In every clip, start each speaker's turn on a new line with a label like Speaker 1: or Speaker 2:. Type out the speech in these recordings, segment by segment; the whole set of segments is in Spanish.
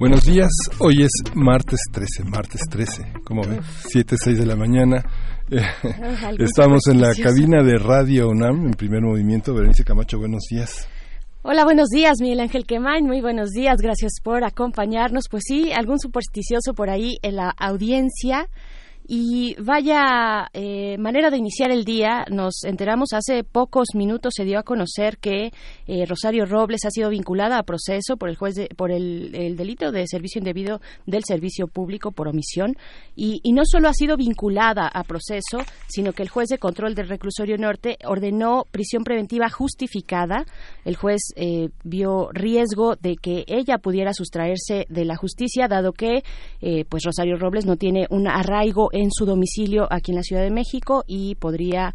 Speaker 1: Buenos días, hoy es martes 13, martes 13, ¿cómo ven? 7, 6 de la mañana. Eh, estamos en la cabina de Radio UNAM, en primer movimiento. Berenice Camacho, buenos días.
Speaker 2: Hola, buenos días, Miguel Ángel Quemain. Muy buenos días, gracias por acompañarnos. Pues sí, algún supersticioso por ahí en la audiencia. Y vaya eh, manera de iniciar el día, nos enteramos hace pocos minutos, se dio a conocer que eh, Rosario Robles ha sido vinculada a proceso por el juez por el, delito de servicio indebido del servicio público por omisión. Y, no solo ha sido vinculada a proceso, sino que el juez de control del reclusorio norte ordenó prisión preventiva justificada. El juez eh, vio riesgo de que ella pudiera sustraerse de la justicia, dado que pues Rosario Robles no tiene un arraigo en su domicilio aquí en la Ciudad de México y podría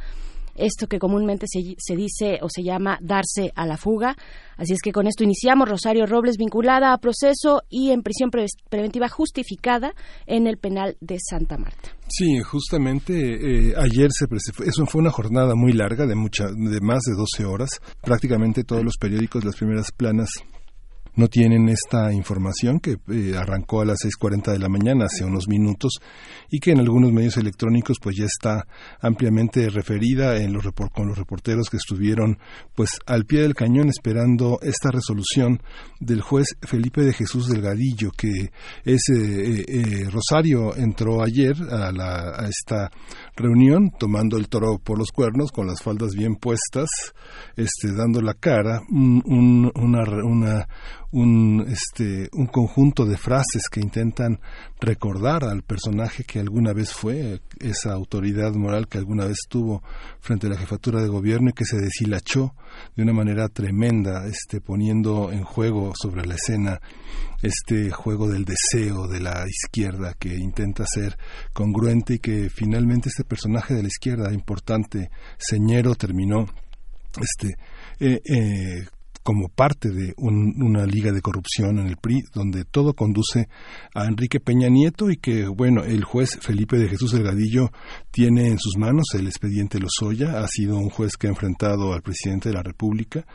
Speaker 2: esto que comúnmente se, se, dice o se llama darse a la fuga. Así es que con esto iniciamos. Rosario Robles vinculada a proceso y en prisión preventiva justificada en el penal de Santa Marta.
Speaker 1: Sí, justamente eh, ayer se eso fue una jornada muy larga de mucha de más de 12 horas. Prácticamente todos los periódicos, las primeras planas no tienen esta información que eh, arrancó a las 6.40 de la mañana hace unos minutos y que en algunos medios electrónicos pues ya está ampliamente referida en los con los reporteros que estuvieron pues al pie del cañón esperando esta resolución del juez Felipe de Jesús Delgadillo que es eh, eh, Rosario entró ayer a, la, a esta reunión tomando el toro por los cuernos con las faldas bien puestas este dando la cara una, una un, este, un conjunto de frases que intentan recordar al personaje que alguna vez fue, esa autoridad moral que alguna vez tuvo frente a la jefatura de gobierno y que se deshilachó de una manera tremenda, este, poniendo en juego sobre la escena este juego del deseo de la izquierda que intenta ser congruente y que finalmente este personaje de la izquierda importante, señero, terminó este, eh, eh, como parte de una liga de corrupción en el PRI, donde todo conduce a Enrique Peña Nieto y que, bueno, el juez Felipe de Jesús Delgadillo tiene en sus manos el expediente Lozoya, ha sido un juez que ha enfrentado al presidente de la República,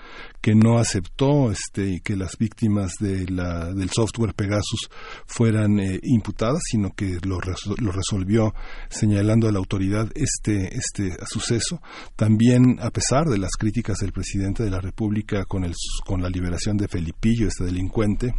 Speaker 1: que no aceptó este, que las víctimas de la, del software Pegasus fueran eh, imputadas, sino que lo, lo resolvió señalando a la autoridad este, este suceso. También, a pesar de las críticas del presidente de la República con el con la liberación de Felipillo, este delincuente,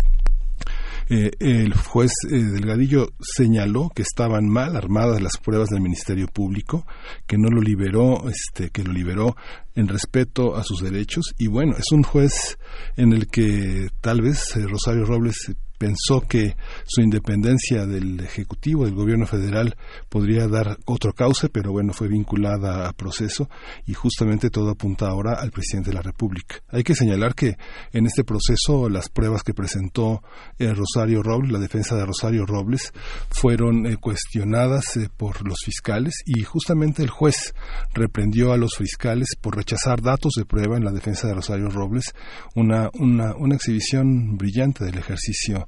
Speaker 1: eh, el juez eh, Delgadillo señaló que estaban mal armadas las pruebas del Ministerio Público, que no lo liberó, este, que lo liberó en respeto a sus derechos. Y bueno, es un juez en el que tal vez eh, Rosario Robles pensó que su independencia del Ejecutivo, del Gobierno Federal, podría dar otro cauce, pero bueno, fue vinculada a proceso y justamente todo apunta ahora al presidente de la República. Hay que señalar que en este proceso las pruebas que presentó eh, Rosario Robles, la defensa de Rosario Robles, fueron eh, cuestionadas eh, por los fiscales y justamente el juez reprendió a los fiscales por rechazar datos de prueba en la defensa de Rosario Robles, una, una, una exhibición brillante del ejercicio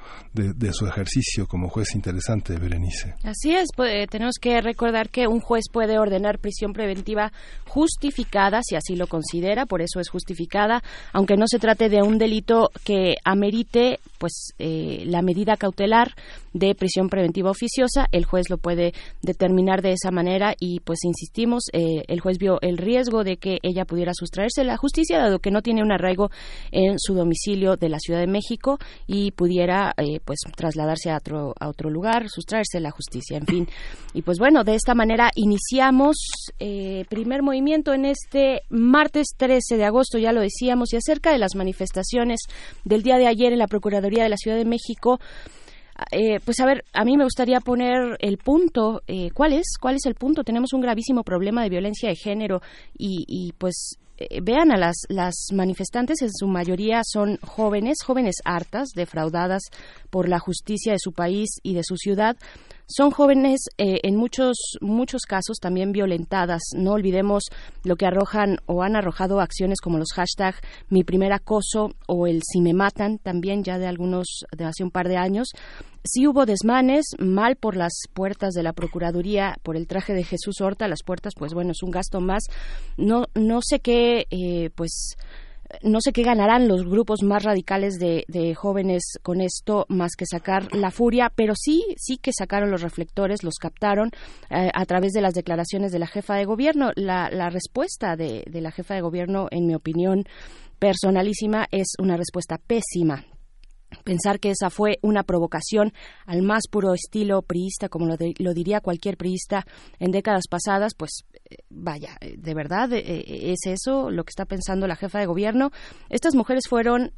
Speaker 1: de, su ejercicio como juez interesante, Berenice.
Speaker 2: Así es, pues, tenemos que recordar que un juez puede ordenar prisión preventiva justificada si así lo considera, por eso es justificada, aunque no se trate de un delito que amerite pues eh, la medida cautelar de prisión preventiva oficiosa, el juez lo puede determinar de esa manera y pues insistimos, eh, el juez vio el riesgo de que ella pudiera sustraerse la justicia dado que no tiene un arraigo en su domicilio de la Ciudad de México y pudiera eh, pues trasladarse a otro, a otro lugar, sustraerse a la justicia, en fin. Y pues bueno, de esta manera iniciamos eh, primer movimiento en este martes 13 de agosto, ya lo decíamos, y acerca de las manifestaciones del día de ayer en la Procuraduría de la Ciudad de México. Eh, pues a ver, a mí me gustaría poner el punto. Eh, ¿Cuál es? ¿Cuál es el punto? Tenemos un gravísimo problema de violencia de género y, y pues vean a las, las manifestantes, en su mayoría son jóvenes, jóvenes hartas, defraudadas por la justicia de su país y de su ciudad. Son jóvenes eh, en muchos, muchos casos también violentadas. No olvidemos lo que arrojan o han arrojado acciones como los hashtag mi primer acoso o el si me matan también ya de algunos, de hace un par de años. Sí hubo desmanes, mal por las puertas de la Procuraduría, por el traje de Jesús Horta, las puertas, pues bueno, es un gasto más. No, no sé qué, eh, pues no sé qué ganarán los grupos más radicales de, jóvenes con esto más que sacar la furia, pero sí, sí que sacaron los reflectores, los captaron eh, a través de las declaraciones de la jefa de gobierno. La, respuesta de, de la jefa de gobierno, en mi opinión personalísima, es una respuesta pésima Pensar que esa fue una provocación al más puro estilo priista, como lo, diría cualquier priista en décadas pasadas, pues eh, vaya, eh, de verdad eh, es eso lo que está pensando la jefa de gobierno. Estas mujeres fueron,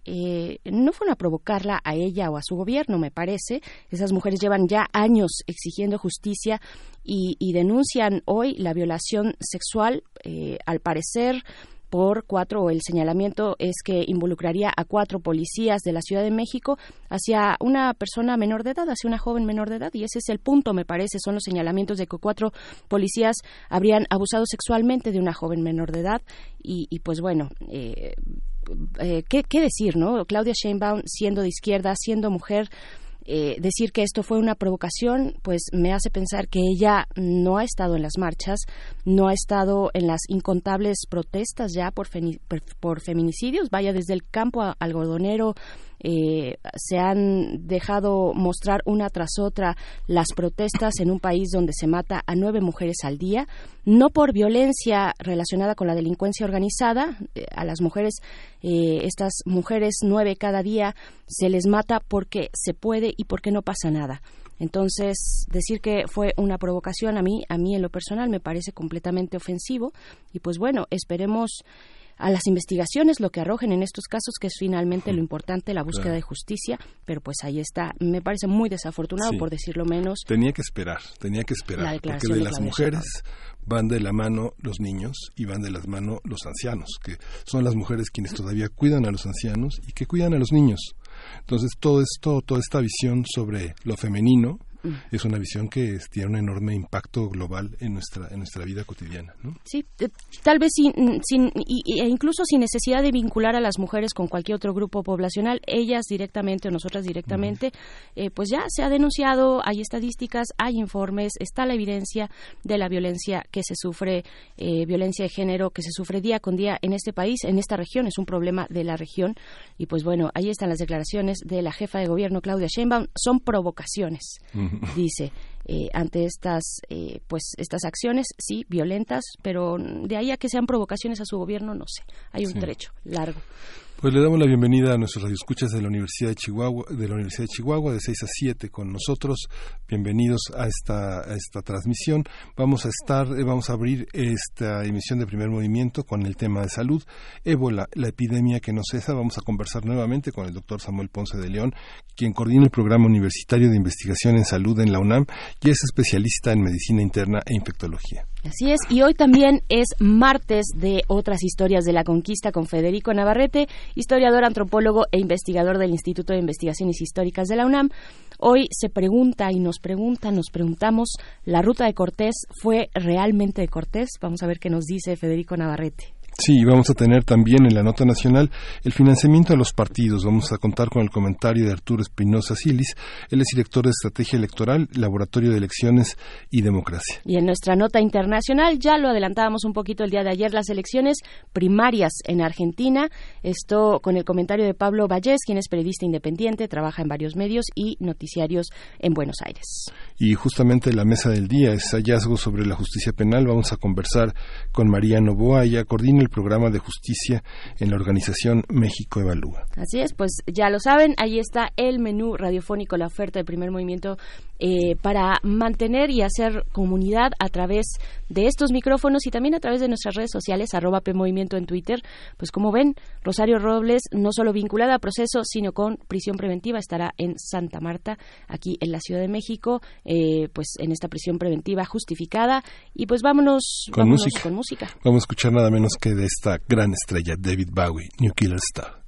Speaker 2: no fueron a provocarla a ella o a su gobierno, me parece. Esas mujeres llevan ya años exigiendo justicia y, y denuncian hoy la violación sexual, al parecer por cuatro, el señalamiento es que involucraría a cuatro policías de la Ciudad de México hacia una persona menor de edad, hacia una joven menor de edad, y ese es el punto, me parece, son los señalamientos de que cuatro policías habrían abusado sexualmente de una joven menor de edad, y, pues bueno, eh, eh, ¿qué, ¿qué, decir, no? Claudia Sheinbaum, siendo de izquierda, siendo mujer, eh, decir que esto fue una provocación, pues me hace pensar que ella no ha estado en las marchas, no ha estado en las incontables protestas ya por, por feminicidios, vaya desde el campo algodonero eh, se han dejado mostrar una tras otra las protestas en un país donde se mata a nueve mujeres al día, no por violencia relacionada con la delincuencia organizada, eh, a las mujeres, eh, estas mujeres nueve cada día, se les mata porque se puede y porque no pasa nada. Entonces, decir que fue una provocación a mí, a mí en lo personal me parece completamente ofensivo y pues bueno, esperemos a las investigaciones, lo que arrojen en estos casos, que es finalmente lo importante, la búsqueda de justicia, pero pues ahí está. Me parece muy desafortunado, por decirlo menos.
Speaker 1: Tenía que esperar, tenía que esperar, porque de, las mujeres van de la mano los niños y van de las manos los ancianos, que son las mujeres quienes todavía cuidan a los ancianos y que cuidan a los niños. Entonces, todo esto, toda esta visión sobre lo femenino, es una visión que tiene un enorme impacto global en nuestra en nuestra vida cotidiana. ¿no?
Speaker 2: Sí, eh, tal vez sin, sin e incluso sin necesidad de vincular a las mujeres con cualquier otro grupo poblacional, ellas directamente o nosotras directamente, eh, pues ya se ha denunciado, hay estadísticas, hay informes, está la evidencia de la violencia que se sufre, eh, violencia de género que se sufre día con día en este país, en esta región, es un problema de la región y pues bueno, ahí están las declaraciones de la jefa de gobierno Claudia Sheinbaum, son provocaciones dice eh, ante estas eh, pues estas acciones sí violentas pero de ahí a que sean provocaciones a su gobierno no sé. Hay un trecho largo
Speaker 1: pues le damos la bienvenida a nuestros radioescuchas de la Universidad de Chihuahua, de la Universidad de Chihuahua, de 6 a 7 con nosotros. Bienvenidos a esta, esta transmisión. Vamos a estar, eh, vamos a abrir esta emisión de primer movimiento con el tema de salud. Ébola, la epidemia que no cesa. Vamos a conversar nuevamente con el doctor Samuel Ponce de León, quien coordina el programa universitario de investigación en salud en la UNAM y es especialista en medicina interna e infectología.
Speaker 2: Así es, y hoy también es martes de otras historias de la conquista con Federico Navarrete, historiador, antropólogo e investigador del Instituto de Investigaciones Históricas de la UNAM. Hoy se pregunta y nos pregunta, nos preguntamos, ¿la ruta de Cortés fue realmente de Cortés? Vamos a ver qué nos dice Federico Navarrete.
Speaker 1: Sí, vamos a tener también en la nota nacional el financiamiento de los partidos. Vamos a contar con el comentario de Arturo Espinosa Silis. Él es director de Estrategia Electoral, Laboratorio de Elecciones y Democracia.
Speaker 2: Y en nuestra nota internacional, ya lo adelantábamos un poquito el día de ayer, las elecciones primarias en Argentina. Esto con el comentario de Pablo Vallés, quien es periodista independiente, trabaja en varios medios y noticiarios en Buenos Aires.
Speaker 1: Y justamente la mesa del día es hallazgo sobre la justicia penal. Vamos a conversar con María Novoa, ella coordina el programa de justicia en la organización México Evalúa.
Speaker 2: Así es, pues ya lo saben, ahí está el menú radiofónico, la oferta de primer movimiento eh, para mantener y hacer comunidad a través de estos micrófonos y también a través de nuestras redes sociales, arroba PMovimiento en Twitter. Pues como ven, Rosario Robles, no solo vinculada a proceso, sino con prisión preventiva, estará en Santa Marta, aquí en la Ciudad de México, eh, pues en esta prisión preventiva justificada. Y pues vámonos,
Speaker 3: con, música.
Speaker 2: con música.
Speaker 3: Vamos a escuchar nada menos que de esta gran estrella, David Bowie, New Killer Star.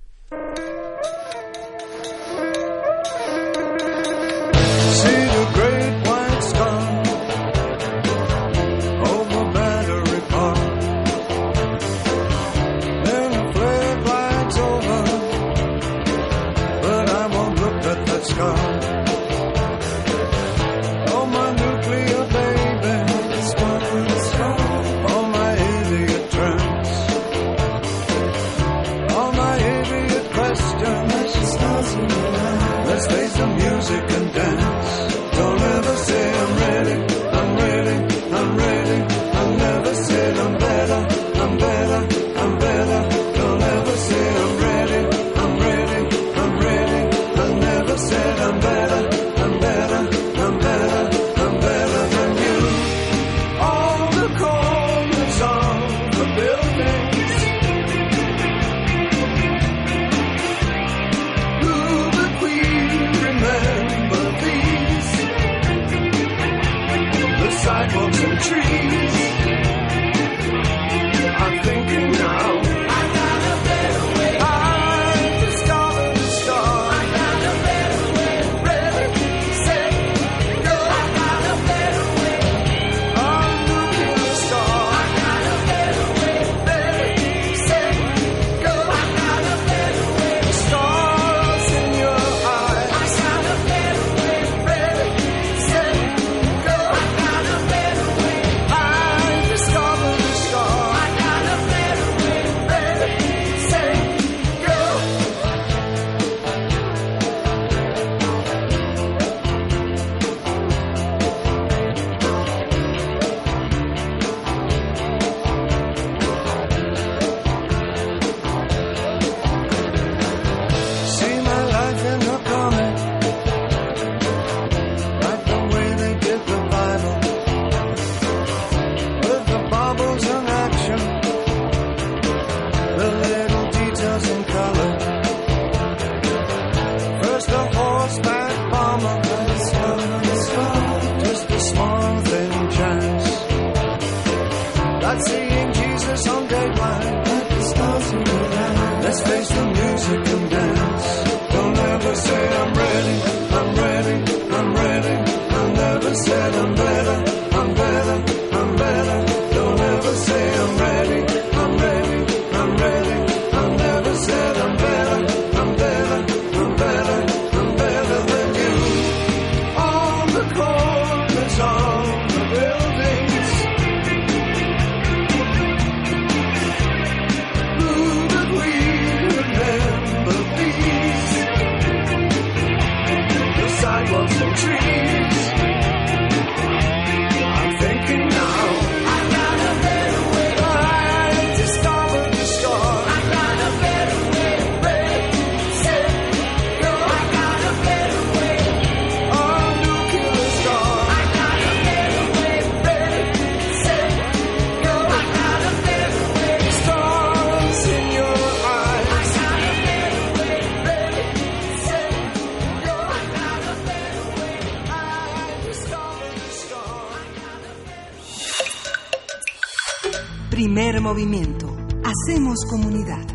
Speaker 4: Movimiento. Hacemos comunidad.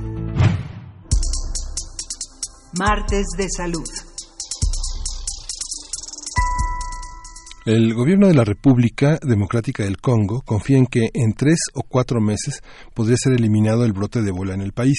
Speaker 4: Martes de Salud.
Speaker 3: El gobierno de la República Democrática del Congo confía en que en tres o cuatro meses podría ser eliminado el brote de Ebola en el país.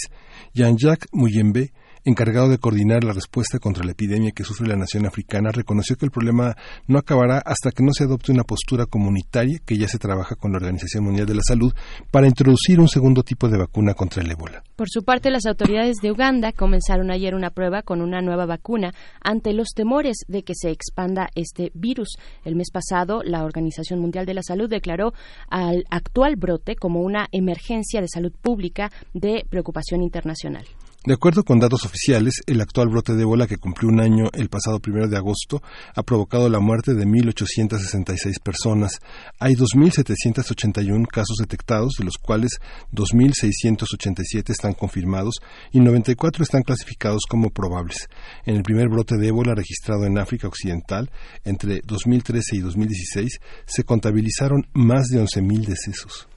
Speaker 3: Jean-Jacques Muyembe, encargado de coordinar la respuesta contra la epidemia que sufre la nación africana, reconoció que el problema no acabará hasta que no se adopte una postura comunitaria que ya se trabaja con la Organización Mundial de la Salud para introducir un segundo tipo de vacuna contra el ébola.
Speaker 2: Por su parte, las autoridades de Uganda comenzaron ayer una prueba con una nueva vacuna ante los temores de que se expanda este virus. El mes pasado, la Organización Mundial de la Salud declaró al actual brote como una emergencia de salud pública de preocupación internacional.
Speaker 1: De acuerdo con datos oficiales, el actual brote de ébola que cumplió un año el pasado primero de agosto ha provocado la muerte de 1.866 personas. Hay 2.781 casos detectados, de los cuales 2.687 están confirmados y 94 están clasificados como probables. En el primer brote de ébola registrado en África Occidental, entre 2013 y 2016, se contabilizaron más de 11.000 decesos.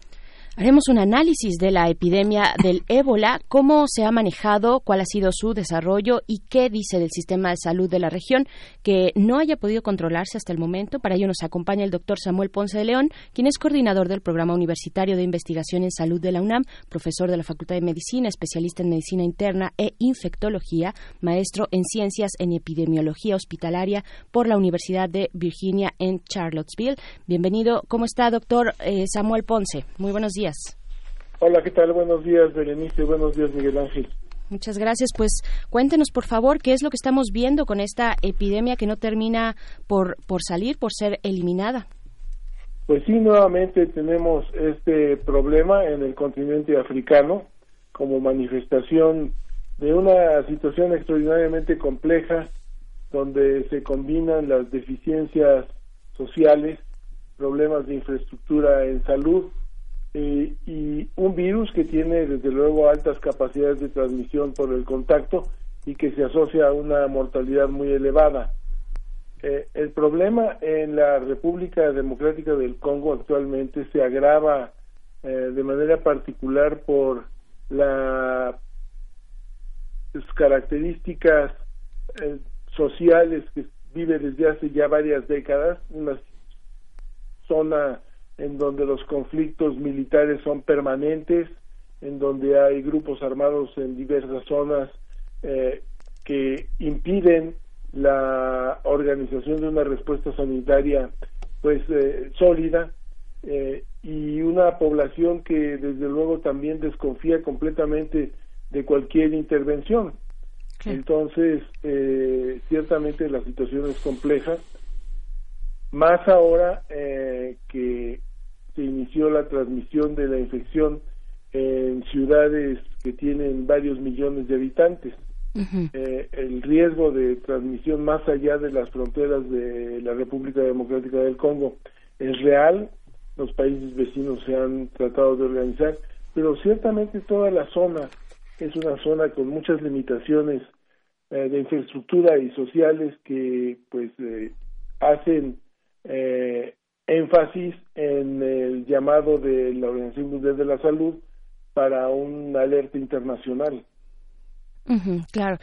Speaker 2: Haremos un análisis de la epidemia del ébola, cómo se ha manejado, cuál ha sido su desarrollo y qué dice del sistema de salud de la región que no haya podido controlarse hasta el momento. Para ello nos acompaña el doctor Samuel Ponce de León, quien es coordinador del Programa Universitario de Investigación en Salud de la UNAM, profesor de la Facultad de Medicina, especialista en Medicina Interna e Infectología, maestro en Ciencias en Epidemiología Hospitalaria por la Universidad de Virginia en Charlottesville. Bienvenido. ¿Cómo está, doctor eh, Samuel Ponce? Muy buenos días.
Speaker 5: Hola, ¿qué tal? Buenos días, Berenice. Buenos días, Miguel Ángel.
Speaker 2: Muchas gracias. Pues cuéntenos, por favor, qué es lo que estamos viendo con esta epidemia que no termina por, por salir, por ser eliminada.
Speaker 5: Pues sí, nuevamente tenemos este problema en el continente africano como manifestación de una situación extraordinariamente compleja donde se combinan las deficiencias sociales, problemas de infraestructura en salud, eh, y un virus que tiene desde luego altas capacidades de transmisión por el contacto y que se asocia a una mortalidad muy elevada. Eh, el problema en la República Democrática del Congo actualmente se agrava eh, de manera particular por las características sociales que vive desde hace ya varias décadas, una zona en donde los conflictos militares son permanentes, en donde hay grupos armados en diversas zonas eh, que impiden la organización de una respuesta sanitaria pues eh, sólida eh, y una población que desde luego también desconfía completamente de cualquier intervención. Entonces, ciertamente la situación es compleja más ahora eh, que se inició la transmisión de la infección en ciudades que tienen varios millones de habitantes. Eh, el riesgo de transmisión más allá de las fronteras de la República Democrática del Congo es real, los países vecinos se han tratado de organizar, pero ciertamente toda la zona es una zona con muchas limitaciones eh, de infraestructura y sociales que pues hacen eh, énfasis en el llamado de la Organización Mundial de la Salud para una alerta internacional.
Speaker 2: claro.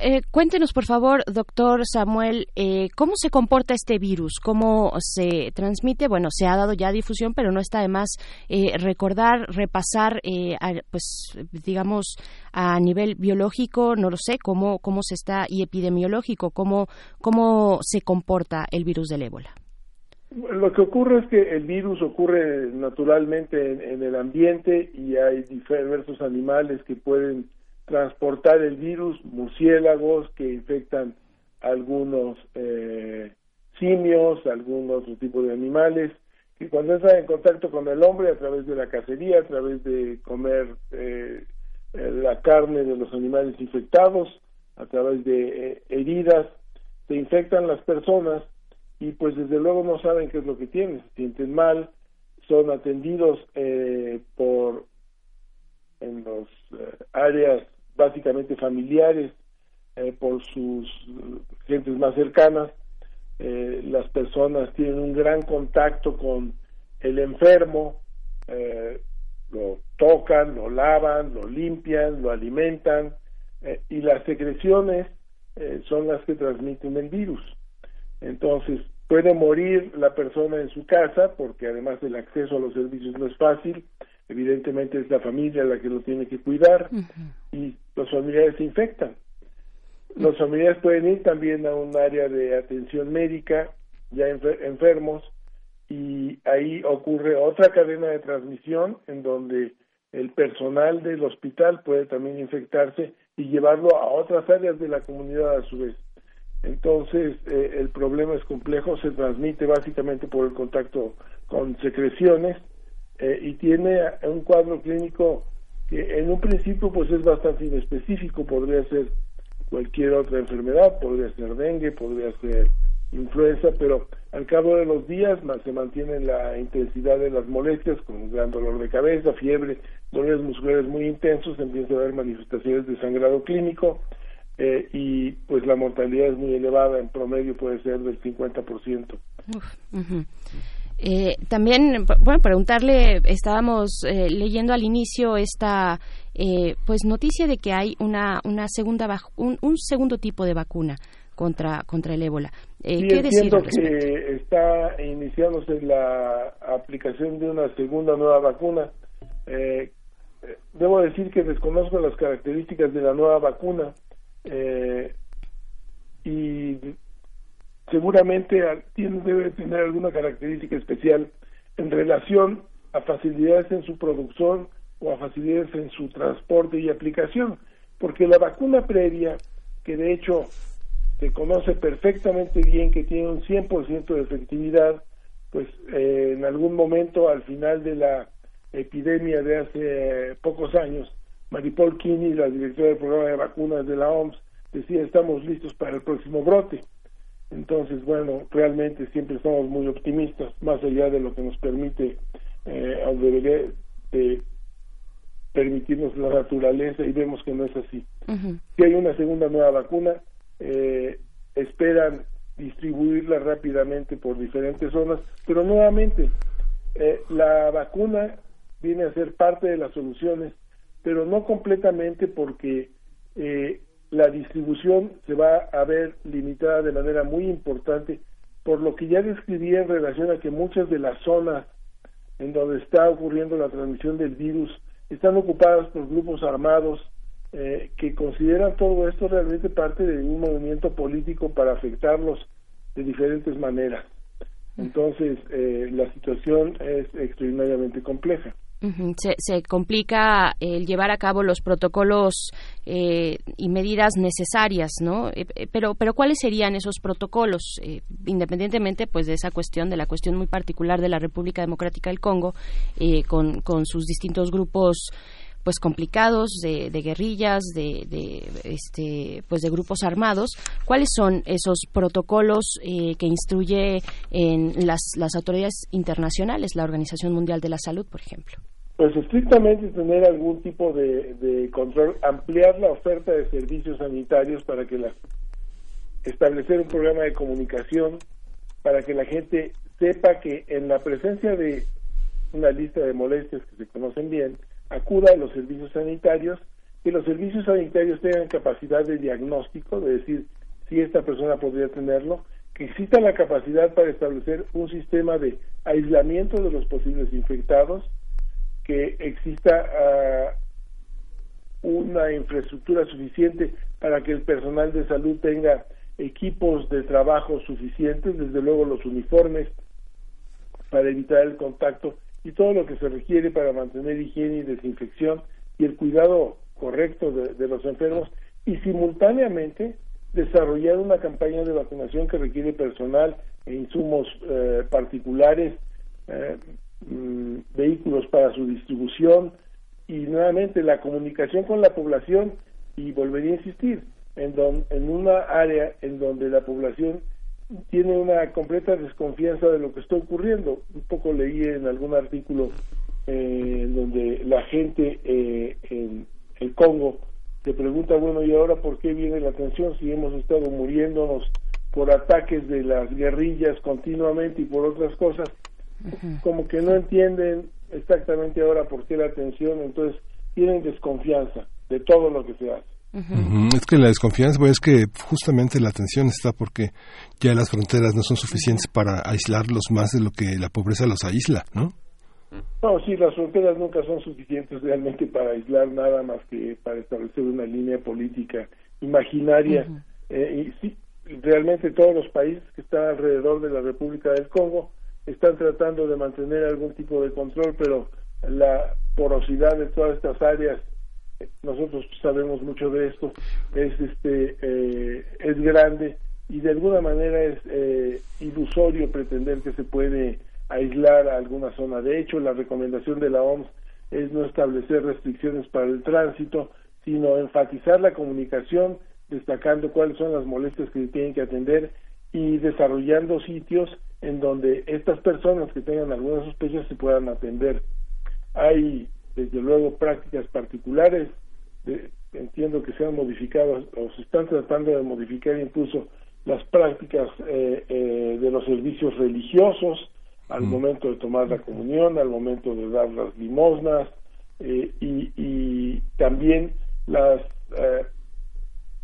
Speaker 2: Eh, cuéntenos, por favor, doctor Samuel, eh, cómo se comporta este virus, cómo se transmite. Bueno, se ha dado ya difusión, pero no está de más eh, recordar, repasar, pues, digamos, a nivel biológico, no lo sé, cómo, cómo se está, y epidemiológico, cómo, cómo se comporta el virus del ébola.
Speaker 5: Lo que ocurre es que el virus ocurre naturalmente en, el ambiente y hay diversos animales que pueden transportar el virus, murciélagos que infectan algunos eh, simios, algún otro tipo de animales, que cuando entran en contacto con el hombre a través de la cacería, a través de comer eh, eh, la carne de los animales infectados, a través de heridas, se infectan las personas y pues desde luego no saben qué es lo que tienen, se sienten mal, son atendidos eh, por en los eh, áreas básicamente familiares eh, por sus gentes más cercanas. Las personas tienen un gran contacto con el enfermo lo tocan lo lavan lo limpian lo alimentan y las secreciones son las que transmiten el virus entonces, puede morir la persona en su casa, porque además el acceso a los servicios no es fácil, evidentemente es la familia la que lo tiene que cuidar, y los familiares se infectan. Los familiares pueden ir también a un área de atención médica, ya enfermos, y ahí ocurre otra cadena de transmisión en donde el personal del hospital puede también infectarse y llevarlo a otras áreas de la comunidad a su vez. Entonces, eh, el problema es complejo, se transmite básicamente por el contacto con secreciones eh, y tiene un cuadro clínico que en un principio pues es bastante inespecífico, podría ser cualquier otra enfermedad, podría ser dengue, podría ser influenza, pero al cabo de los días se mantiene la intensidad de las molestias con gran dolor de cabeza, fiebre, dolores musculares muy intensos, empieza a haber manifestaciones de sangrado clínico eh, y pues la mortalidad es muy elevada, en promedio puede ser del 50%.
Speaker 2: Eh, también, bueno, preguntarle, estábamos eh, leyendo al inicio esta eh, pues noticia de que hay una, una segunda un, un segundo tipo de vacuna contra contra el ébola.
Speaker 5: Eh, sí, ¿Qué decir que está iniciándose la aplicación de una segunda nueva vacuna. Eh, debo decir que desconozco las características de la nueva vacuna eh, y seguramente debe tener alguna característica especial en relación a facilidades en su producción o a facilidades en su transporte y aplicación, porque la vacuna previa, que de hecho se conoce perfectamente bien que tiene un 100% de efectividad, pues eh, en algún momento al final de la epidemia de hace pocos años, Maripol Kini, la directora del programa de vacunas de la OMS, decía estamos listos para el próximo brote. Entonces, bueno, realmente siempre estamos muy optimistas, más allá de lo que nos permite eh, o debería de permitirnos la naturaleza y vemos que no es así. Si hay una segunda nueva vacuna, eh, esperan distribuirla rápidamente por diferentes zonas, pero nuevamente eh, la vacuna viene a ser parte de las soluciones, pero no completamente porque eh, la distribución se va a ver limitada de manera muy importante por lo que ya describí en relación a que muchas de las zonas en donde está ocurriendo la transmisión del virus están ocupadas por grupos armados eh, que consideran todo esto realmente parte de un movimiento político para afectarlos de diferentes maneras. Entonces, eh, la situación es extraordinariamente compleja.
Speaker 2: Se, complica el llevar a cabo los protocolos eh, y medidas necesarias, ¿no? pero, pero ¿cuáles serían esos protocolos, independientemente, pues, de esa cuestión, de la cuestión muy particular de la República Democrática del Congo, con, con sus distintos grupos pues complicados de, guerrillas de, este pues de grupos armados. Cuáles son esos protocolos eh, que instruye en las, las autoridades internacionales la Organización Mundial de la Salud por ejemplo
Speaker 5: pues estrictamente tener algún tipo de, control ampliar la oferta de servicios sanitarios para que la establecer un programa de comunicación para que la gente sepa que en la presencia de una lista de molestias que se conocen bien acuda a los servicios sanitarios, que los servicios sanitarios tengan capacidad de diagnóstico, de decir si esta persona podría tenerlo, que exista la capacidad para establecer un sistema de aislamiento de los posibles infectados, que exista ah, una infraestructura suficiente para que el personal de salud tenga equipos de trabajo suficientes, desde luego los uniformes para evitar el contacto y todo lo que se requiere para mantener higiene y desinfección y el cuidado correcto de, los enfermos y simultáneamente desarrollar una campaña de vacunación que requiere personal e insumos eh, particulares, eh, mm, vehículos para su distribución y nuevamente la comunicación con la población y volvería a insistir en, en una área en donde la población tiene una completa desconfianza de lo que está ocurriendo. Un poco leí en algún artículo eh, donde la gente eh, en el Congo se pregunta, bueno, ¿y ahora por qué viene la atención si hemos estado muriéndonos por ataques de las guerrillas continuamente y por otras cosas? Como que no entienden exactamente ahora por qué la atención, entonces tienen desconfianza de todo lo que se hace.
Speaker 1: Es que la desconfianza pues, es que justamente la atención está porque ya las fronteras no son suficientes para aislarlos más de lo que la pobreza los aísla, ¿no?
Speaker 5: No, sí, las fronteras nunca son suficientes realmente para aislar nada más que para establecer una línea política imaginaria. Eh, y sí, realmente todos los países que están alrededor de la República del Congo están tratando de mantener algún tipo de control, pero la porosidad de todas estas áreas nosotros sabemos mucho de esto, es este eh, es grande y de alguna manera es eh, ilusorio pretender que se puede aislar a alguna zona. De hecho, la recomendación de la OMS es no establecer restricciones para el tránsito, sino enfatizar la comunicación, destacando cuáles son las molestias que se tienen que atender y desarrollando sitios en donde estas personas que tengan algunas sospechas se puedan atender. Hay, desde luego, prácticas particulares, entiendo que se han modificado o se están tratando de modificar incluso las prácticas eh, eh, de los servicios religiosos al mm. momento de tomar la comunión, al momento de dar las limosnas eh, y, y, también las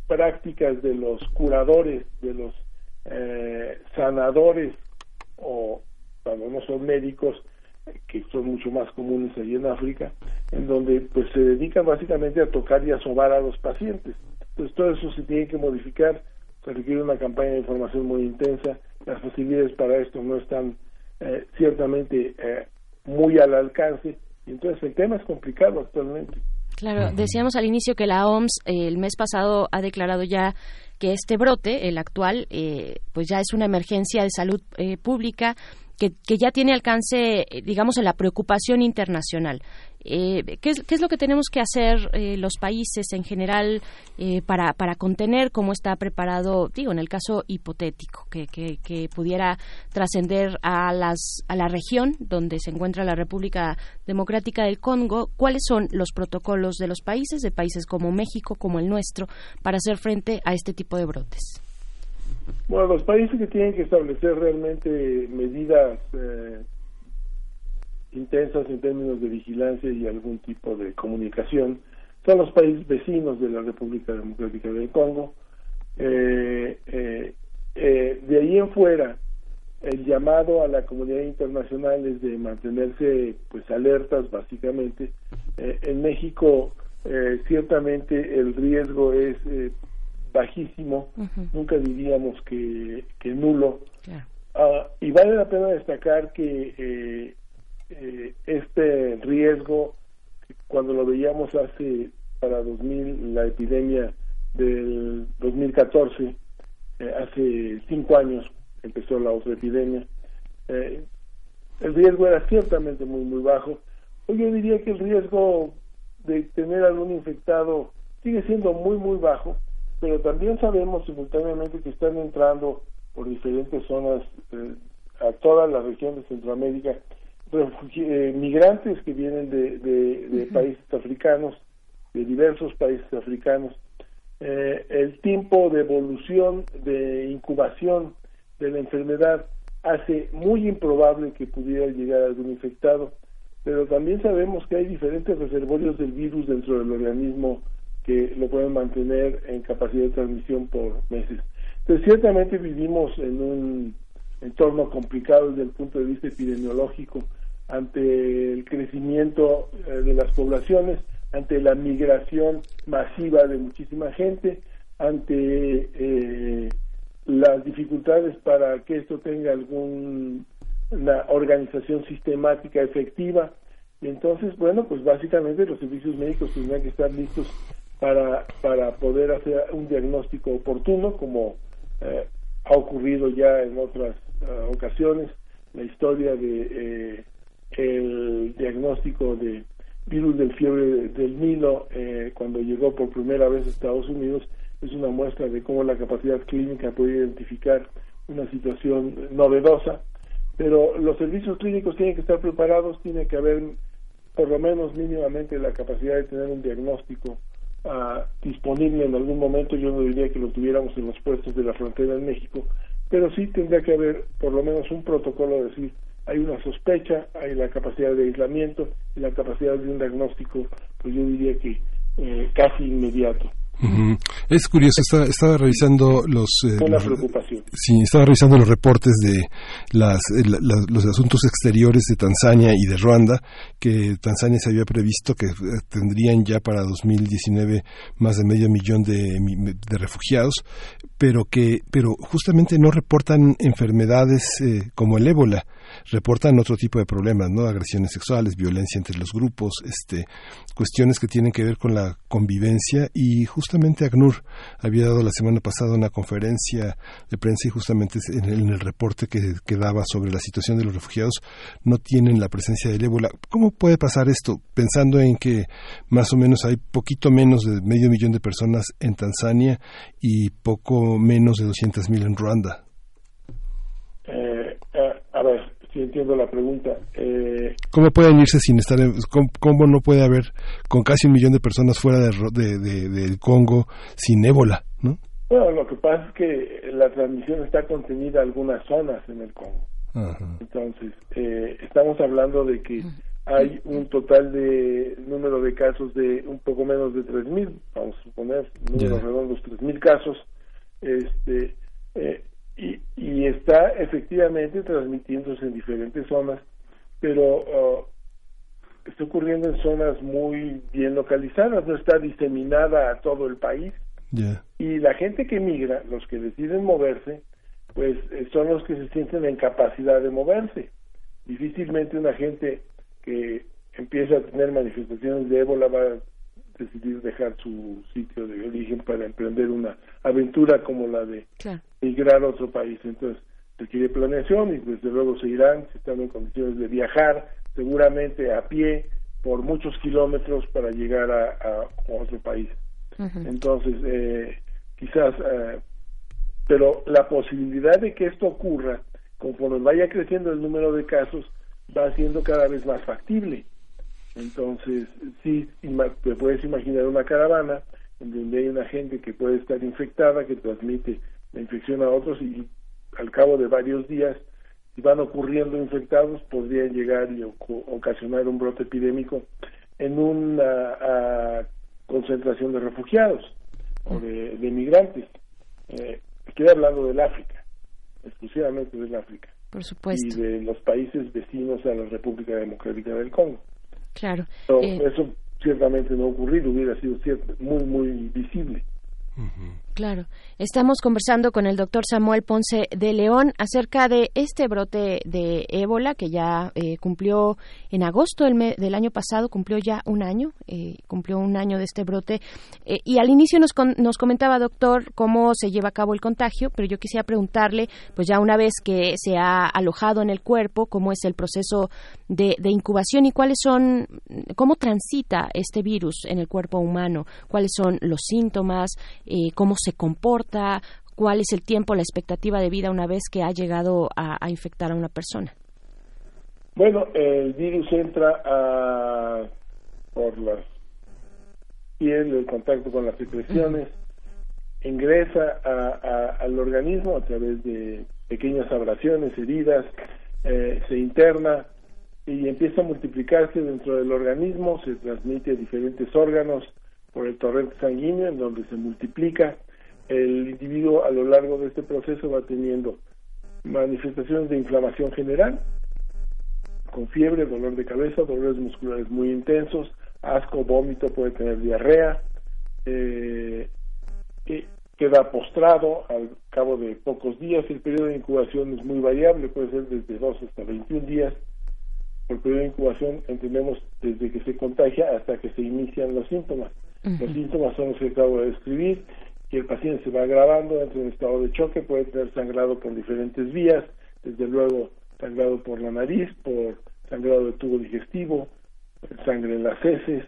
Speaker 5: prácticas de los curadores, de los sanadores o cuando no son médicos que son mucho más comunes allí en África, en donde pues se dedican básicamente a tocar y a a los pacientes. Entonces todo eso se tiene que modificar, se requiere una campaña de información muy intensa, las facilidades para esto no están eh, ciertamente eh, muy al alcance, y entonces el tema es complicado actualmente.
Speaker 2: Claro, decíamos al inicio que la OMS eh, el mes pasado ha declarado ya que este brote, el actual, pues ya es una emergencia de salud pública que, ya tiene alcance, eh, digamos, en la preocupación internacional. Eh, ¿qué, es, lo que tenemos que hacer eh, los países en general para, para contener cómo está preparado, digo, en el caso hipotético, que, que, pudiera trascender a, las, a la región donde se encuentra la República Democrática del Congo? ¿Cuáles son los protocolos de los países, de países como México, como el nuestro, para hacer frente a este tipo de brotes?
Speaker 5: Bueno, los países que tienen que establecer realmente medidas eh, intensas en términos de vigilancia y algún tipo de comunicación son los países vecinos de la República Democrática del Congo. Eh, eh, de ahí en fuera, el llamado a la comunidad internacional es de mantenerse pues alertas básicamente. en México ciertamente el riesgo es bajísimo, nunca diríamos que, que nulo. Ah, y vale la pena destacar que eh, eh, este riesgo, cuando lo veíamos hace para 2000, la epidemia del 2014, eh, hace cinco años empezó la otra epidemia, el riesgo era ciertamente muy, muy bajo. Hoy yo diría que el riesgo de tener algún infectado sigue siendo muy, muy bajo, pero también sabemos simultáneamente que están entrando por diferentes zonas eh, a toda la región de Centroamérica eh, migrantes que vienen de, países africanos, de diversos países africanos. Eh, el tiempo de evolución, de incubación de la enfermedad hace muy improbable que pudiera llegar algún infectado, pero también sabemos que hay diferentes reservorios del virus dentro del organismo que lo pueden mantener en capacidad de transmisión por meses. Entonces, ciertamente vivimos en un entorno complicado desde el punto de vista epidemiológico ante el crecimiento eh, de las poblaciones, ante la migración masiva de muchísima gente, ante eh, las dificultades para que esto tenga alguna organización sistemática efectiva. Y entonces, bueno, pues básicamente los servicios médicos tendrán que estar listos para, para poder hacer un diagnóstico oportuno, como eh, ha ocurrido ya en otras eh, ocasiones. La historia de eh, el diagnóstico de virus del fiebre del Nilo cuando llegó por primera vez a Estados Unidos es una muestra de cómo la capacidad clínica puede identificar una situación novedosa, pero los servicios clínicos tienen que estar preparados, tiene que haber por lo menos mínimamente la capacidad de tener un diagnóstico disponible en algún momento, yo no diría que lo tuviéramos en los puestos de la frontera en México, pero sí tendría que haber por lo menos un protocolo de decir, hay una sospecha, hay la capacidad de aislamiento y la capacidad de un diagnóstico, pues yo diría que eh, casi inmediato.
Speaker 1: Es curioso, estaba, revisando los,
Speaker 5: eh, preocupación.
Speaker 1: Sí, estaba revisando los reportes de las, eh, los asuntos exteriores de Tanzania y de Ruanda, que Tanzania se había previsto que eh, tendrían ya para 2019 más de medio millón de, de refugiados, pero que pero justamente no reportan enfermedades como el ébola reportan otro tipo de problemas, ¿no? Agresiones sexuales, violencia entre los grupos, este, cuestiones que tienen que ver con la convivencia y justamente ACNUR Había dado la semana pasada una conferencia de prensa y justamente en el, reporte que, daba sobre la situación de los refugiados no tienen la presencia del ébola. ¿Cómo puede pasar esto? Pensando en que más o menos hay poquito menos de medio millón de personas en Tanzania y poco menos de 200.000 en Ruanda.
Speaker 5: Eh, si entiendo la pregunta. Eh,
Speaker 1: ¿Cómo pueden irse sin estar, en, cómo, no puede haber con casi un millón de personas fuera de, de, del Congo sin ébola, no?
Speaker 5: Bueno, lo que pasa es que la transmisión está contenida en algunas zonas en el Congo. Ajá. Entonces, eh, estamos hablando de que hay un total de número de casos de un poco menos de 3.000, vamos a suponer, números yeah. redondos, 3.000 casos, este, eh, y, y, está efectivamente transmitiéndose en diferentes zonas, pero uh, está ocurriendo en zonas muy bien localizadas, no está diseminada a todo el país.
Speaker 1: Yeah.
Speaker 5: Y la gente que migra, los que deciden moverse, pues eh, son los que se sienten en capacidad de moverse. Difícilmente una gente que empieza a tener manifestaciones de ébola va a decidir dejar su sitio de origen para emprender una aventura como la de
Speaker 2: claro.
Speaker 5: migrar a otro país. Entonces, requiere planeación y desde luego se irán, si están en condiciones de viajar, seguramente a pie por muchos kilómetros para llegar a, a otro país.
Speaker 2: Uh -huh.
Speaker 5: Entonces, eh, quizás, eh, pero la posibilidad de que esto ocurra, conforme vaya creciendo el número de casos, va siendo cada vez más factible. Entonces, sí, te puedes imaginar una caravana en donde hay una gente que puede estar infectada, que transmite la infección a otros y al cabo de varios días, si van ocurriendo infectados, podrían llegar y ocasionar un brote epidémico en una a, concentración de refugiados o de, de migrantes. Eh, estoy hablando del África, exclusivamente del África.
Speaker 2: Por supuesto.
Speaker 5: Y de los países vecinos a la República Democrática del Congo.
Speaker 2: Claro.
Speaker 5: Pero eh, eso ciertamente no ha ocurrido, hubiera sido cierto, muy, muy visible.
Speaker 1: Uh -huh.
Speaker 2: Claro. Estamos conversando con el doctor Samuel Ponce de León acerca de este brote de ébola que ya eh, cumplió en agosto del, del, año pasado, cumplió ya un año, eh, cumplió un año de este brote. Eh, y al inicio nos, con, nos comentaba, doctor, cómo se lleva a cabo el contagio, pero yo quisiera preguntarle, pues ya una vez que se ha alojado en el cuerpo, cómo es el proceso de, de incubación y cuáles son, cómo transita este virus en el cuerpo humano, cuáles son los síntomas, cómo se comporta, cuál es el tiempo, la expectativa de vida una vez que ha llegado a, a infectar a una persona.
Speaker 5: Bueno, el virus entra a, por la piel, el contacto con las secreciones, uh -huh. ingresa a, a, al organismo a través de pequeñas abrasiones, heridas, eh, se interna y empieza a multiplicarse dentro del organismo, se transmite a diferentes órganos por el torrente sanguíneo, en donde se multiplica el individuo a lo largo de este proceso va teniendo manifestaciones de inflamación general, con fiebre, dolor de cabeza, dolores musculares muy intensos, asco, vómito, puede tener diarrea, eh, queda postrado al cabo de pocos días. El periodo de incubación es muy variable, puede ser desde 2 hasta 21 días. Por periodo de incubación entendemos desde que se contagia hasta que se inician los síntomas. Uh -huh. Los síntomas son los que acabo de describir, que el paciente se va agravando, entra en estado de choque, puede tener sangrado por diferentes vías, desde luego sangrado por la nariz, por sangrado del tubo digestivo, sangre en las heces,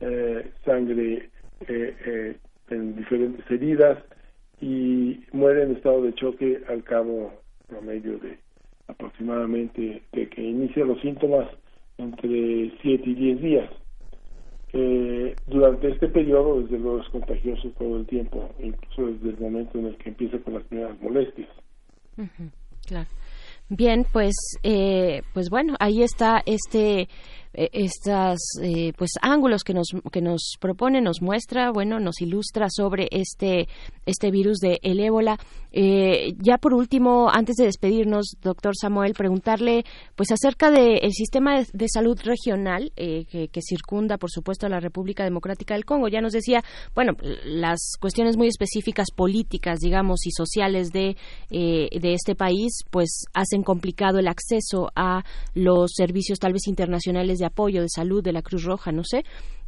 Speaker 5: eh, sangre eh, eh, en diferentes heridas y muere en estado de choque al cabo promedio de aproximadamente de que inicia los síntomas entre 7 y 10 días. Eh, durante este periodo, desde luego, es contagioso todo el tiempo, incluso desde el momento en el que empieza con las primeras molestias.
Speaker 2: Claro. Bien, pues, eh, pues bueno, ahí está este estas eh, pues ángulos que nos que nos propone nos muestra bueno nos ilustra sobre este este virus de el ébola. Eh, ya por último antes de despedirnos doctor Samuel preguntarle pues acerca del de sistema de, salud regional eh, que, que, circunda por supuesto a la República Democrática del Congo. Ya nos decía bueno las cuestiones muy específicas políticas digamos y sociales de de este país pues hacen complicado el acceso a los servicios tal vez internacionales de apoyo de salud de la Cruz Roja, no sé,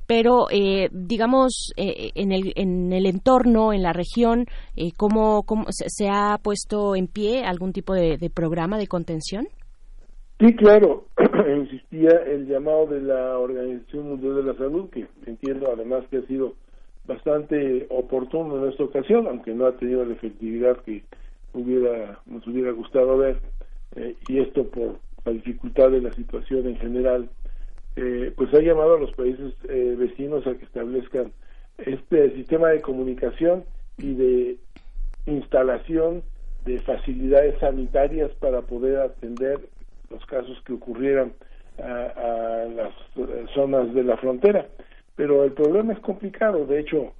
Speaker 2: pero eh, digamos eh, en, el, en el entorno, en la región, eh, ¿cómo, cómo se, ha puesto en pie algún tipo de, programa de contención?
Speaker 5: Sí, claro, insistía el llamado de la Organización Mundial de la Salud, que entiendo además que ha sido bastante oportuno en esta ocasión, aunque no ha tenido la efectividad que hubiera nos hubiera gustado ver, y esto por la dificultad de la situación en general eh, pues ha llamado a los países eh, vecinos a que establezcan este sistema de comunicación y de instalación de facilidades sanitarias para poder atender los casos que ocurrieran a, las eh, zonas de la frontera. Pero el problema es complicado. De hecho,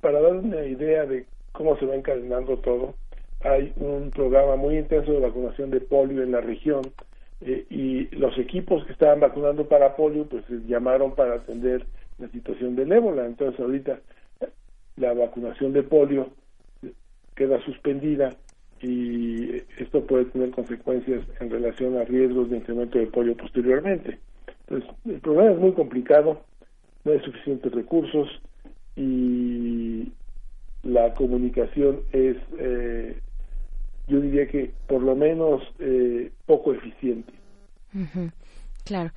Speaker 5: para dar una idea de cómo se va encadenando todo, hay un programa muy intenso de vacunación de polio en la región eh, y los equipos que estaban vacunando para polio pues se llamaron para atender la situación del ébola. Entonces ahorita la vacunación de polio queda suspendida y esto puede tener consecuencias en relación a riesgos de incremento de polio posteriormente. Entonces el problema es muy complicado no hay suficientes recursos y la comunicación es eh, yo diría que por lo menos eh, poco eficiente.
Speaker 2: Claro.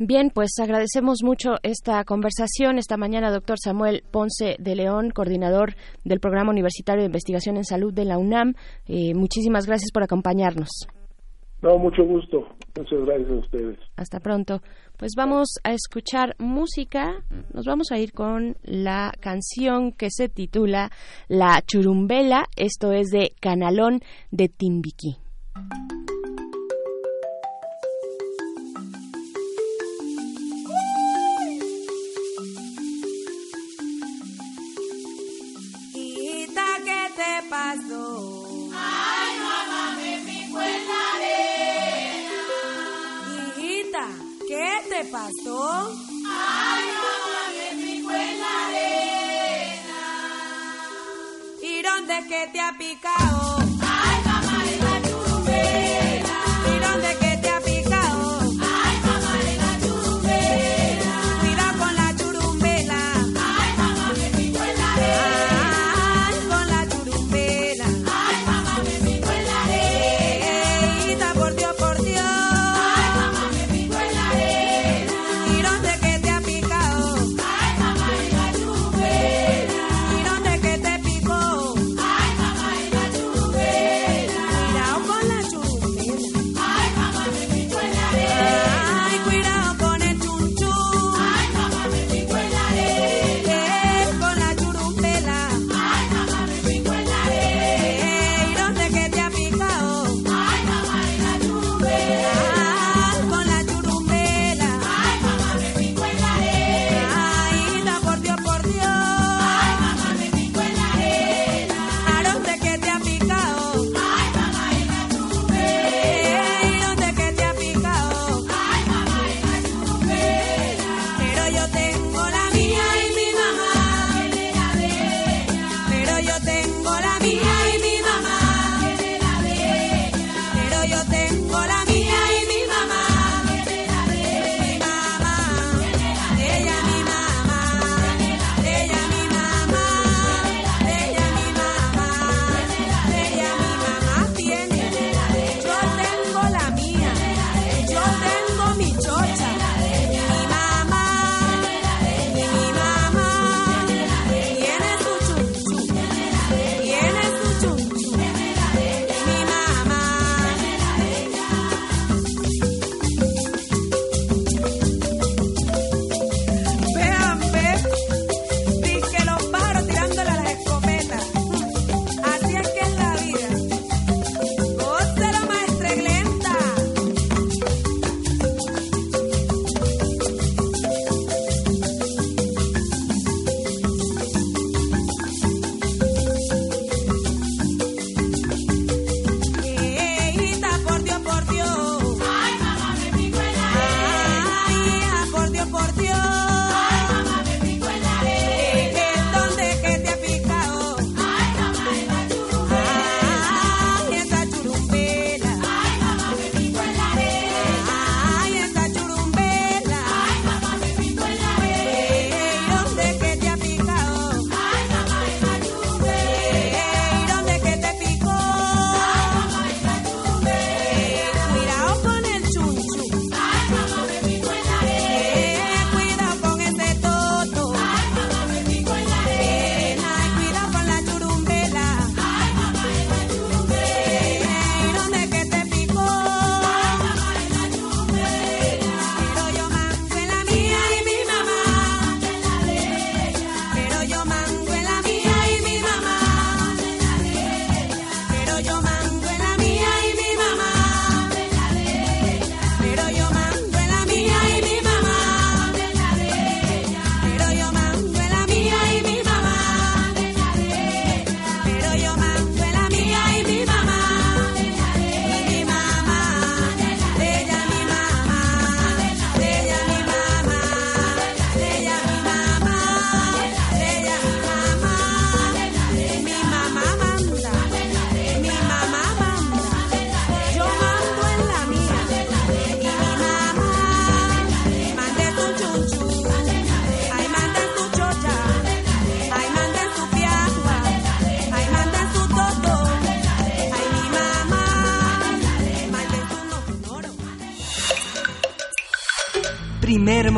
Speaker 2: Bien, pues agradecemos mucho esta conversación esta mañana, doctor Samuel Ponce de León, coordinador del Programa Universitario de Investigación en Salud de la UNAM. Eh, muchísimas gracias por acompañarnos.
Speaker 5: No, mucho gusto. Muchas gracias a ustedes.
Speaker 2: Hasta pronto. Pues vamos a escuchar música. Nos vamos a ir con la canción que se titula La Churumbela. Esto es de Canalón de Timbiquí.
Speaker 6: ¿qué te pasó? ¿Qué te pasó?
Speaker 7: Ay, mamá, me picó en la arena.
Speaker 6: ¿Y dónde es que te ha picado?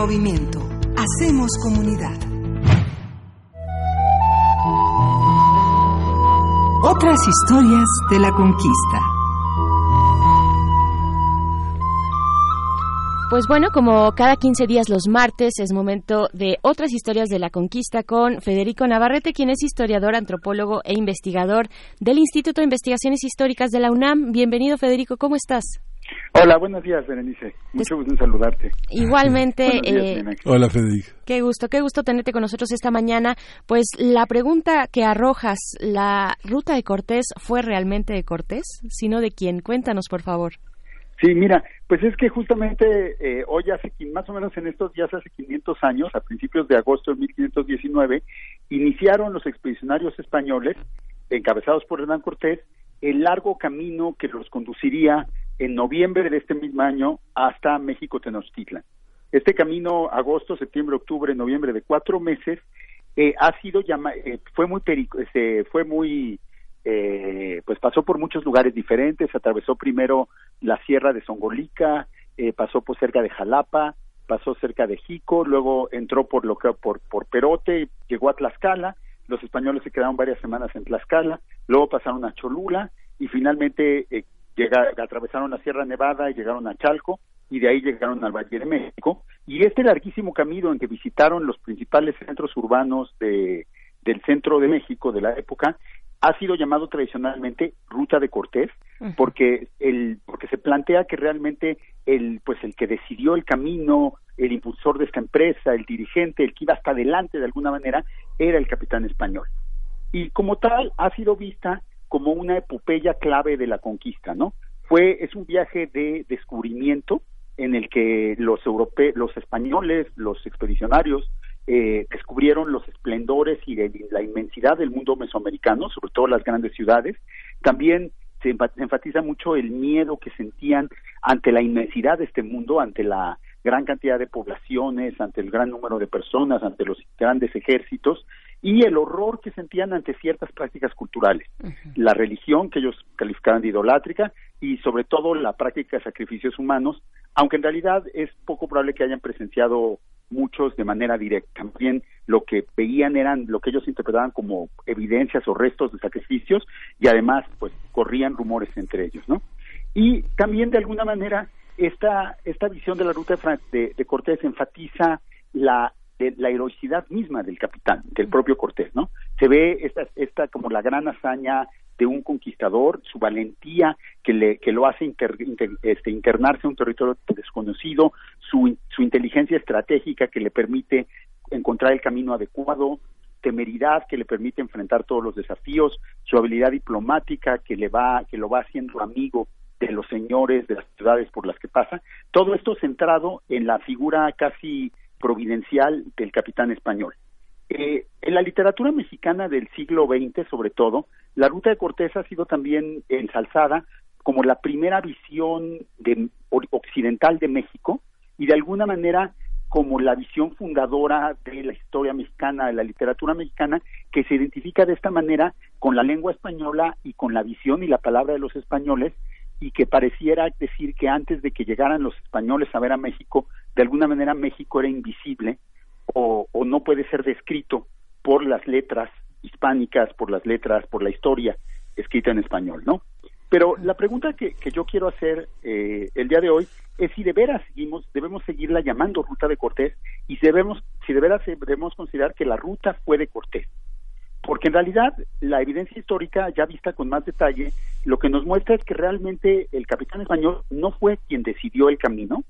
Speaker 4: Movimiento. Hacemos comunidad. Otras historias de la conquista.
Speaker 2: Pues bueno, como cada 15 días los martes es momento de otras historias de la conquista con Federico Navarrete, quien es historiador, antropólogo e investigador del Instituto de Investigaciones Históricas de la UNAM. Bienvenido Federico, ¿cómo estás?
Speaker 8: Hola, buenos días, Berenice. Mucho gusto en saludarte.
Speaker 2: Igualmente.
Speaker 1: eh, Hola, Federico.
Speaker 2: Qué gusto, qué gusto tenerte con nosotros esta mañana. Pues la pregunta que arrojas, ¿la ruta de Cortés fue realmente de Cortés? Sino de quién? Cuéntanos, por favor.
Speaker 8: Sí, mira, pues es que justamente eh, hoy hace, más o menos en estos días, hace 500 años, a principios de agosto de 1519, iniciaron los expedicionarios españoles, encabezados por Hernán Cortés, el largo camino que los conduciría en noviembre de este mismo año hasta México Tenochtitlan. Este camino, agosto, septiembre, octubre, noviembre, de cuatro meses, eh, ha sido llama, eh, fue muy perico, este, fue muy eh, pues pasó por muchos lugares diferentes, atravesó primero la sierra de Songolica, eh, pasó por cerca de Jalapa, pasó cerca de Jico, luego entró por lo que por, por Perote, llegó a Tlaxcala, los españoles se quedaron varias semanas en Tlaxcala, luego pasaron a Cholula y finalmente eh, atravesaron la Sierra Nevada y llegaron a Chalco y de ahí llegaron al Valle de México. Y este larguísimo camino en que visitaron los principales centros urbanos de, del centro de México de la época ha sido llamado tradicionalmente ruta de Cortés porque el porque se plantea que realmente el pues el que decidió el camino el impulsor de esta empresa el dirigente el que iba hasta adelante de alguna manera era el capitán español. Y como tal ha sido vista como una epopeya clave de la conquista no fue es un viaje de descubrimiento en el que los europeos los españoles los expedicionarios eh, descubrieron los esplendores y la inmensidad del mundo mesoamericano, sobre todo las grandes ciudades. También se enfatiza mucho el miedo que sentían ante la inmensidad de este mundo, ante la gran cantidad de poblaciones, ante el gran número de personas, ante los grandes ejércitos y el horror que sentían ante ciertas prácticas culturales, la religión que ellos calificaban de idolátrica y sobre todo la práctica de sacrificios humanos, aunque en realidad es poco probable que hayan presenciado muchos de manera directa. También lo que veían eran lo que ellos interpretaban como evidencias o restos de sacrificios y además pues corrían rumores entre ellos, ¿no? Y también de alguna manera esta, esta visión de la ruta de, de, Cortés enfatiza la, la heroicidad misma del capitán, del propio Cortés, ¿no? Se ve esta, esta como la gran hazaña de un conquistador, su valentía que, le, que lo hace este, internarse en un territorio desconocido, su, su inteligencia estratégica que le permite encontrar el camino adecuado, temeridad que le permite enfrentar todos los desafíos, su habilidad diplomática que le va, que lo va haciendo amigo de los señores de las ciudades por las que pasa, todo esto centrado en la figura casi providencial del capitán español. Eh, en la literatura mexicana del siglo XX, sobre todo, la ruta de Cortés ha sido también ensalzada como la primera visión de, occidental de México y de alguna manera como la visión fundadora de la historia mexicana, de la literatura mexicana, que se identifica de esta manera con la lengua española y con la visión y la palabra de los españoles, y que pareciera decir que antes de que llegaran los españoles a ver a México, de alguna manera México era invisible o, no puede ser descrito por las letras hispánicas, por las letras, por la historia escrita en español, ¿no? Pero la pregunta que, yo quiero hacer eh, el día de hoy es si de veras seguimos, debemos seguirla llamando ruta de Cortés y si debemos, si de veras debemos considerar que la ruta fue de Cortés. Porque en realidad la evidencia histórica, ya vista con más detalle, lo que nos muestra es que realmente el capitán español no fue quien decidió el camino,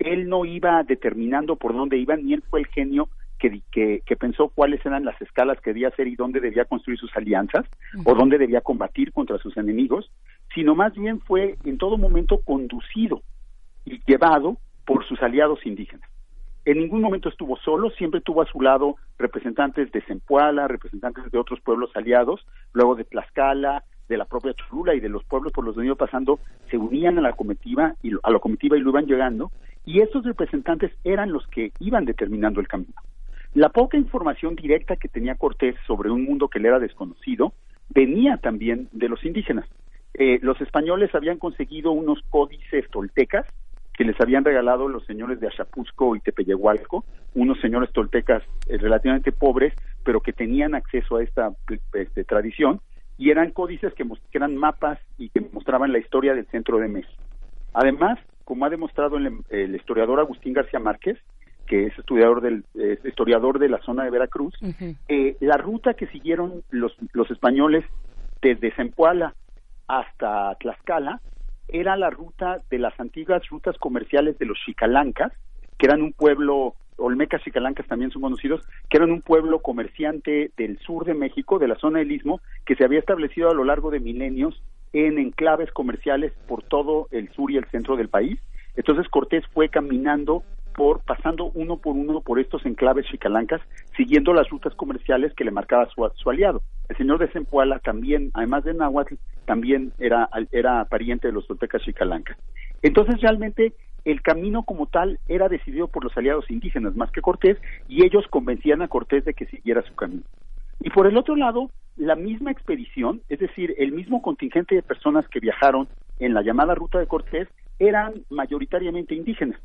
Speaker 8: él no iba determinando por dónde iban, ni él fue el genio que, que, pensó cuáles eran las escalas que debía hacer y dónde debía construir sus alianzas o dónde debía combatir contra sus enemigos, sino más bien fue en todo momento conducido y llevado por sus aliados indígenas. En ningún momento estuvo solo, siempre tuvo a su lado representantes de Zempoala, representantes de otros pueblos aliados, luego de Tlaxcala, de la propia Cholula y de los pueblos por los que iba pasando, se unían a la comitiva y a la comitiva y lo iban llegando, y estos representantes eran los que iban determinando el camino. La poca información directa que tenía Cortés sobre un mundo que le era desconocido venía también de los indígenas. Eh, los españoles habían conseguido unos códices toltecas que les habían regalado los señores de Achapuzco y Tepeyehualco, unos señores toltecas eh, relativamente pobres, pero que tenían acceso a esta este, tradición, y eran códices que, eran mapas y que mostraban la historia del centro de México. Además, como ha demostrado el, historiador Agustín García Márquez, que es estudiador del historiador de la zona de Veracruz, eh, la ruta que siguieron los, los españoles desde Zempoala hasta Tlaxcala era la ruta de las antiguas rutas comerciales de los Xicalancas, que eran un pueblo, Olmecas Xicalancas también son conocidos, que eran un pueblo comerciante del sur de México, de la zona del Istmo, que se había establecido a lo largo de milenios en enclaves comerciales por todo el sur y el centro del país. Entonces Cortés fue caminando por pasando uno por uno por estos enclaves chicalancas, siguiendo las rutas comerciales que le marcaba su, su aliado. El señor de Zempoala también, además de Nahuatl, también era, era pariente de los toltecas chicalancas. Entonces realmente el camino como tal era decidido por los aliados indígenas más que Cortés y ellos convencían a Cortés de que siguiera su camino. Y por el otro lado, la misma expedición, es decir, el mismo contingente de personas que viajaron en la llamada ruta de Cortés, eran mayoritariamente indígenas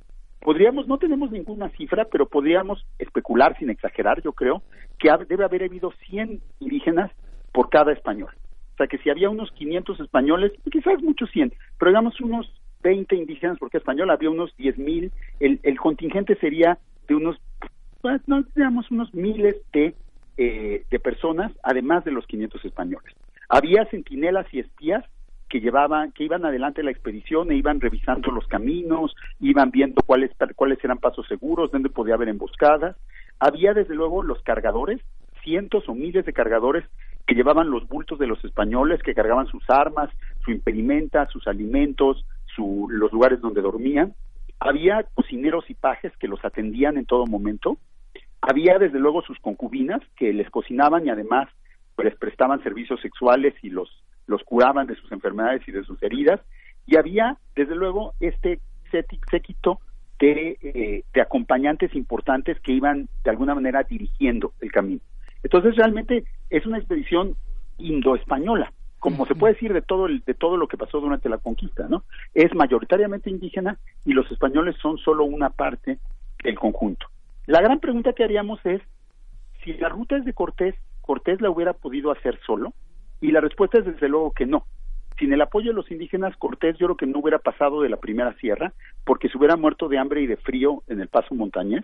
Speaker 8: podríamos, no tenemos ninguna cifra, pero podríamos especular sin exagerar, yo creo, que debe haber habido 100 indígenas por cada español. O sea, que si había unos 500 españoles, quizás muchos 100, pero digamos unos 20 indígenas por cada español, había unos 10 mil, el, el contingente sería de unos, pues, no, digamos, unos miles de, eh, de personas, además de los 500 españoles. Había centinelas y espías que llevaban, que iban adelante la expedición e iban revisando los caminos, iban viendo cuáles, cuáles eran pasos seguros, dónde podía haber emboscadas. Había desde luego los cargadores, cientos o miles de cargadores que llevaban los bultos de los españoles, que cargaban sus armas, su impedimenta, sus alimentos, su, los lugares donde dormían. Había cocineros y pajes que los atendían en todo momento. Había desde luego sus concubinas que les cocinaban y además les prestaban servicios sexuales y los los curaban de sus enfermedades y de sus heridas, y había, desde luego, este séquito de, eh, de acompañantes importantes que iban de alguna manera dirigiendo el camino. Entonces, realmente es una expedición indoespañola, como se puede decir de todo el, de todo lo que pasó durante la conquista, ¿no? Es mayoritariamente indígena y los españoles son solo una parte del conjunto. La gran pregunta que haríamos es si la ruta es de Cortés, Cortés la hubiera podido hacer solo, y la respuesta es desde luego que no. Sin el apoyo de los indígenas, Cortés yo creo que no hubiera pasado de la primera sierra, porque se hubiera muerto de hambre y de frío en el paso montañés.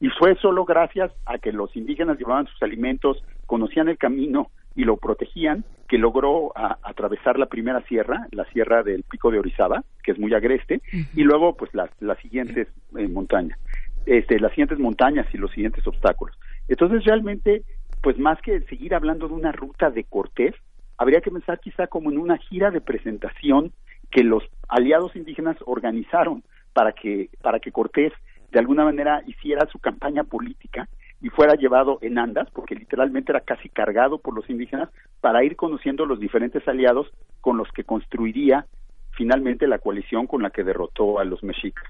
Speaker 8: Y fue solo gracias a que los indígenas llevaban sus alimentos, conocían el camino y lo protegían, que logró atravesar la primera sierra, la sierra del Pico de Orizaba, que es muy agreste, y luego pues las, las siguientes eh, montañas, este, las siguientes montañas y los siguientes obstáculos. Entonces realmente pues más que seguir hablando de una ruta de Cortés, habría que pensar quizá como en una gira de presentación que los aliados indígenas organizaron para que para que Cortés de alguna manera hiciera su campaña política y fuera llevado en andas, porque literalmente era casi cargado por los indígenas, para ir conociendo los diferentes aliados con los que construiría finalmente la coalición con la que derrotó a los mexicas.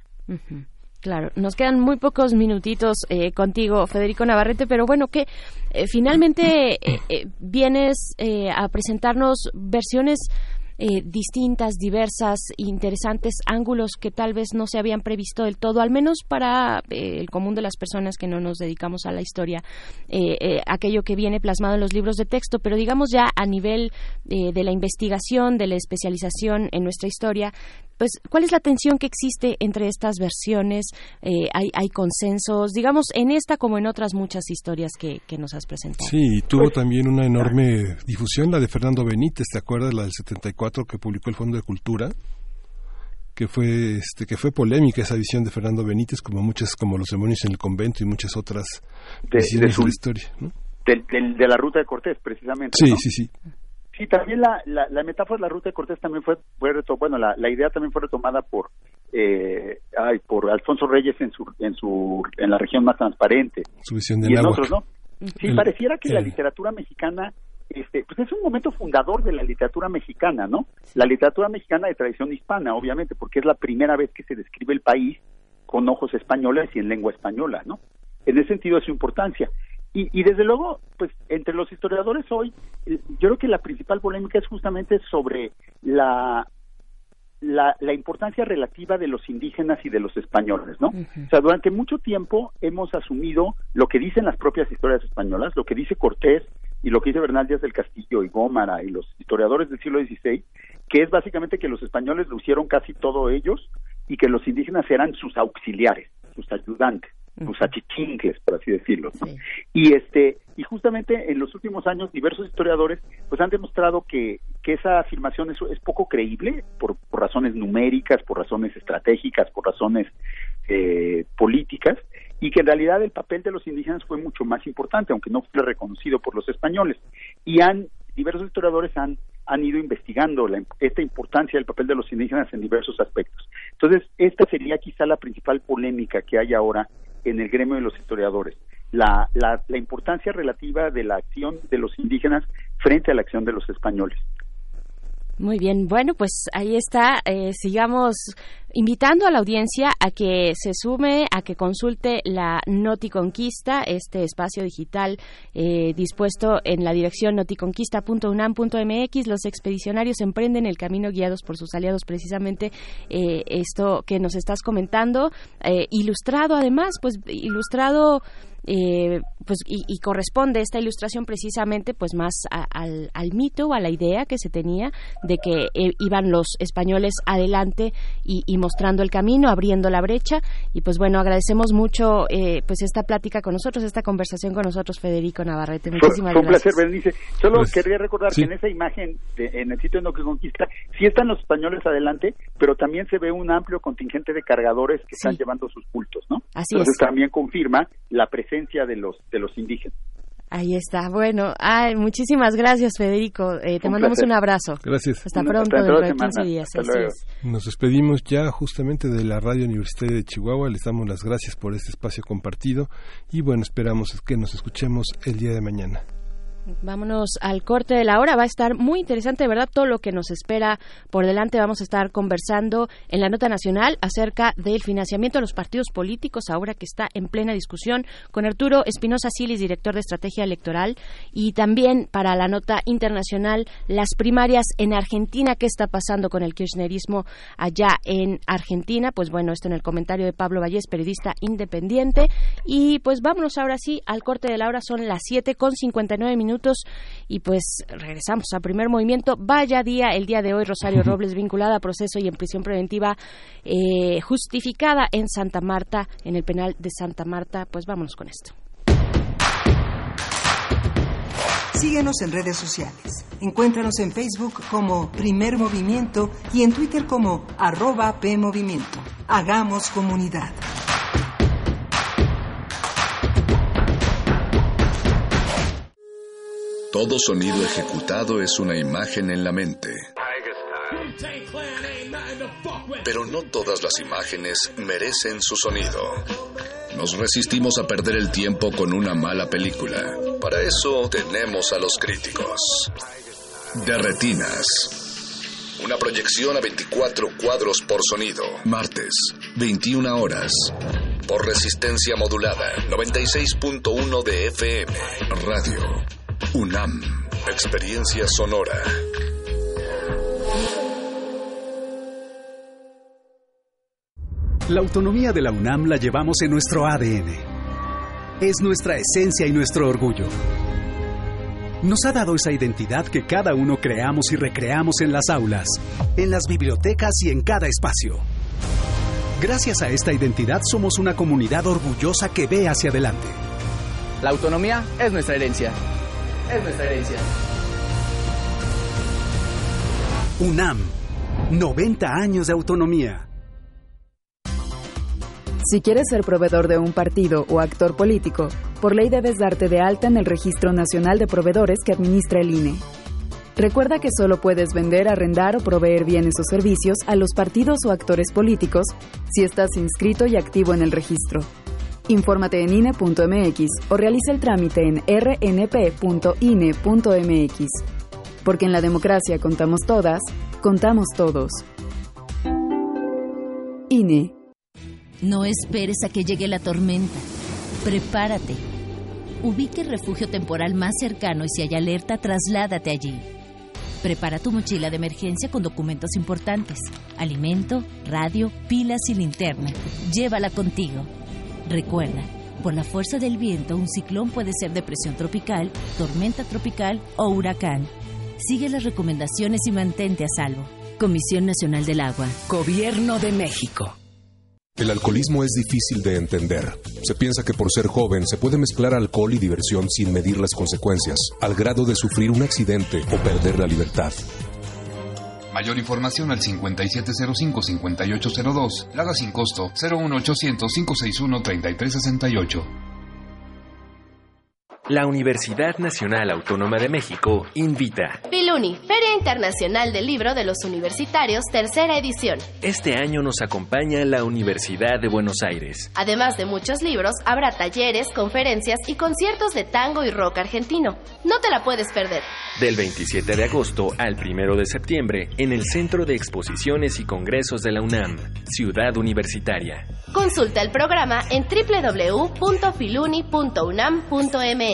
Speaker 2: Claro, nos quedan muy pocos minutitos eh, contigo, Federico Navarrete, pero bueno, que eh, finalmente eh, vienes a presentarnos versiones eh, distintas, diversas, interesantes ángulos que tal vez no se habían previsto del todo, al menos para eh, el común de las personas que no nos dedicamos a la historia, eh, aquello que viene plasmado en los libros de texto, pero digamos ya a nivel de la investigación, de la especialización en nuestra historia, pues, ¿cuál es la tensión que existe entre estas versiones? hay, hay, consensos, digamos, en esta como en otras muchas historias que, que nos has presentado.
Speaker 1: Sí, tuvo también una enorme difusión la de Fernando Benítez, ¿te acuerdas? La del 74 que publicó el Fondo de Cultura que fue este que fue polémica esa visión de Fernando Benítez como muchas como los demonios en el convento y muchas otras
Speaker 8: de, de, su, historia de, la ruta de Cortés precisamente
Speaker 1: sí sí sí
Speaker 8: sí también la, la, metáfora de la ruta de Cortés también fue, fue bueno la, la idea también fue retomada por eh, ay, por Alfonso Reyes en su en su en la región más transparente
Speaker 1: su visión de
Speaker 8: y en otros no sí pareciera que la literatura mexicana este, pues es un momento fundador de la literatura mexicana, ¿no? La literatura mexicana de tradición hispana, obviamente, porque es la primera vez que se describe el país con ojos españoles y en lengua española, ¿no? En ese sentido es su importancia. Y, y desde luego, pues entre los historiadores hoy, yo creo que la principal polémica es justamente sobre la la, la, importancia relativa de los indígenas y de los españoles, ¿no? O sea, durante mucho tiempo hemos asumido lo que dicen las propias historias españolas, lo que dice Cortés y lo que dice Bernal Díaz del Castillo y Gómara y los historiadores del siglo XVI, que es básicamente que los españoles lo hicieron casi todo ellos y que los indígenas eran sus auxiliares, sus ayudantes sus achichincles, por así decirlo. Y este y justamente en los últimos años diversos historiadores pues han demostrado que, que esa afirmación es, es poco creíble por, por, razones numéricas, por razones estratégicas, por razones eh, políticas y que en realidad el papel de los indígenas fue mucho más importante, aunque no fue reconocido por los españoles. Y han diversos historiadores han han ido investigando la, esta importancia del papel de los indígenas en diversos aspectos. Entonces, esta sería quizá la principal polémica que hay ahora en el gremio de los historiadores, la, la, la importancia relativa de la acción de los indígenas frente a la acción de los españoles.
Speaker 2: Muy bien, bueno, pues ahí está. Eh, sigamos invitando a la audiencia a que se sume, a que consulte la Noticonquista, este espacio digital eh, dispuesto en la dirección noticonquista.unam.mx. Los expedicionarios emprenden el camino guiados por sus aliados, precisamente eh, esto que nos estás comentando, ilustrado además, pues ilustrado eh, pues y, corresponde esta ilustración precisamente pues más al, mito o a la idea que se tenía de que eh, iban los españoles adelante y, mostrando el camino abriendo la brecha. Y pues bueno agradecemos mucho eh, pues esta plática con nosotros esta conversación con nosotros Federico Navarrete. Muchísimas
Speaker 8: fue, un placer Berenice. Solo pues, quería recordar que en esa imagen en el sitio de No que Conquista sí están los españoles adelante pero también se ve un amplio contingente de cargadores que están llevando sus cultos no
Speaker 2: Así
Speaker 8: entonces
Speaker 2: es.
Speaker 8: también confirma la presencia de los de los indígenas.
Speaker 2: Ahí está. Bueno, ay, muchísimas gracias, Federico. Eh, te mandamos un abrazo.
Speaker 1: Gracias.
Speaker 2: Hasta pronto, dentro de 15 días.
Speaker 1: Nos despedimos ya justamente de la Radio Universitaria de Chihuahua. Les damos las gracias por este espacio compartido y bueno, esperamos que nos escuchemos el día de mañana.
Speaker 2: Vámonos al corte de la hora. Va a estar muy interesante, de verdad, todo lo que nos espera por delante. Vamos a estar conversando en la nota nacional acerca del financiamiento de los partidos políticos, ahora que está en plena discusión, con Arturo Espinosa Silis, director de estrategia electoral, y también para la nota internacional, las primarias en Argentina. ¿Qué está pasando con el kirchnerismo allá en Argentina? Pues bueno, esto en el comentario de Pablo Vallés, periodista independiente. Y pues vámonos ahora sí al corte de la hora. Son las 7 con 59 minutos y pues regresamos a primer movimiento. Vaya día el día de hoy, Rosario Robles, vinculada a proceso y en prisión preventiva eh, justificada en Santa Marta, en el penal de Santa Marta. Pues vámonos con esto.
Speaker 4: Síguenos en redes sociales. Encuéntranos en Facebook como Primer Movimiento y en Twitter como arroba PMovimiento. Hagamos comunidad.
Speaker 9: Todo sonido ejecutado es una imagen en la mente. Pero no todas las imágenes merecen su sonido. Nos resistimos a perder el tiempo con una mala película. Para eso tenemos a los críticos. De Retinas. Una proyección a 24 cuadros por sonido. Martes, 21 horas. Por resistencia modulada, 96.1 de FM. Radio. UNAM, experiencia sonora.
Speaker 10: La autonomía de la UNAM la llevamos en nuestro ADN. Es nuestra esencia y nuestro orgullo. Nos ha dado esa identidad que cada uno creamos y recreamos en las aulas, en las bibliotecas y en cada espacio. Gracias a esta identidad somos una comunidad orgullosa que ve hacia adelante.
Speaker 11: La autonomía es nuestra herencia es nuestra herencia.
Speaker 10: UNAM, 90 años de autonomía.
Speaker 12: Si quieres ser proveedor de un partido o actor político, por ley debes darte de alta en el Registro Nacional de Proveedores que administra el INE. Recuerda que solo puedes vender, arrendar o proveer bienes o servicios a los partidos o actores políticos si estás inscrito y activo en el registro. Infórmate en INE.mx o realiza el trámite en rnp.ine.mx. Porque en la democracia contamos todas, contamos todos. INE.
Speaker 13: No esperes a que llegue la tormenta. Prepárate. Ubique el refugio temporal más cercano y si hay alerta, trasládate allí. Prepara tu mochila de emergencia con documentos importantes, alimento, radio, pilas y linterna. Llévala contigo. Recuerda, por la fuerza del viento, un ciclón puede ser depresión tropical, tormenta tropical o huracán. Sigue las recomendaciones y mantente a salvo. Comisión Nacional del Agua.
Speaker 14: Gobierno de México.
Speaker 15: El alcoholismo es difícil de entender. Se piensa que por ser joven se puede mezclar alcohol y diversión sin medir las consecuencias, al grado de sufrir un accidente o perder la libertad.
Speaker 16: Mayor información al 5705-5802. Lada sin costo 01800-561-3368.
Speaker 17: La Universidad Nacional Autónoma de México invita.
Speaker 18: Filuni, Feria Internacional del Libro de los Universitarios, tercera edición.
Speaker 17: Este año nos acompaña la Universidad de Buenos Aires.
Speaker 18: Además de muchos libros, habrá talleres, conferencias y conciertos de tango y rock argentino. No te la puedes perder.
Speaker 17: Del 27 de agosto al 1 de septiembre, en el Centro de Exposiciones y Congresos de la UNAM, Ciudad Universitaria.
Speaker 18: Consulta el programa en www.filuni.unam.mx.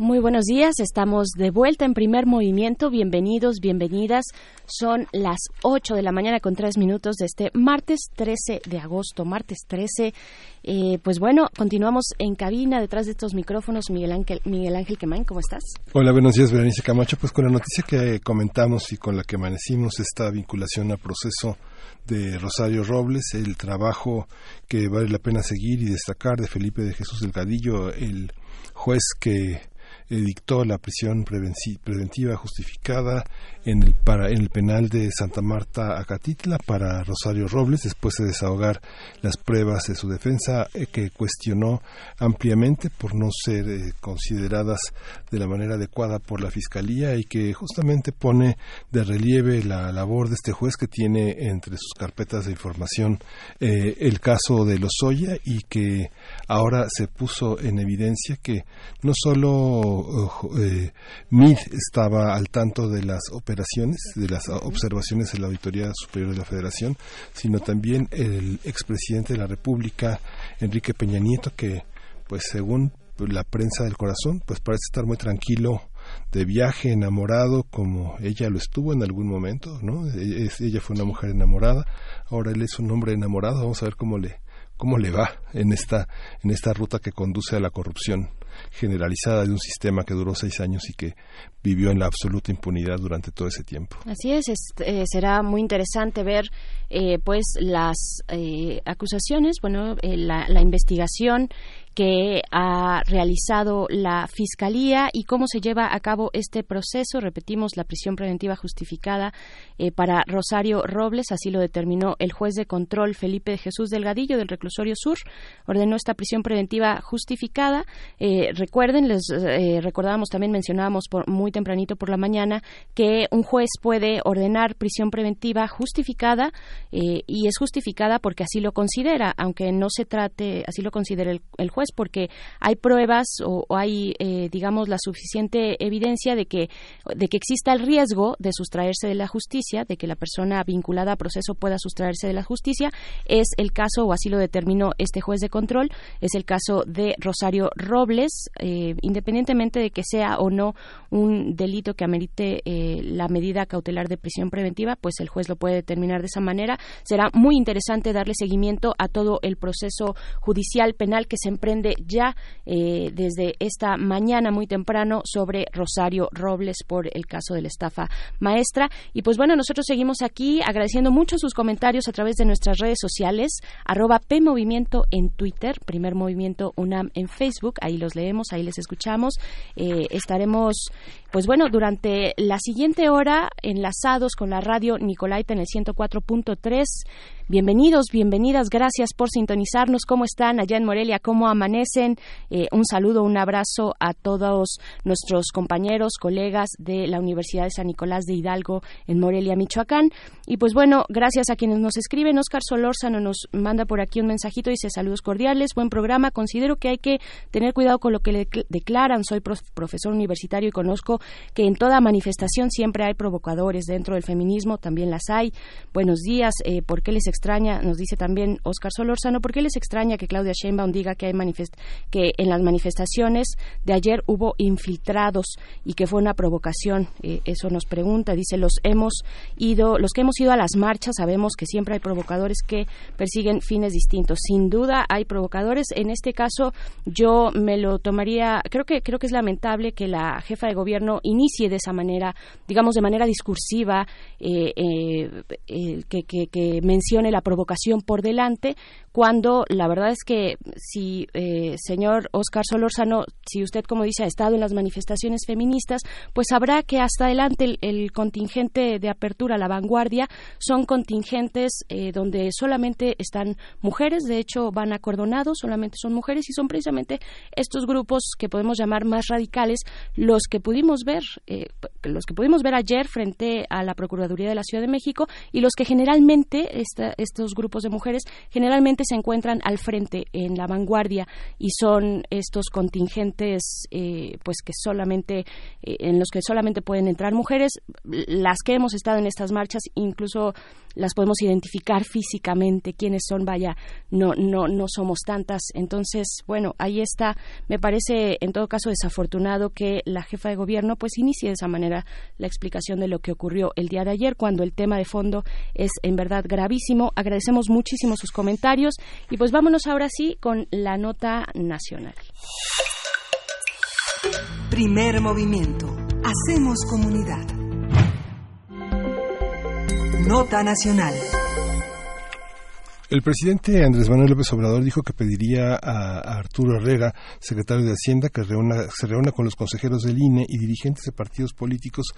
Speaker 2: Muy buenos días, estamos de vuelta en primer movimiento. Bienvenidos, bienvenidas. Son las 8 de la mañana con 3 minutos de este martes 13 de agosto, martes 13. Eh, pues bueno, continuamos en cabina detrás de estos micrófonos. Miguel Ángel, Miguel Ángel Quemain, ¿cómo estás?
Speaker 1: Hola, buenos días, Berenice Camacho. Pues con la noticia que comentamos y con la que amanecimos, esta vinculación al proceso de Rosario Robles, el trabajo que vale la pena seguir y destacar de Felipe de Jesús Delgadillo, el juez que dictó la prisión preventiva justificada en el, para, en el penal de Santa Marta Acatitla para Rosario Robles después de desahogar las pruebas de su defensa eh, que cuestionó ampliamente por no ser eh, consideradas de la manera adecuada por la Fiscalía y que justamente pone de relieve la labor de este juez que tiene entre sus carpetas de información eh, el caso de Lozoya y que ahora se puso en evidencia que no solo eh, MID estaba al tanto de las operaciones, de las observaciones de la Auditoría Superior de la Federación, sino también el expresidente de la República, Enrique Peña Nieto, que, pues según la prensa del corazón, pues parece estar muy tranquilo de viaje, enamorado, como ella lo estuvo en algún momento, ¿no? E-, ella fue una mujer enamorada, ahora él es un hombre enamorado, vamos a ver cómo le cómo le va en esta en esta ruta que conduce a la corrupción generalizada de un sistema que duró seis años y que vivió en la absoluta impunidad durante todo ese tiempo.
Speaker 2: Así es, eh, será muy interesante ver eh, pues las eh, acusaciones, bueno, la, la, investigación que ha realizado la Fiscalía y cómo se lleva a cabo este proceso. Repetimos, la prisión preventiva justificada eh, para Rosario Robles, así lo determinó el juez de control Felipe Jesús Delgadillo del Reclusorio Sur. Ordenó esta prisión preventiva justificada. Eh, recuerden, les eh, recordábamos también, mencionábamos por, muy tempranito por la mañana, que un juez puede ordenar prisión preventiva justificada y es justificada porque así lo considera, aunque no se trate, así lo considera el juez porque hay pruebas o, hay, eh, digamos, la suficiente evidencia de que, de que exista el riesgo de sustraerse de la justicia, de que la persona vinculada a proceso pueda sustraerse de la justicia. Es el caso, o así lo determinó este juez de control, es el caso de Rosario Robles, eh, independientemente de que sea o no un delito que amerite eh, la medida cautelar de prisión preventiva, pues el juez lo puede determinar de esa manera. Será muy interesante darle seguimiento a todo el proceso judicial penal que se emprende ya eh, desde esta mañana muy temprano sobre Rosario Robles por el caso de la estafa maestra. Y pues bueno, nosotros seguimos aquí agradeciendo mucho sus comentarios a través de nuestras redes sociales, arroba PMovimiento en Twitter, Primer Movimiento UNAM en Facebook, ahí los leemos, ahí les escuchamos. Eh, estaremos, pues bueno, durante la siguiente hora enlazados con la radio Nicolaita en el 104.3 Bienvenidos, bienvenidas, gracias por sintonizarnos. ¿Cómo están allá en Morelia? ¿Cómo amanecen? Eh, un saludo, un abrazo a todos nuestros compañeros, colegas de la Universidad de San Nicolás de Hidalgo en Morelia, Michoacán. Y pues bueno, gracias a quienes nos escriben. Oscar Solórzano nos manda por aquí un mensajito, dice saludos cordiales, buen programa. Considero que hay que tener cuidado con lo que le declaran. Soy profesor universitario y conozco que en toda manifestación siempre hay provocadores dentro del feminismo, también las hay. Buenos días, eh, ¿por qué les extraña, nos dice también Oscar Solórzano, ¿por qué les extraña que Claudia Sheinbaum diga que, hay que en las manifestaciones de ayer hubo infiltrados y que fue una provocación? Eh, eso nos pregunta, dice, los hemos ido, los que hemos ido a las marchas sabemos que siempre hay provocadores que persiguen fines distintos. Sin duda hay provocadores. En este caso yo me lo tomaría, creo que creo que es lamentable que la jefa de gobierno inicie de esa manera, digamos de manera discursiva, eh, eh, que mencione la provocación por delante, cuando la verdad es que si, eh, señor Oscar Solórzano, si usted, como dice, ha estado en las manifestaciones feministas, pues sabrá que hasta adelante el, contingente de apertura, la vanguardia, son contingentes eh, donde solamente están mujeres, de hecho van acordonados, solamente son mujeres y son precisamente estos grupos que podemos llamar más radicales los que pudimos ver, eh, los que pudimos ver ayer frente a la Procuraduría de la Ciudad de México y los que generalmente esta, estos grupos de mujeres generalmente se encuentran al frente en la vanguardia y son estos contingentes eh, pues que solamente eh, en los que solamente pueden entrar mujeres. Las que hemos estado en estas marchas incluso las podemos identificar físicamente quiénes son vaya no no no somos tantas. Entonces bueno ahí está. Me parece en todo caso desafortunado que la jefa de gobierno pues inicie de esa manera la explicación de lo que ocurrió el día de ayer cuando el tema de fondo es en verdad gravísimo agradecemos muchísimo sus comentarios. Y pues vámonos ahora sí con la nota nacional.
Speaker 4: Primer movimiento. Hacemos comunidad. Nota Nacional.
Speaker 1: El presidente Andrés Manuel López Obrador dijo que pediría a, Arturo Herrera, secretario de Hacienda, que se reúna con los consejeros del INE y dirigentes de partidos políticos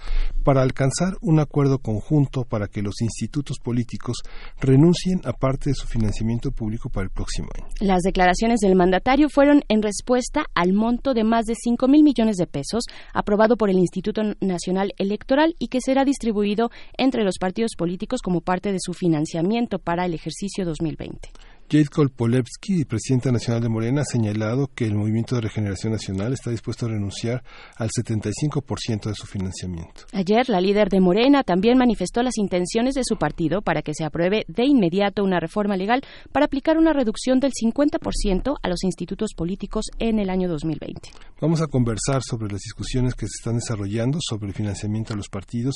Speaker 1: para alcanzar un acuerdo conjunto para que los institutos políticos renuncien a parte de su financiamiento público para el próximo año.
Speaker 2: Las declaraciones del mandatario fueron en respuesta al monto de más de 5 mil millones de pesos aprobado por el Instituto Nacional Electoral y que será distribuido entre los partidos políticos como parte de su financiamiento para el ejercicio 2020. 2020.
Speaker 1: Jade Kolpolevsky, presidenta nacional de Morena, ha señalado que el Movimiento de Regeneración Nacional está dispuesto a renunciar al 75% de su financiamiento.
Speaker 2: Ayer, la líder de Morena también manifestó las intenciones de su partido para que se apruebe de inmediato una reforma legal para aplicar una reducción del 50% a los institutos políticos en el año 2020.
Speaker 1: Vamos a conversar sobre las discusiones que se están desarrollando sobre el financiamiento a los partidos,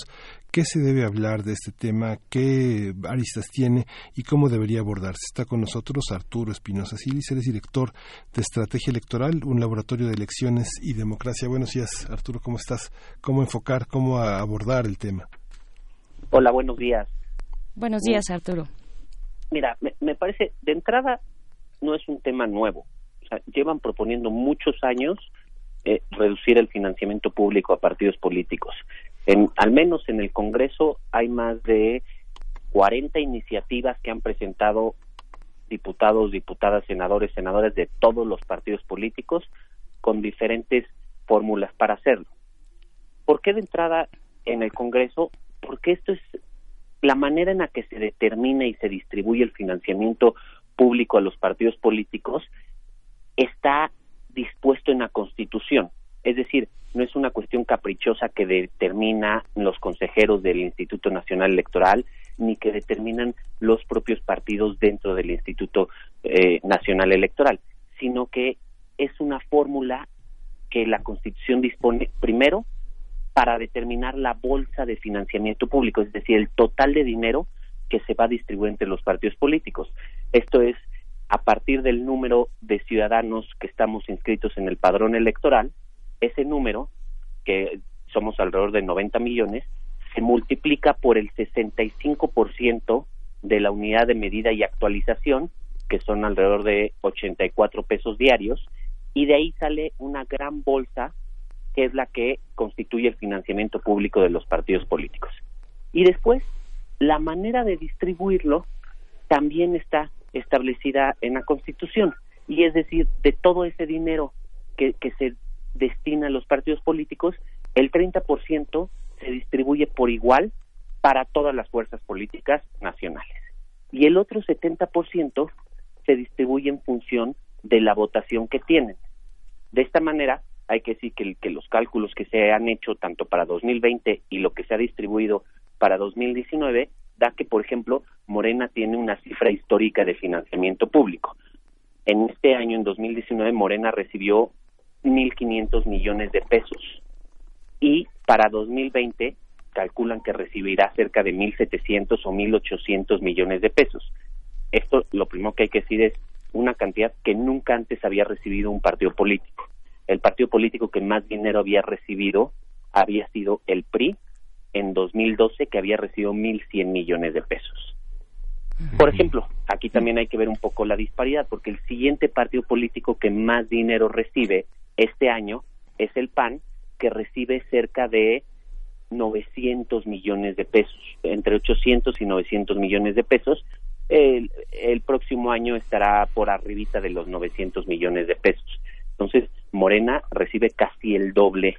Speaker 1: qué se debe hablar de este tema, qué aristas tiene y cómo debería abordarse. Está con nosotros Arturo Espinosa Silis, eres director de Estrategia Electoral, un laboratorio de elecciones y democracia. Buenos días, Arturo, ¿cómo estás? ¿Cómo enfocar, cómo abordar el tema?
Speaker 19: Hola, buenos días.
Speaker 2: Buenos días, Arturo.
Speaker 19: Mira, me, parece, de entrada, no es un tema nuevo. llevan proponiendo muchos años eh, reducir el financiamiento público a partidos políticos. En, al menos en el Congreso hay más de 40 iniciativas que han presentado diputados, diputadas, senadores, senadores de todos los partidos políticos con diferentes fórmulas para hacerlo. ¿Por qué de entrada en el Congreso? Porque esto es la manera en la que se determina y se distribuye el financiamiento público a los partidos políticos está dispuesto en la Constitución. Es decir, no es una cuestión caprichosa que determina los consejeros del Instituto Nacional Electoral, ni que determinan los propios partidos dentro del Instituto eh, Nacional Electoral, sino que es una fórmula que la Constitución dispone primero para determinar la bolsa de financiamiento público, es decir, el total de dinero que se va a distribuir entre los partidos políticos. Esto es a partir del número de ciudadanos que estamos inscritos en el padrón electoral, ese número, que somos alrededor de 90 millones, se multiplica por el 65% de la unidad de medida y actualización, que son alrededor de 84 pesos diarios, y de ahí sale una gran bolsa que es la que constituye el financiamiento público de los partidos políticos. Y después, la manera de distribuirlo también está establecida en la Constitución. Y es decir, de todo ese dinero que, que se destina a los partidos políticos, el 30% se distribuye por igual para todas las fuerzas políticas nacionales. Y el otro 70% se distribuye en función de la votación que tienen. De esta manera, hay que decir que, que los cálculos que se han hecho tanto para 2020 y lo que se ha distribuido para 2019 da que, por ejemplo, Morena tiene una cifra histórica de financiamiento público. En este año, en 2019, Morena recibió 1.500 millones de pesos y para 2020 calculan que recibirá cerca de 1.700 o 1.800 millones de pesos. Esto, lo primero que hay que decir es una cantidad que nunca antes había recibido un partido político. El partido político que más dinero había recibido había sido el PRI en 2012, que había recibido 1.100 millones de pesos. Por ejemplo, aquí también hay que ver un poco la disparidad, porque el siguiente partido político que más dinero recibe este año es el PAN, que recibe cerca de 900 millones de pesos, entre 800 y 900 millones de pesos. El, próximo año estará por arribita de los 900 millones de pesos. Entonces, Morena recibe casi el doble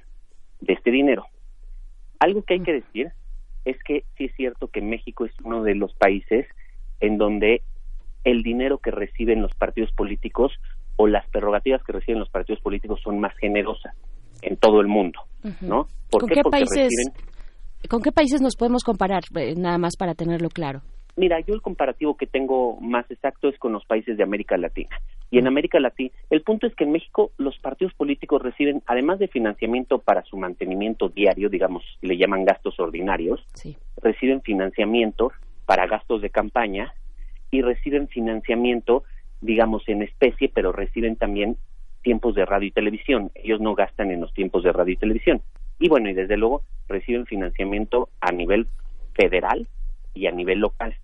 Speaker 19: de este dinero. Algo que hay que decir es que sí es cierto que México es uno de los países en donde el dinero que reciben los partidos políticos o las prerrogativas que reciben los partidos políticos son más generosas en todo el mundo, ¿no?
Speaker 2: ¿Con qué, países? ¿Con qué países nos podemos comparar? Eh, nada más para tenerlo claro.
Speaker 19: Mira, yo el comparativo que tengo más exacto es con los países de América Latina. Y en América Latina, el punto es que en México los partidos políticos reciben, además de financiamiento para su mantenimiento diario, digamos, le llaman gastos ordinarios, reciben financiamiento para gastos de campaña y reciben financiamiento, digamos, en especie, pero reciben también tiempos de radio y televisión. Ellos no gastan en los tiempos de radio y televisión. Y bueno, y desde luego reciben financiamiento a nivel federal y a nivel local.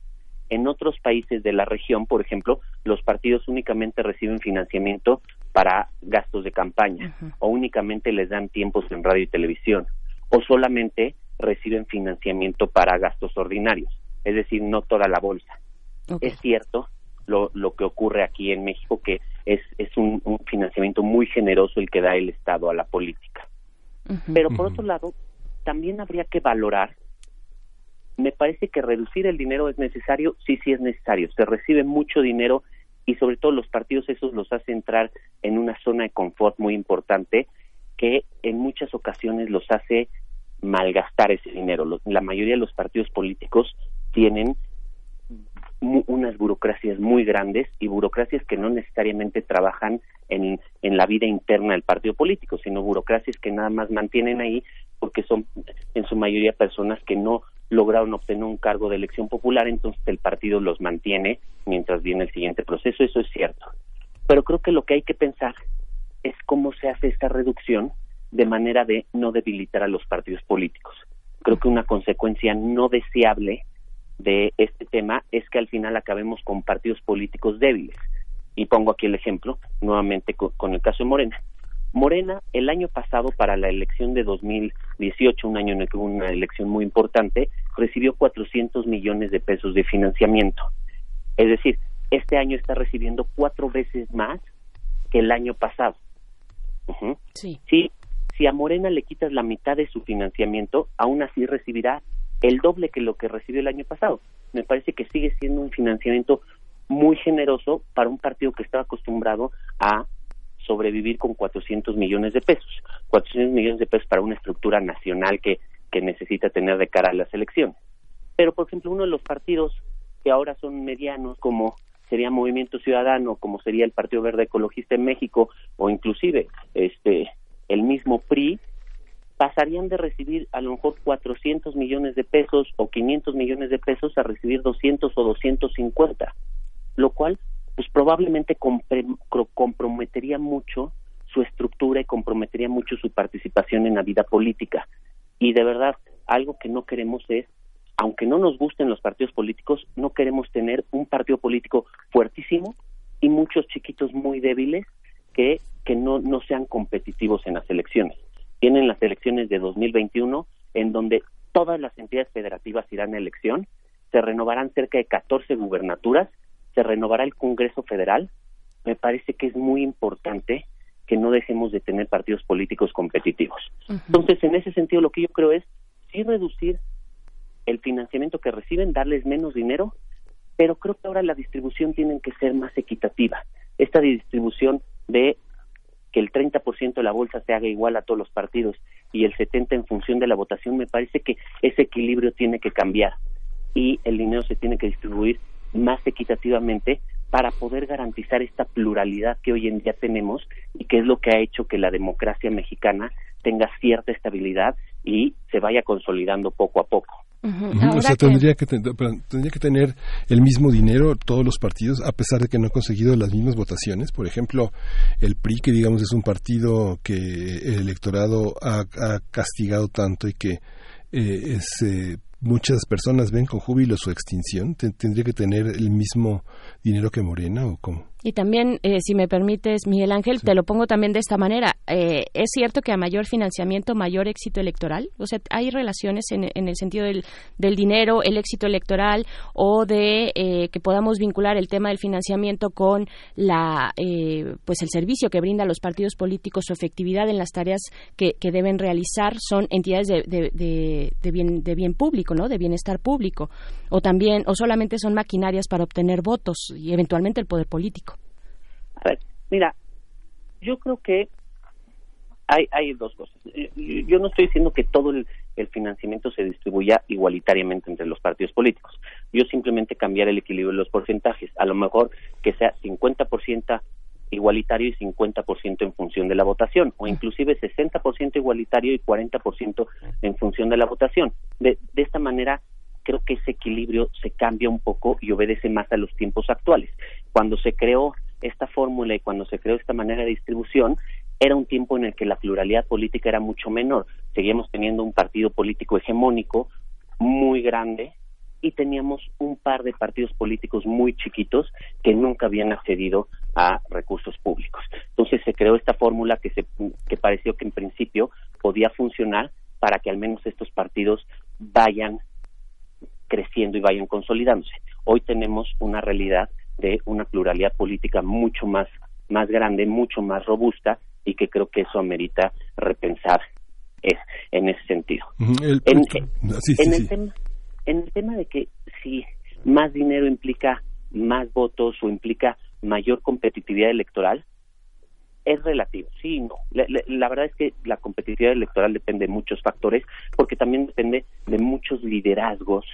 Speaker 19: En otros países de la región, por ejemplo, los partidos únicamente reciben financiamiento para gastos de campaña o únicamente les dan tiempos en radio y televisión o solamente reciben financiamiento para gastos ordinarios, es decir, no toda la bolsa. Es cierto lo, lo que ocurre aquí en México, que es, es un, financiamiento muy generoso el que da el Estado a la política. Pero por otro lado, también habría que valorar me parece que reducir el dinero es necesario, sí, sí es necesario. Se recibe mucho dinero y sobre todo los partidos esos los hace entrar en una zona de confort muy importante que en muchas ocasiones los hace malgastar ese dinero. la mayoría de los partidos políticos tienen unas burocracias muy grandes y burocracias que no necesariamente trabajan en, en la vida interna del partido político, sino burocracias que nada más mantienen ahí porque son en su mayoría personas que no lograron obtener un cargo de elección popular, entonces el partido los mantiene mientras viene el siguiente proceso, eso es cierto. Pero creo que lo que hay que pensar es cómo se hace esta reducción de manera de no debilitar a los partidos políticos. Creo que una consecuencia no deseable de este tema es que al final acabemos con partidos políticos débiles. Y pongo aquí el ejemplo, nuevamente con, el caso de Morena. Morena, el año pasado, para la elección de 2018, un año en el que hubo una elección muy importante, recibió 400 millones de pesos de financiamiento. Es decir, este año está recibiendo cuatro veces más que el año pasado.
Speaker 2: sí.
Speaker 19: sí. Si a Morena le quitas la mitad de su financiamiento, aún así recibirá el doble que lo que recibió el año pasado. Me parece que sigue siendo un financiamiento muy generoso para un partido que estaba acostumbrado a sobrevivir con 400 millones de pesos. 400 millones de pesos para una estructura nacional que, que necesita tener de cara a las elecciones. Pero, por ejemplo, uno de los partidos que ahora son medianos, como sería Movimiento Ciudadano, como sería el Partido Verde Ecologista en México, o inclusive este el mismo PRI, pasarían de recibir a lo mejor 400 millones de pesos o 500 millones de pesos a recibir 200 o 250, lo cual pues probablemente comprometería mucho su estructura y comprometería mucho su participación en la vida política. Y de verdad, algo que no queremos es, aunque no nos gusten los partidos políticos, no queremos tener un partido político fuertísimo y muchos chiquitos muy débiles que, que no, no sean competitivos en las elecciones. Tienen las elecciones de 2021 en donde todas las entidades federativas irán a elección, se renovarán cerca de 14 gubernaturas se renovará el Congreso Federal, me parece que es muy importante que no dejemos de tener partidos políticos competitivos. Entonces, en ese sentido, lo que yo creo es sí reducir el financiamiento que reciben, darles menos dinero, pero creo que ahora la distribución tiene que ser más equitativa. Esta distribución de que el 30% de la bolsa se haga igual a todos los partidos y el 70% en función de la votación, me parece que ese equilibrio tiene que cambiar y el dinero se tiene que distribuir más equitativamente para poder garantizar esta pluralidad que hoy en día tenemos y que es lo que ha hecho que la democracia mexicana tenga cierta estabilidad y se vaya consolidando poco a poco.
Speaker 1: O sea, tendría que, tendría que tener el mismo dinero todos los partidos, a pesar de que no han conseguido las mismas votaciones. Por ejemplo, el PRI, que digamos es un partido que el electorado ha, castigado tanto y que eh, es, eh, muchas personas ven con júbilo su extinción. ¿Tendría que tener el mismo dinero que Morena o cómo?
Speaker 2: Y también, eh, si me permites, Miguel Ángel, te lo pongo también de esta manera. Eh, ¿Es cierto que a mayor financiamiento, mayor éxito electoral? O sea, ¿hay relaciones en, el sentido del, dinero, el éxito electoral o de eh, que podamos vincular el tema del financiamiento con la, pues el servicio que brinda a los partidos políticos, su efectividad en las tareas que, deben realizar? Son entidades de, de, bien, de bien público, ¿no? De bienestar público. O también, o solamente son maquinarias para obtener votos y eventualmente el poder político.
Speaker 19: Mira, yo creo que hay, hay dos cosas. Yo no estoy diciendo que todo el, financiamiento se distribuya igualitariamente entre los partidos políticos. Yo simplemente cambiar el equilibrio de los porcentajes. A lo mejor que sea 50% igualitario y 50% en función de la votación, o inclusive 60% igualitario y 40% en función de la votación. De, de esta manera, creo que ese equilibrio se cambia un poco y obedece más a los tiempos actuales. Cuando se creó esta fórmula y cuando se creó esta manera de distribución, era un tiempo en el que la pluralidad política era mucho menor. Seguíamos teniendo un partido político hegemónico muy grande y teníamos un par de partidos políticos muy chiquitos que nunca habían accedido a recursos públicos. Entonces se creó esta fórmula que, se, que pareció que en principio podía funcionar para que al menos estos partidos vayan creciendo y vayan consolidándose. Hoy tenemos una realidad de una pluralidad política mucho más, más grande, mucho más robusta y que creo que eso amerita repensar es, en ese sentido. en, el Tema, en el tema de que si más dinero implica más votos o implica mayor competitividad electoral, es relativo, sí y no. La, la, verdad es que la competitividad electoral depende de muchos factores, porque también depende de muchos liderazgos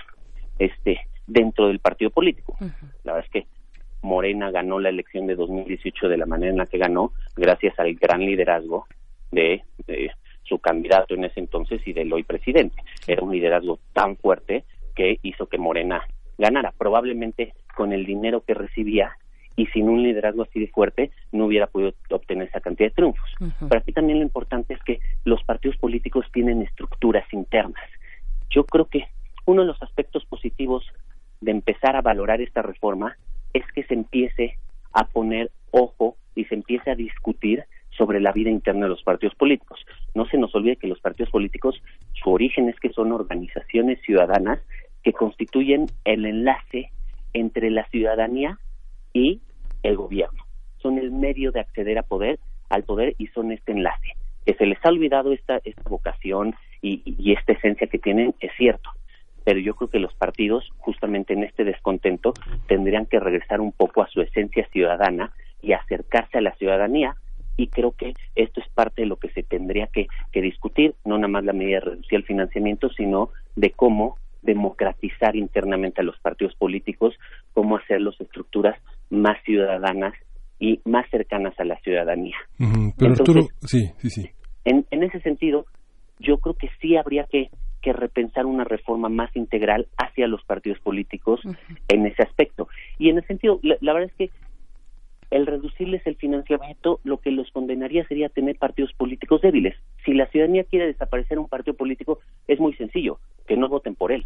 Speaker 19: este dentro del partido político. La verdad es que Morena ganó la elección de 2018 de la manera en la que ganó, gracias al gran liderazgo de, su candidato en ese entonces y del hoy presidente. Era un liderazgo tan fuerte que hizo que Morena ganara. Probablemente con el dinero que recibía y sin un liderazgo así de fuerte no hubiera podido obtener esa cantidad de triunfos. Pero aquí también lo importante es que los partidos políticos tienen estructuras internas. Yo creo que uno de los aspectos positivos de empezar a valorar esta reforma es que se empiece a poner ojo y se empiece a discutir sobre la vida interna de los partidos políticos. No se nos olvide que los partidos políticos, su origen es que son organizaciones ciudadanas que constituyen el enlace entre la ciudadanía y el gobierno. Son el medio de acceder a poder, al poder y son este enlace. Que se les ha olvidado esta, esta vocación y esta esencia que tienen es cierto, pero yo creo que los partidos, justamente en este descontento, tendrían que regresar un poco a su esencia ciudadana y acercarse a la ciudadanía y creo que esto es parte de lo que se tendría que, discutir, no nada más la medida de reducir el financiamiento, sino de cómo democratizar internamente a los partidos políticos, cómo hacer las estructuras más ciudadanas y más cercanas a la ciudadanía.
Speaker 1: Pero Arturo, sí, sí, sí.
Speaker 19: En, en ese sentido, yo creo que sí habría que que repensar una reforma más integral hacia los partidos políticos en ese aspecto. Y en ese sentido, la, verdad es que el reducirles el financiamiento lo que los condenaría sería tener partidos políticos débiles. Si la ciudadanía quiere desaparecer un partido político, es muy sencillo, que no voten por él,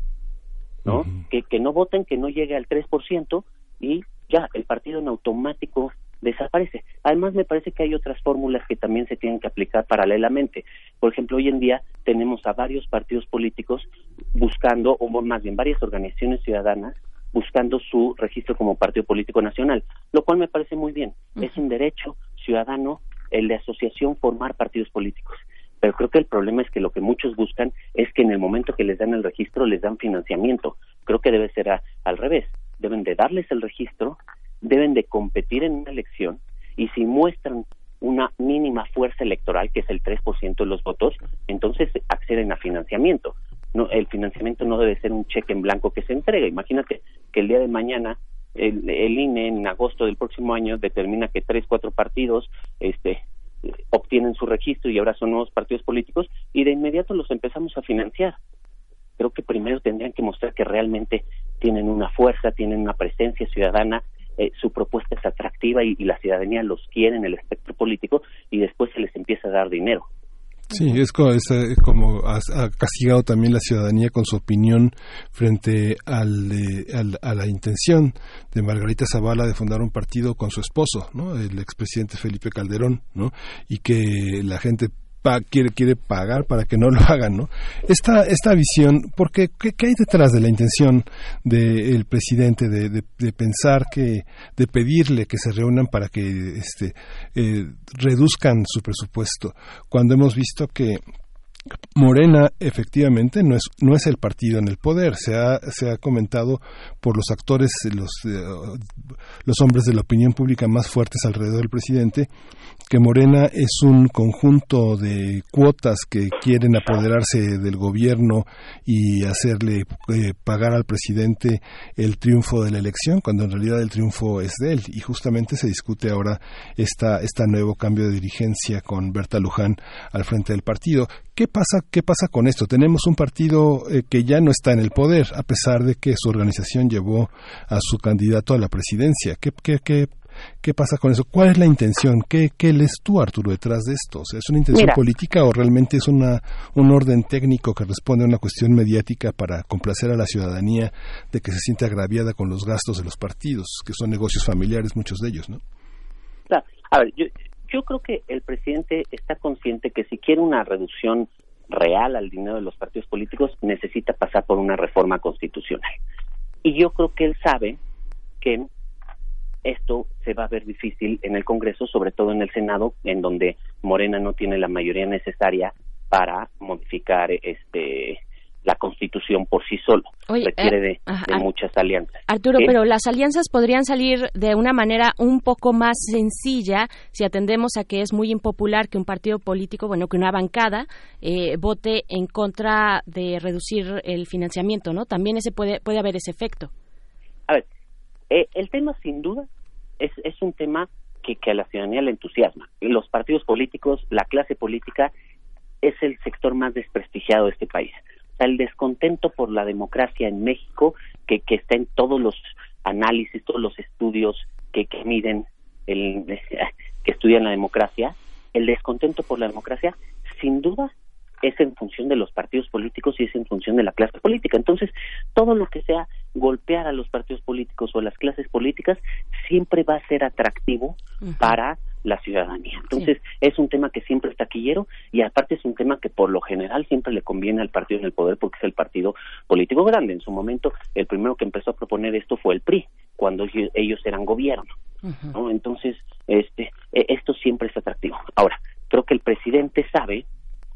Speaker 19: ¿no? que, que no voten, que no llegue al 3% y ya, el partido en automático desaparece. Además, me parece que hay otras fórmulas que también se tienen que aplicar paralelamente. Por ejemplo, hoy en día tenemos a varios partidos políticos buscando, o más bien varias organizaciones ciudadanas, buscando su registro como partido político nacional, lo cual me parece muy bien. Es un derecho ciudadano el de asociación formar partidos políticos. Pero creo que el problema es que lo que muchos buscan es que en el momento que les dan el registro les dan financiamiento. Creo que debe ser al revés. Deben de darles el registro, deben de competir en una elección y si muestran una mínima fuerza electoral, que es el 3% de los votos, entonces acceden a financiamiento. No, el financiamiento no debe ser un cheque en blanco que se entrega. Imagínate que el día de mañana el, el INE en agosto del próximo año determina que tres, cuatro partidos este, obtienen su registro y ahora son nuevos partidos políticos y de inmediato los empezamos a financiar. Creo que primero tendrían que mostrar que realmente tienen una fuerza, tienen una presencia ciudadana, eh, su propuesta es atractiva y, la ciudadanía los quiere en el espectro político y después se les empieza a dar dinero.
Speaker 1: Sí, es como, ha, castigado también la ciudadanía con su opinión frente al, a la intención de Margarita Zavala de fundar un partido con su esposo, ¿no? el expresidente Felipe Calderón, ¿no? y que la gente quiere, quiere pagar para que no lo hagan, ¿no? Esta, esta visión, porque ¿qué, hay detrás de la intención del presidente de, de, pensar que, de pedirle que se reúnan para que este, eh, reduzcan su presupuesto, cuando hemos visto que Morena efectivamente no es no es el partido en el poder se ha se ha comentado por los actores los eh, los hombres de la opinión pública más fuertes alrededor del presidente que Morena es un conjunto de cuotas que quieren apoderarse del gobierno y hacerle eh, pagar al presidente el triunfo de la elección, cuando en realidad el triunfo es de él. Y justamente se discute ahora esta, este nuevo cambio de dirigencia con Berta Luján al frente del partido. ¿Qué pasa, qué pasa con esto? Tenemos un partido eh, que ya no está en el poder, a pesar de que su organización llevó a su candidato a la presidencia. ¿Qué, qué, qué ¿Qué pasa con eso? ¿Cuál es la intención? ¿Qué, qué lees tú, Arturo, detrás de esto? ¿Es una intención política o realmente es una, un orden técnico que responde a una cuestión mediática para complacer a la ciudadanía de que se siente agraviada con los gastos de los partidos, que son negocios familiares, muchos de ellos, ¿no?
Speaker 19: A ver, yo, yo creo que el presidente está consciente que si quiere una reducción real al dinero de los partidos políticos, necesita pasar por una reforma constitucional. Y yo creo que él sabe que esto se va a ver difícil en el Congreso, sobre todo en el Senado, en donde Morena no tiene la mayoría necesaria para modificar este la Constitución por sí solo. Requiere de, eh, muchas alianzas.
Speaker 2: Arturo, pero las alianzas podrían salir de una manera un poco más sencilla si atendemos a que es muy impopular que un partido político, bueno, que una bancada eh, vote en contra de reducir el financiamiento, ¿no? También ese puede puede haber ese efecto.
Speaker 19: A ver, eh, el tema, sin duda, es, es un tema que, que a la ciudadanía le entusiasma. Los partidos políticos, la clase política, es el sector más desprestigiado de este país. Sea, el descontento por la democracia en México, que, que está en todos los análisis, todos los estudios que, que miden, el, que estudian la democracia, el descontento por la democracia, sin duda, es en función de los partidos políticos y es en función de la clase política. Entonces, todo lo que sea golpear a los partidos políticos o a las clases políticas siempre va a ser atractivo para la ciudadanía. Entonces, es un tema que siempre está taquillero y aparte es un tema que por lo general siempre le conviene al partido en el poder porque es el partido político grande. En su momento, el primero que empezó a proponer esto fue el PRI, cuando ellos eran gobierno. Entonces, este, e, esto siempre es atractivo. Ahora, creo que el presidente sabe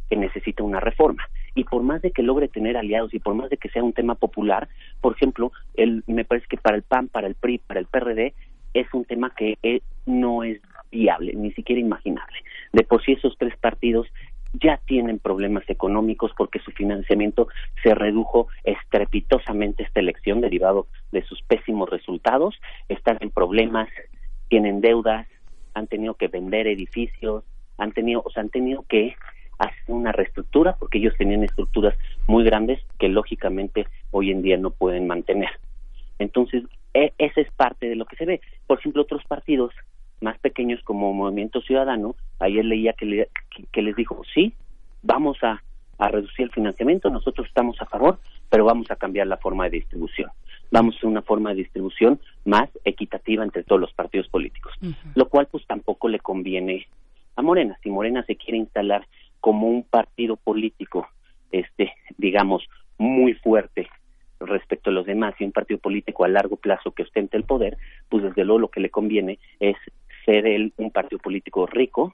Speaker 19: que necesita una reforma. Y por más de que logre tener aliados y por más de que sea un tema popular, por ejemplo, el, me parece que para el PAN, para el PRI, para el PRD, es un tema que eh, no es viable, ni siquiera imaginable. De por sí esos tres partidos ya tienen problemas económicos porque su financiamiento se redujo estrepitosamente esta elección derivado de sus pésimos resultados, están en problemas, tienen deudas, han tenido que vender edificios, han tenido, o sea, han tenido que hacer una reestructura porque ellos tenían estructuras muy grandes que lógicamente hoy en día no pueden mantener. Entonces, e, esa es parte de lo que se ve. Por ejemplo, otros partidos más pequeños como Movimiento Ciudadano, ayer leía que, que, les dijo, sí, vamos a, a reducir el financiamiento, nosotros estamos a favor, pero vamos a cambiar la forma de distribución. Vamos a una forma de distribución más equitativa entre todos los partidos políticos, lo cual pues tampoco le conviene a Morena. Si Morena se quiere instalar como un partido político, este, digamos, muy fuerte respecto a los demás y un partido político a largo plazo que ostente el poder, pues desde luego lo que le conviene es ser él un partido político rico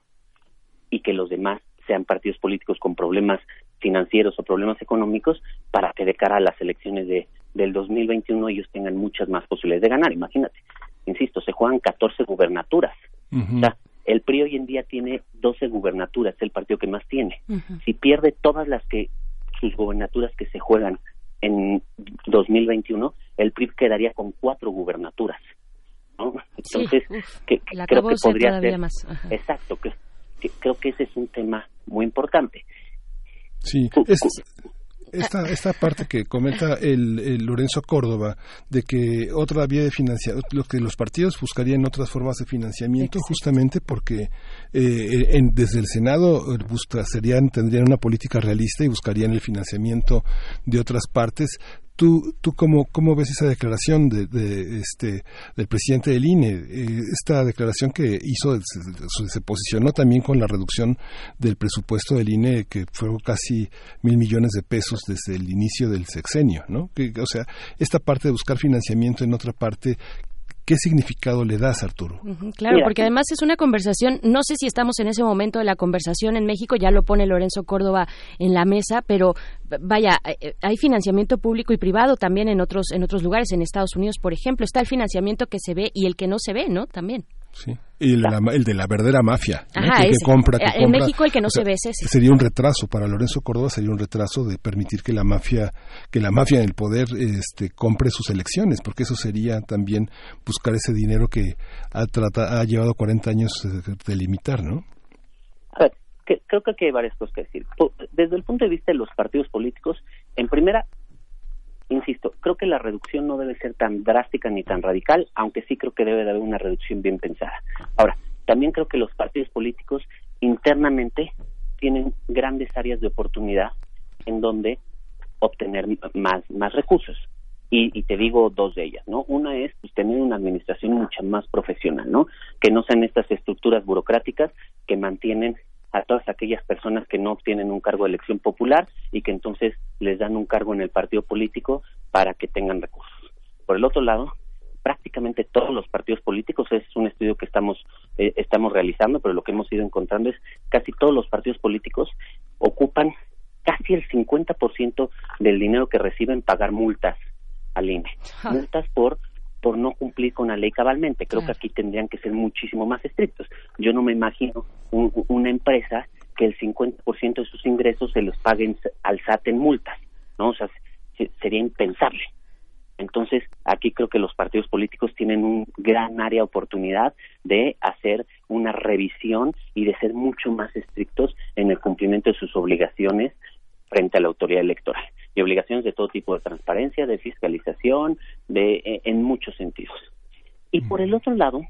Speaker 19: y que los demás sean partidos políticos con problemas financieros o problemas económicos para que de cara a las elecciones de del 2021 ellos tengan muchas más posibilidades de ganar. Imagínate, insisto, se juegan 14 gubernaturas. O sea, el PRI hoy en día tiene 12 gubernaturas, es el partido que más tiene. Si pierde todas las que sus gubernaturas que se juegan en 2021, el PRI quedaría con cuatro gubernaturas. ¿No? Entonces, que, creo que podría ser
Speaker 2: más.
Speaker 19: exacto, que, creo que ese es un tema muy importante.
Speaker 1: Sí, esta, esta parte que comenta el, Lorenzo Córdoba de que otra vía de financiamiento, lo que los partidos buscarían otras formas de financiamiento, justamente porque eh, en, desde el Senado serían, tendrían una política realista y buscarían el financiamiento de otras partes ¿Tú, tú cómo, cómo ves esa declaración de, de este, del presidente del INE? Eh, esta declaración que hizo, se, posicionó también con la reducción del presupuesto del INE, que fueron casi mil millones de pesos desde el inicio del sexenio, ¿no? Que, o sea, esta parte de buscar financiamiento en otra parte, ¿Qué significado le das, Arturo?
Speaker 2: claro, porque además es una conversación, no sé si estamos en ese momento de la conversación en México, ya lo pone Lorenzo Córdoba en la mesa, pero vaya, eh, eh, hay financiamiento público y privado también en otros en otros lugares, en Estados Unidos, por ejemplo, está el financiamiento que se ve y el que no se ve, ¿no? También.
Speaker 1: Sí. Y el, de la verdadera mafia, que, compra, que
Speaker 2: En México el que no se ve es ese.
Speaker 1: Sería un retraso para Lorenzo Córdoba, sería un retraso de permitir que la mafia, que la mafia en el poder, este, compre sus elecciones, porque eso sería también buscar ese dinero que ha, trata, ha llevado 40 años de limitar, ¿no?
Speaker 19: A ver, creo que aquí hay varias cosas que decir. Desde el punto de vista de los partidos políticos, en primera, insisto, creo que la reducción no debe ser tan drástica ni tan radical, aunque sí creo que debe de haber una reducción bien pensada. Ahora, también creo que los partidos políticos internamente tienen grandes áreas de oportunidad en donde obtener más, más recursos. Y, te digo dos de ellas, ¿no? Una es pues, tener una administración mucho más profesional, ¿no? Que no sean estas estructuras burocráticas que mantienen a todas aquellas personas que no obtienen un cargo de elección popular y que entonces les dan un cargo en el partido político para que tengan recursos. Por el otro lado, prácticamente todos los partidos políticos, es un estudio que estamos, eh, estamos realizando, pero lo que hemos ido encontrando es casi todos los partidos políticos ocupan casi el 50% del dinero que reciben pagar multas al INE. Multas por por no cumplir con la ley cabalmente. Creo que aquí tendrían que ser muchísimo más estrictos. Yo no me imagino una empresa que el 50% de sus ingresos se los paguen al SAT en multas, ¿no? O sea, sería impensable. Entonces, aquí creo que los partidos políticos tienen un gran área de oportunidad de hacer una revisión y de ser mucho más estrictos en el cumplimiento de sus obligaciones frente a la autoridad electoral y obligaciones de todo tipo de transparencia, de fiscalización, de eh, en muchos sentidos. Y por el otro lado,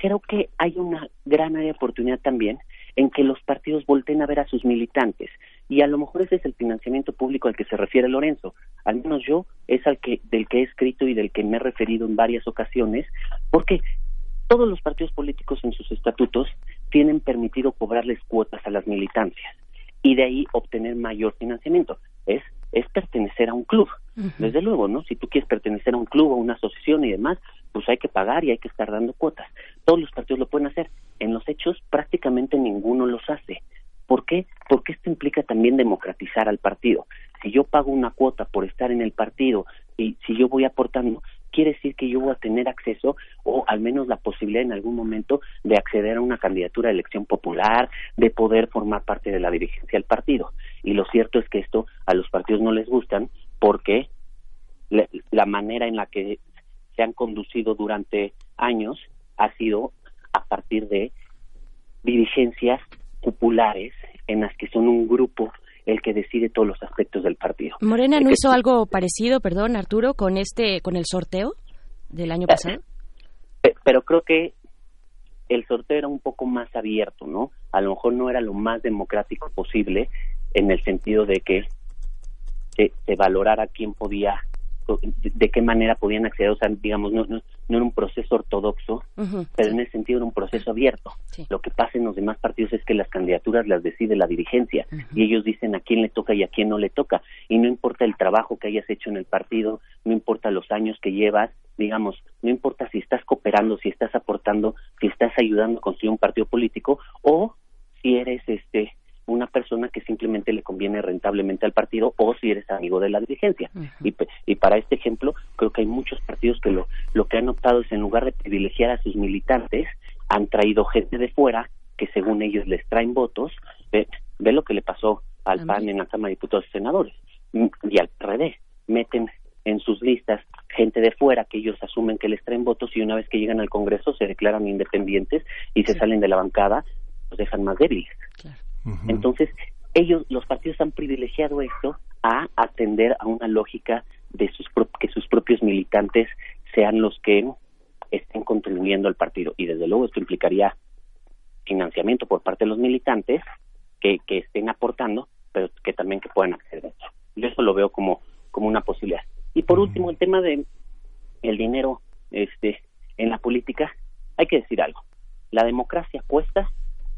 Speaker 19: creo que hay una gran área de oportunidad también en que los partidos volteen a ver a sus militantes y a lo mejor ese es el financiamiento público al que se refiere Lorenzo al menos yo es al que del que he escrito y del que me he referido en varias ocasiones porque todos los partidos políticos en sus estatutos tienen permitido cobrarles cuotas a las militancias y de ahí obtener mayor financiamiento. Es, es pertenecer a un club. Desde luego, ¿no? Si tú quieres pertenecer a un club o una asociación y demás, pues hay que pagar y hay que estar dando cuotas. Todos los partidos lo pueden hacer. En los hechos, prácticamente ninguno los hace. ¿Por qué? Porque esto implica también democratizar al partido. Si yo pago una cuota por estar en el partido y si yo voy aportando, quiere decir que yo voy a tener acceso o al menos la posibilidad en algún momento de acceder a una candidatura de elección popular, de poder formar parte de la dirigencia del partido. Y lo cierto es que esto a los partidos no les gustan porque la manera en la que se han conducido durante años ha sido a partir de dirigencias populares en las que son un grupo el que decide todos los aspectos del partido.
Speaker 2: Morena no hizo algo parecido, perdón, Arturo, con este con el sorteo del año pasado.
Speaker 19: Pero creo que el sorteo era un poco más abierto, ¿no? A lo mejor no era lo más democrático posible en el sentido de que se, valorara quién podía de, qué manera podían acceder, o sea, digamos, no, no, no era un proceso ortodoxo, pero en ese sentido era un proceso abierto. Lo que pasa en los demás partidos es que las candidaturas las decide la dirigencia y ellos dicen a quién le toca y a quién no le toca. Y no importa el trabajo que hayas hecho en el partido, no importa los años que llevas, digamos, no importa si estás cooperando, si estás aportando, si estás ayudando a construir un partido político o si eres este una persona que simplemente le conviene rentablemente al partido o si eres amigo de la dirigencia. y, y, para este ejemplo, creo que hay muchos partidos que lo, lo que han optado es en lugar de privilegiar a sus militantes, han traído gente de fuera que según ellos les traen votos. Ve, ve lo que le pasó al PAN en la Cámara de Diputados y Senadores y al PRD. Meten en sus listas gente de fuera que ellos asumen que les traen votos y una vez que llegan al Congreso se declaran independientes y se salen de la bancada, los dejan más débiles. Entonces, ellos, los partidos han privilegiado esto a atender a una lógica de sus que sus propios militantes sean los que estén contribuyendo al partido. Y desde luego esto implicaría financiamiento por parte de los militantes que, que estén aportando, pero que también que puedan acceder a eso. Yo eso lo veo como, como una posibilidad. Y por último, el tema de el dinero este en la política, hay que decir algo. La democracia cuesta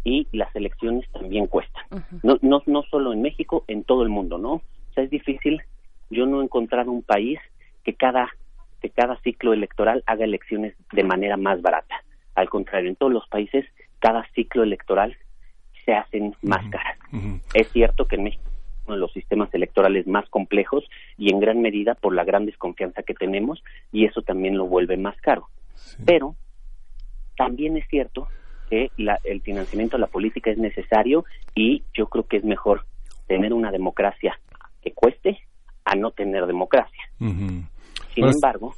Speaker 19: y las elecciones también cuestan. no, no, no solo en México, en todo el mundo, ¿no? O sea, es difícil. Yo no he encontrado un país que cada, que cada ciclo electoral haga elecciones de manera más barata. Al contrario, en todos los países, cada ciclo electoral se hacen más caras. Es cierto que en México uno de los sistemas electorales más complejos y en gran medida por la gran desconfianza que tenemos y eso también lo vuelve más caro. Pero también es cierto que el financiamiento de la política es necesario y yo creo que es mejor tener una democracia que cueste a no tener democracia. Sin embargo,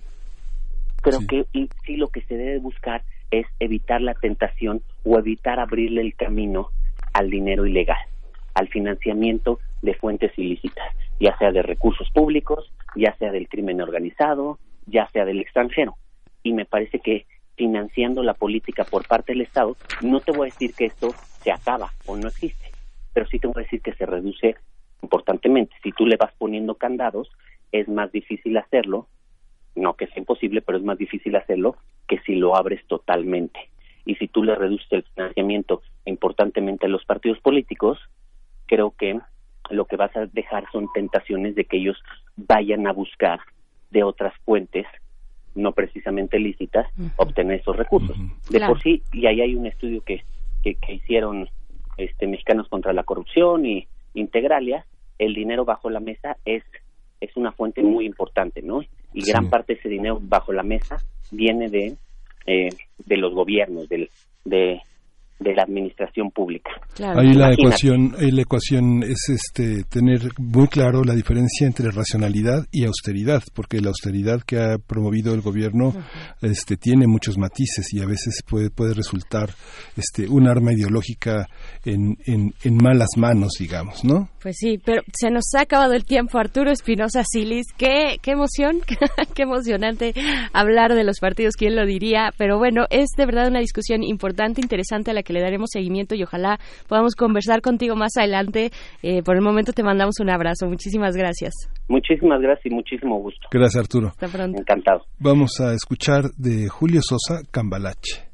Speaker 19: creo que sí lo que se debe buscar es evitar la tentación o evitar abrirle el camino al dinero ilegal, al financiamiento de fuentes ilícitas, ya sea de recursos públicos, ya sea del crimen organizado, ya sea del extranjero. Y me parece que financiando la política por parte del Estado, no te voy a decir que esto se acaba o no existe, pero sí te voy a decir que se reduce importantemente. Si tú le vas poniendo candados, es más difícil hacerlo, no que sea imposible, pero es más difícil hacerlo que si lo abres totalmente. Y si tú le reduces el financiamiento importantemente a los partidos políticos, creo que lo que vas a dejar son tentaciones de que ellos vayan a buscar de otras fuentes no precisamente lícitas, obtener esos recursos. De por sí, y ahí hay un estudio que, que, hicieron este, Mexicanos contra la Corrupción y Integralia, el dinero bajo la mesa es, es una fuente muy importante, ¿no? Y gran parte de ese dinero bajo la mesa viene de, eh, de los gobiernos, del, de, de la administración pública.
Speaker 1: Ahí la ecuación, la ecuación es este tener muy claro la diferencia entre racionalidad y austeridad, porque la austeridad que ha promovido el gobierno este tiene muchos matices y a veces puede puede resultar este un arma ideológica en, en, en malas manos, digamos, ¿no?
Speaker 2: Pues sí, pero se nos ha acabado el tiempo, Arturo Espinosa Silis. Qué, qué emoción, qué emocionante hablar de los partidos, quién lo diría. Pero bueno, es de verdad una discusión importante, interesante a la que le daremos seguimiento y ojalá podamos conversar contigo más adelante. Eh, por el momento te mandamos un abrazo. Muchísimas gracias.
Speaker 19: Muchísimas gracias y muchísimo gusto.
Speaker 1: Gracias, Arturo.
Speaker 2: Hasta pronto.
Speaker 19: Encantado.
Speaker 1: Vamos a escuchar de Julio Sosa Cambalache.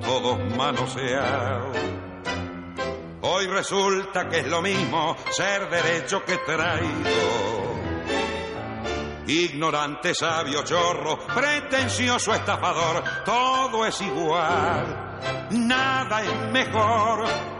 Speaker 20: todos manoseados. Hoy resulta que es lo mismo ser derecho que traído. ignorante, sabio, chorro, pretencioso, estafador, todo es igual, nada es mejor.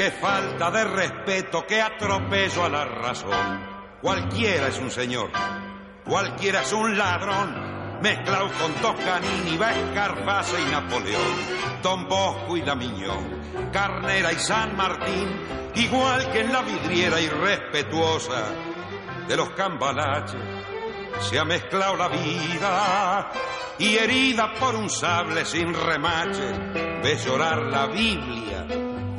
Speaker 20: Qué falta de respeto, qué atropello a la razón. Cualquiera es un señor, cualquiera es un ladrón, mezclado con Toscanini, Escarface y Napoleón, Don Bosco y Damiñón, Carnera y San Martín, igual que en la vidriera irrespetuosa de los cambalaches. Se ha mezclado la vida y herida por un sable sin remache, ve llorar la Biblia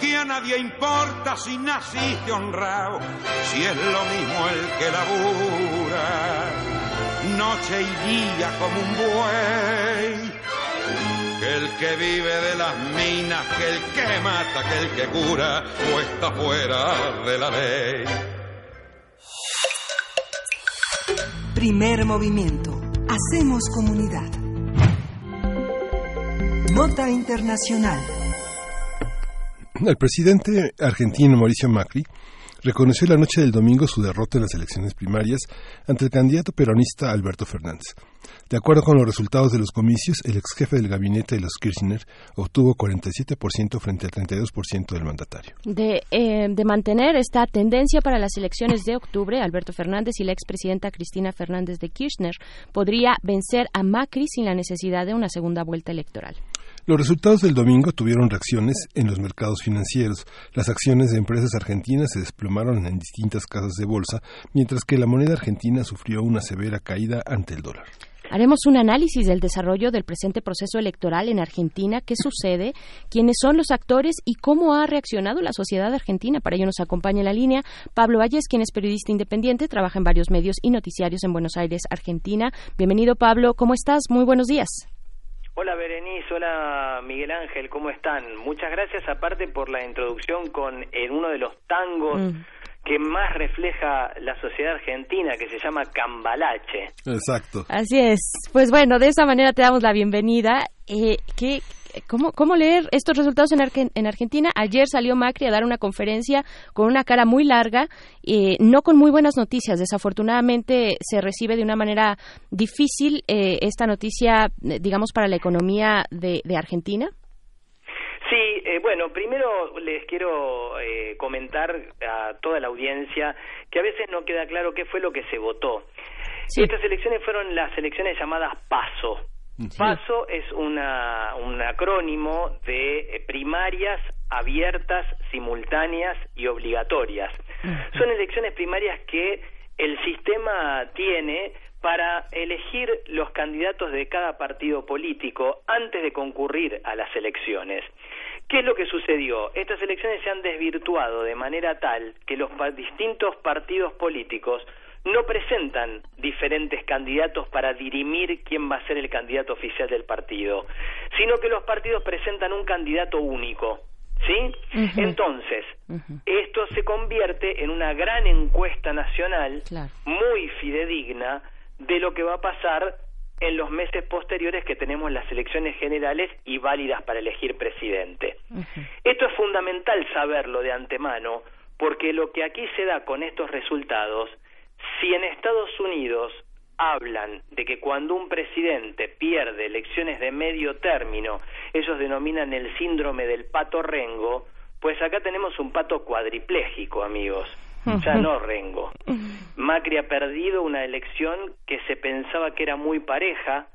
Speaker 20: que a nadie importa si naciste honrado, si es lo mismo el que labura, noche y día como un buey. Que el que vive de las minas, que el que mata, que el que cura, o está fuera de la ley.
Speaker 4: Primer movimiento. Hacemos comunidad. Nota Internacional.
Speaker 1: El presidente argentino Mauricio Macri reconoció la noche del domingo su derrota en las elecciones primarias ante el candidato peronista Alberto Fernández. De acuerdo con los resultados de los comicios, el ex jefe del gabinete de los Kirchner obtuvo 47% frente al 32% del mandatario.
Speaker 2: De, eh, de mantener esta tendencia para las elecciones de octubre, Alberto Fernández y la expresidenta Cristina Fernández de Kirchner podría vencer a Macri sin la necesidad de una segunda vuelta electoral.
Speaker 1: Los resultados del domingo tuvieron reacciones en los mercados financieros. Las acciones de empresas argentinas se desplomaron en distintas casas de bolsa, mientras que la moneda argentina sufrió una severa caída ante el dólar.
Speaker 2: Haremos un análisis del desarrollo del presente proceso electoral en Argentina, qué sucede, quiénes son los actores y cómo ha reaccionado la sociedad argentina. Para ello nos acompaña en la línea Pablo Valles, quien es periodista independiente, trabaja en varios medios y noticiarios en Buenos Aires, Argentina. Bienvenido, Pablo. ¿Cómo estás? Muy buenos días.
Speaker 21: Hola Berenice, hola Miguel Ángel, ¿cómo están? Muchas gracias aparte por la introducción con en uno de los tangos mm. que más refleja la sociedad argentina, que se llama Cambalache.
Speaker 1: Exacto.
Speaker 2: Así es. Pues bueno, de esa manera te damos la bienvenida. Eh, ¿qué, ¿cómo, ¿cómo leer estos resultados en, en, Argentina? Ayer salió Macri a dar una conferencia con una cara muy larga, eh, no con muy buenas noticias. Desafortunadamente se recibe de una manera difícil eh, esta noticia, eh, digamos, para la economía de, Argentina.
Speaker 21: Sí, eh, bueno, primero les quiero comentar a toda la audiencia que a veces no queda claro qué fue lo que se votó. Estas elecciones fueron las elecciones llamadas PASO. PASO es una, un acrónimo de eh, primarias abiertas, simultáneas y obligatorias. Son elecciones primarias que el sistema tiene para elegir los candidatos de cada partido político antes de concurrir a las elecciones. ¿Qué es lo que sucedió? Estas elecciones se han desvirtuado de manera tal que los distintos partidos políticos no presentan diferentes candidatos para dirimir quién va a ser el candidato oficial del partido, sino que los partidos presentan un candidato único. ¿Sí? Entonces, esto se convierte en una gran encuesta nacional muy fidedigna de lo que va a pasar en los meses posteriores que tenemos las elecciones generales y válidas para elegir presidente. Esto es fundamental saberlo de antemano, porque lo que aquí se da con estos resultados si en Estados Unidos hablan de que cuando un presidente pierde elecciones de medio término, ellos denominan el síndrome del pato rengo, pues acá tenemos un pato cuadripléjico, amigos. ya no Rengo. Macri ha perdido una elección que se pensaba que era muy pareja,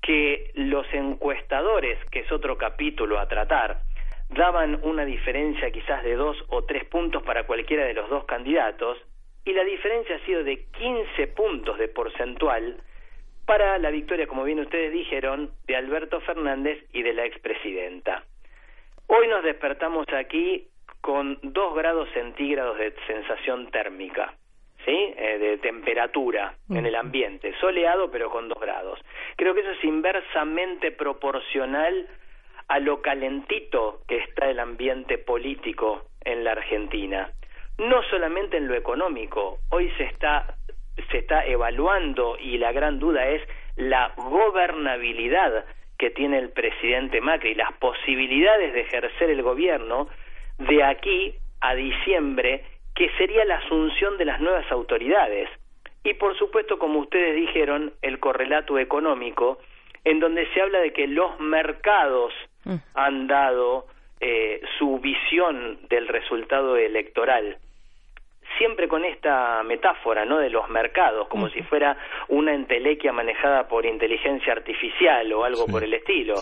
Speaker 21: que los encuestadores, que es otro capítulo a tratar, daban una diferencia quizás de dos o tres puntos para cualquiera de los dos candidatos, y la diferencia ha sido de 15 puntos de porcentual para la victoria, como bien ustedes dijeron, de Alberto Fernández y de la expresidenta. Hoy nos despertamos aquí con dos grados centígrados de sensación térmica, ¿sí? Eh, de temperatura en el ambiente, soleado pero con dos grados. Creo que eso es inversamente proporcional a lo calentito que está el ambiente político en la Argentina. No solamente en lo económico, hoy se está se está evaluando y la gran duda es la gobernabilidad que tiene el presidente Macri, las posibilidades de ejercer el gobierno de aquí a diciembre, que sería la asunción de las nuevas autoridades. Y por supuesto, como ustedes dijeron, el correlato económico, en donde se habla de que los mercados mm. han dado eh, su visión del resultado electoral siempre con esta metáfora, ¿no? De los mercados, como si fuera una entelequia manejada por inteligencia artificial o algo por el estilo.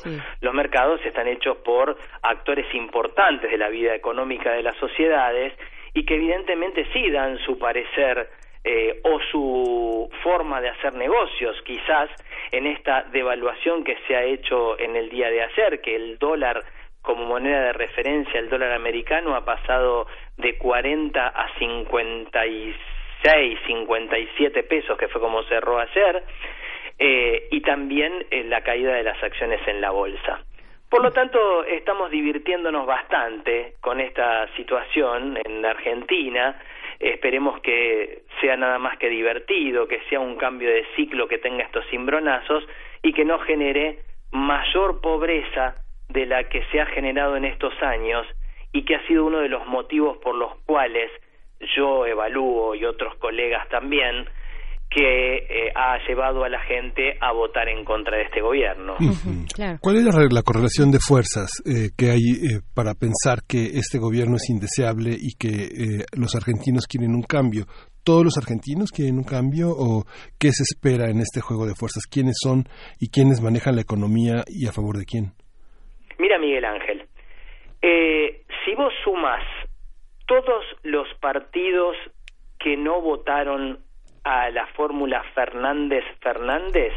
Speaker 21: Los mercados están hechos por actores importantes de la vida económica de las sociedades y que evidentemente sí dan su parecer eh, o su forma de hacer negocios, quizás en esta devaluación que se ha hecho en el día de ayer, que el dólar como moneda de referencia el dólar americano ha pasado de 40 a 56, 57 pesos, que fue como cerró ayer, eh, y también eh, la caída de las acciones en la bolsa. Por lo tanto, estamos divirtiéndonos bastante con esta situación en Argentina. Esperemos que sea nada más que divertido, que sea un cambio de ciclo que tenga estos cimbronazos y que no genere mayor pobreza de la que se ha generado en estos años y que ha sido uno de los motivos por los cuales yo evalúo y otros colegas también que eh, ha llevado a la gente a votar en contra de este gobierno.
Speaker 1: ¿Cuál es la, correlación de fuerzas eh, que hay eh, para pensar que este gobierno es indeseable y que los argentinos quieren un cambio? ¿Todos los argentinos quieren un cambio o qué se espera en este juego de fuerzas? ¿Quiénes son y quiénes manejan la economía y a favor de quién?
Speaker 21: Mira, Miguel Ángel, eh, si vos sumas todos los partidos que no votaron a la fórmula Fernández-Fernández,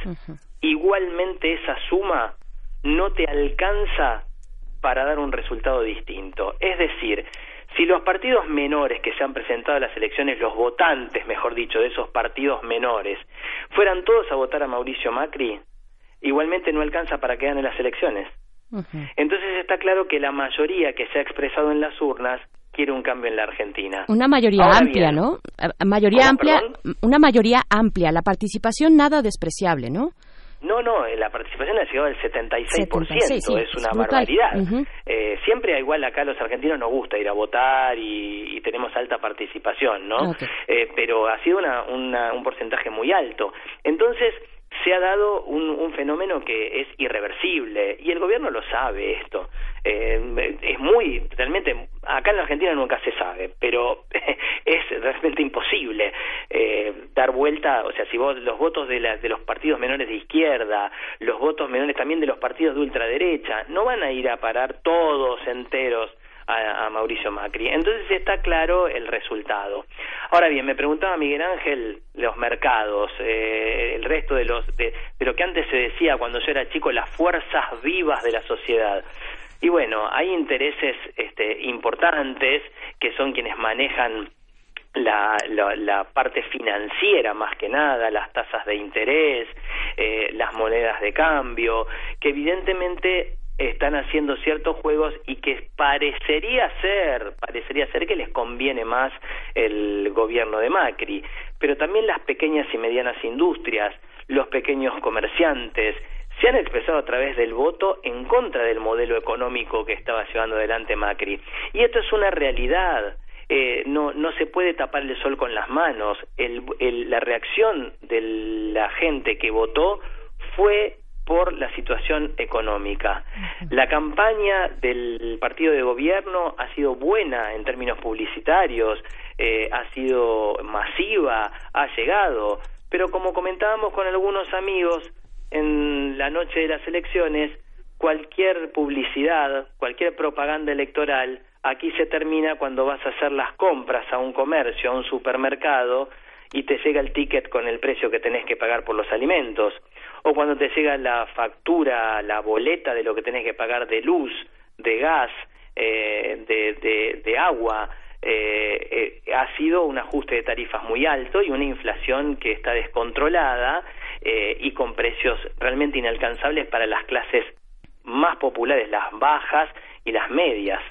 Speaker 21: igualmente esa suma no te alcanza para dar un resultado distinto. Es decir, si los partidos menores que se han presentado a las elecciones, los votantes, mejor dicho, de esos partidos menores, fueran todos a votar a Mauricio Macri, igualmente no alcanza para que en las elecciones. Entonces está claro que la mayoría que se ha expresado en las urnas quiere un cambio en la Argentina.
Speaker 2: Una mayoría amplia, ¿no? Mayoría amplia, una mayoría amplia, la participación nada despreciable, ¿no?
Speaker 21: No, no, la participación ha llegado al 76%, es una barbaridad. eh, siempre, igual acá los argentinos nos gusta ir a votar y, tenemos alta participación, ¿no? Eh, pero ha sido una, un porcentaje muy alto. Entonces, se ha dado un, un, fenómeno que es irreversible y el gobierno lo sabe esto. Eh, es muy, realmente, acá en la Argentina nunca se sabe, pero es realmente imposible eh, dar vuelta, o sea, si vos los votos de, la, de los partidos menores de izquierda, los votos menores también de los partidos de ultraderecha, no van a ir a parar todos enteros a, Mauricio Macri. Entonces está claro el resultado. Ahora bien, me preguntaba Miguel Ángel los mercados, eh, el resto de, los, de, lo que antes se decía cuando yo era chico, las fuerzas vivas de la sociedad. Y bueno, hay intereses este, importantes que son quienes manejan la, la, parte financiera más que nada, las tasas de interés, eh, las monedas de cambio, que evidentemente están haciendo ciertos juegos y que parecería ser, parecería ser que les conviene más el gobierno de Macri, pero también las pequeñas y medianas industrias, los pequeños comerciantes, se han expresado a través del voto en contra del modelo económico que estaba llevando adelante Macri. Y esto es una realidad. Eh, no, no se puede tapar el sol con las manos. la reacción de la gente que votó fue por la situación económica. La campaña del partido de gobierno ha sido buena en términos publicitarios, eh, ha sido masiva, ha llegado, pero como comentábamos con algunos amigos en la noche de las elecciones, cualquier publicidad, cualquier propaganda electoral, aquí se termina cuando vas a hacer las compras a un comercio, a un supermercado, y te llega el ticket con el precio que tenés que pagar por los alimentos o cuando te llega la factura, la boleta de lo que tenés que pagar de luz, de gas, eh, de, agua, eh, eh, ha sido un ajuste de tarifas muy alto y una inflación que está descontrolada y con precios realmente inalcanzables para las clases más populares, las bajas y las medias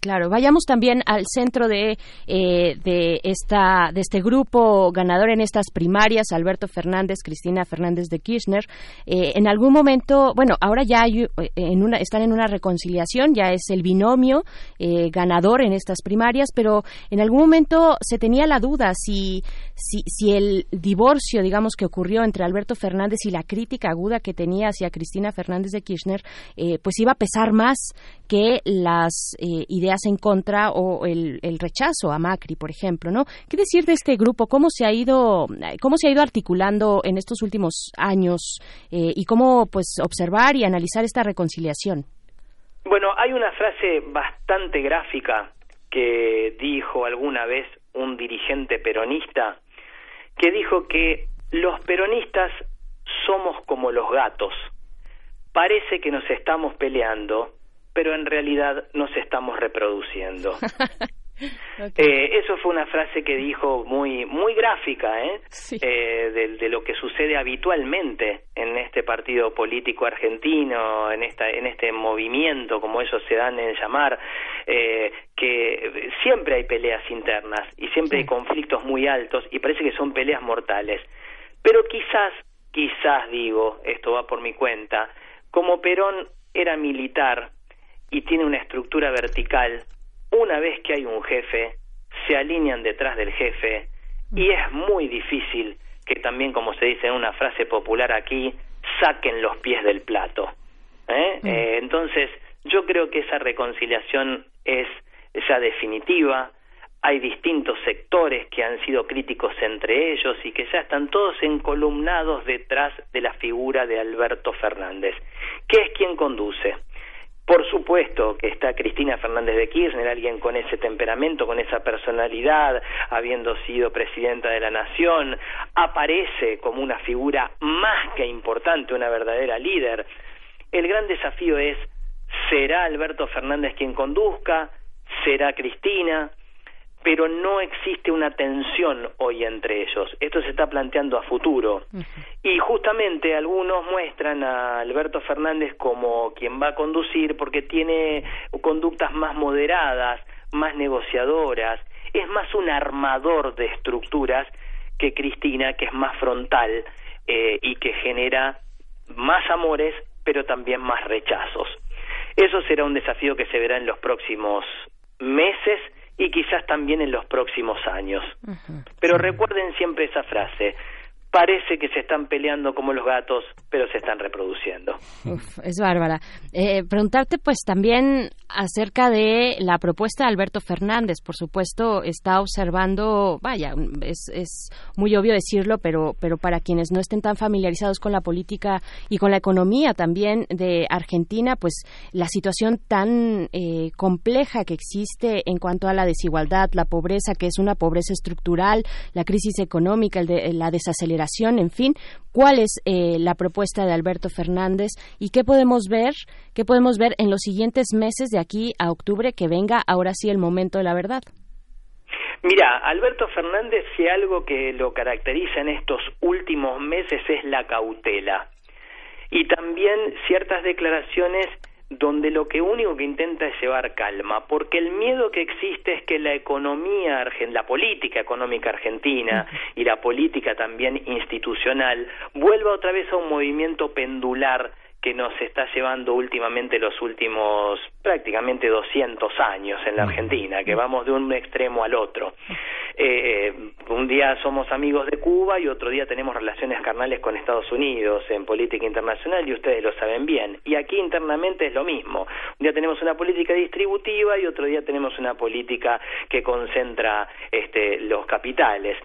Speaker 2: claro, vayamos también al centro de, eh, de, esta, de este grupo ganador en estas primarias, Alberto Fernández, Cristina Fernández de Kirchner. Eh, en algún momento, bueno, ahora ya hay, eh, en una, están en una reconciliación, ya es el binomio ganador en estas primarias, pero en algún momento se tenía la duda si, si, si el divorcio, digamos, que ocurrió entre Alberto Fernández y la crítica aguda que tenía hacia Cristina Fernández de Kirchner, pues iba a pesar más que las eh, ideas en contra o el, rechazo a Macri, por ejemplo, ¿no? ¿Qué decir de este grupo? ¿Cómo se ha ido, cómo se ha ido articulando en estos últimos años eh, y cómo, pues, observar y analizar esta reconciliación?
Speaker 21: Bueno, hay una frase bastante gráfica que dijo alguna vez un dirigente peronista que dijo que los peronistas somos como los gatos. Parece que nos estamos peleando, pero en realidad nos estamos reproduciendo. Eh, eso fue una frase que dijo muy muy gráfica ¿eh? eh de, lo que sucede habitualmente en este partido político argentino en esta en este movimiento como ellos se dan en llamar eh, que siempre hay peleas internas y siempre hay conflictos muy altos y parece que son peleas mortales pero quizás quizás digo esto va por mi cuenta como Perón era militar y tiene una estructura vertical, una vez que hay un jefe, se alinean detrás del jefe y es muy difícil que también, como se dice en una frase popular aquí, saquen los pies del plato. ¿eh? Mm. Eh, entonces, yo creo que esa reconciliación es ya definitiva. Hay distintos sectores que han sido críticos entre ellos y que ya están todos encolumnados detrás de la figura de Alberto Fernández, que es quien conduce. Por supuesto que está Cristina Fernández de Kirchner, alguien con ese temperamento, con esa personalidad, habiendo sido presidenta de la Nación, aparece como una figura más que importante, una verdadera líder. El gran desafío es, ¿será Alberto Fernández quien conduzca? ¿Será Cristina? Pero no existe una tensión hoy entre ellos. Esto se está planteando a futuro. Y justamente algunos muestran a Alberto Fernández como quien va a conducir porque tiene conductas más moderadas, más negociadoras, es más un armador de estructuras que Cristina, que es más frontal eh, y que genera más amores, pero también más rechazos. Eso será un desafío que se verá en los próximos meses y quizás también en los próximos años. Pero recuerden siempre esa frase, parece que se están peleando como los gatos, pero se están reproduciendo.
Speaker 2: es bárbara. Eh, preguntarte pues también acerca de la propuesta de Alberto Fernández. Por supuesto, está observando, vaya, es, es muy obvio decirlo, pero, pero para quienes no estén tan familiarizados con la política y con la economía también de Argentina, pues la situación tan eh, compleja que existe en cuanto a la desigualdad, la pobreza, que es una pobreza estructural, la crisis económica, el de, la desaceleración en fin, cuál es eh, la propuesta de Alberto Fernández y qué podemos ver, qué podemos ver en los siguientes meses de aquí a octubre que venga ahora sí el momento de la verdad.
Speaker 21: Mira, Alberto Fernández, si algo que lo caracteriza en estos últimos meses es la cautela y también ciertas declaraciones donde lo que único que intenta es llevar calma, porque el miedo que existe es que la economía, la política económica argentina y la política también institucional vuelva otra vez a un movimiento pendular que nos está llevando últimamente los últimos prácticamente 200 años en la Argentina, que vamos de un extremo al otro. Eh, un día somos amigos de Cuba y otro día tenemos relaciones carnales con Estados Unidos en política internacional y ustedes lo saben bien. Y aquí internamente es lo mismo. Un día tenemos una política distributiva y otro día tenemos una política que concentra este, los capitales.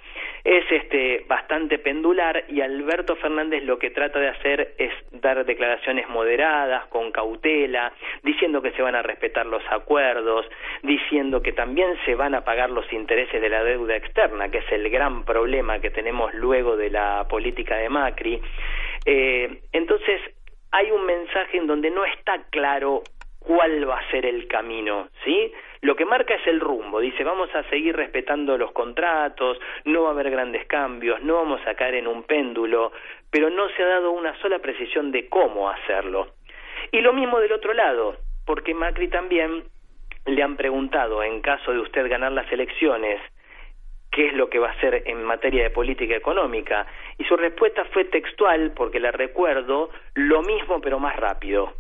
Speaker 21: Es este, bastante pendular y Alberto Fernández lo que trata de hacer es dar declaraciones moderadas, con cautela, diciendo que se van a respetar los acuerdos, diciendo que también se van a pagar los intereses de la deuda externa, que es el gran problema que tenemos luego de la política de Macri. Eh, entonces, hay un mensaje en donde no está claro cuál va a ser el camino, ¿sí? Lo que marca es el rumbo, dice vamos a seguir respetando los contratos, no va a haber grandes cambios, no vamos a caer en un péndulo, pero no se ha dado una sola precisión de cómo hacerlo. Y lo mismo del otro lado, porque Macri también le han preguntado, en caso de usted ganar las elecciones, qué es lo que va a hacer en materia de política económica. Y su respuesta fue textual, porque la recuerdo, lo mismo pero más rápido.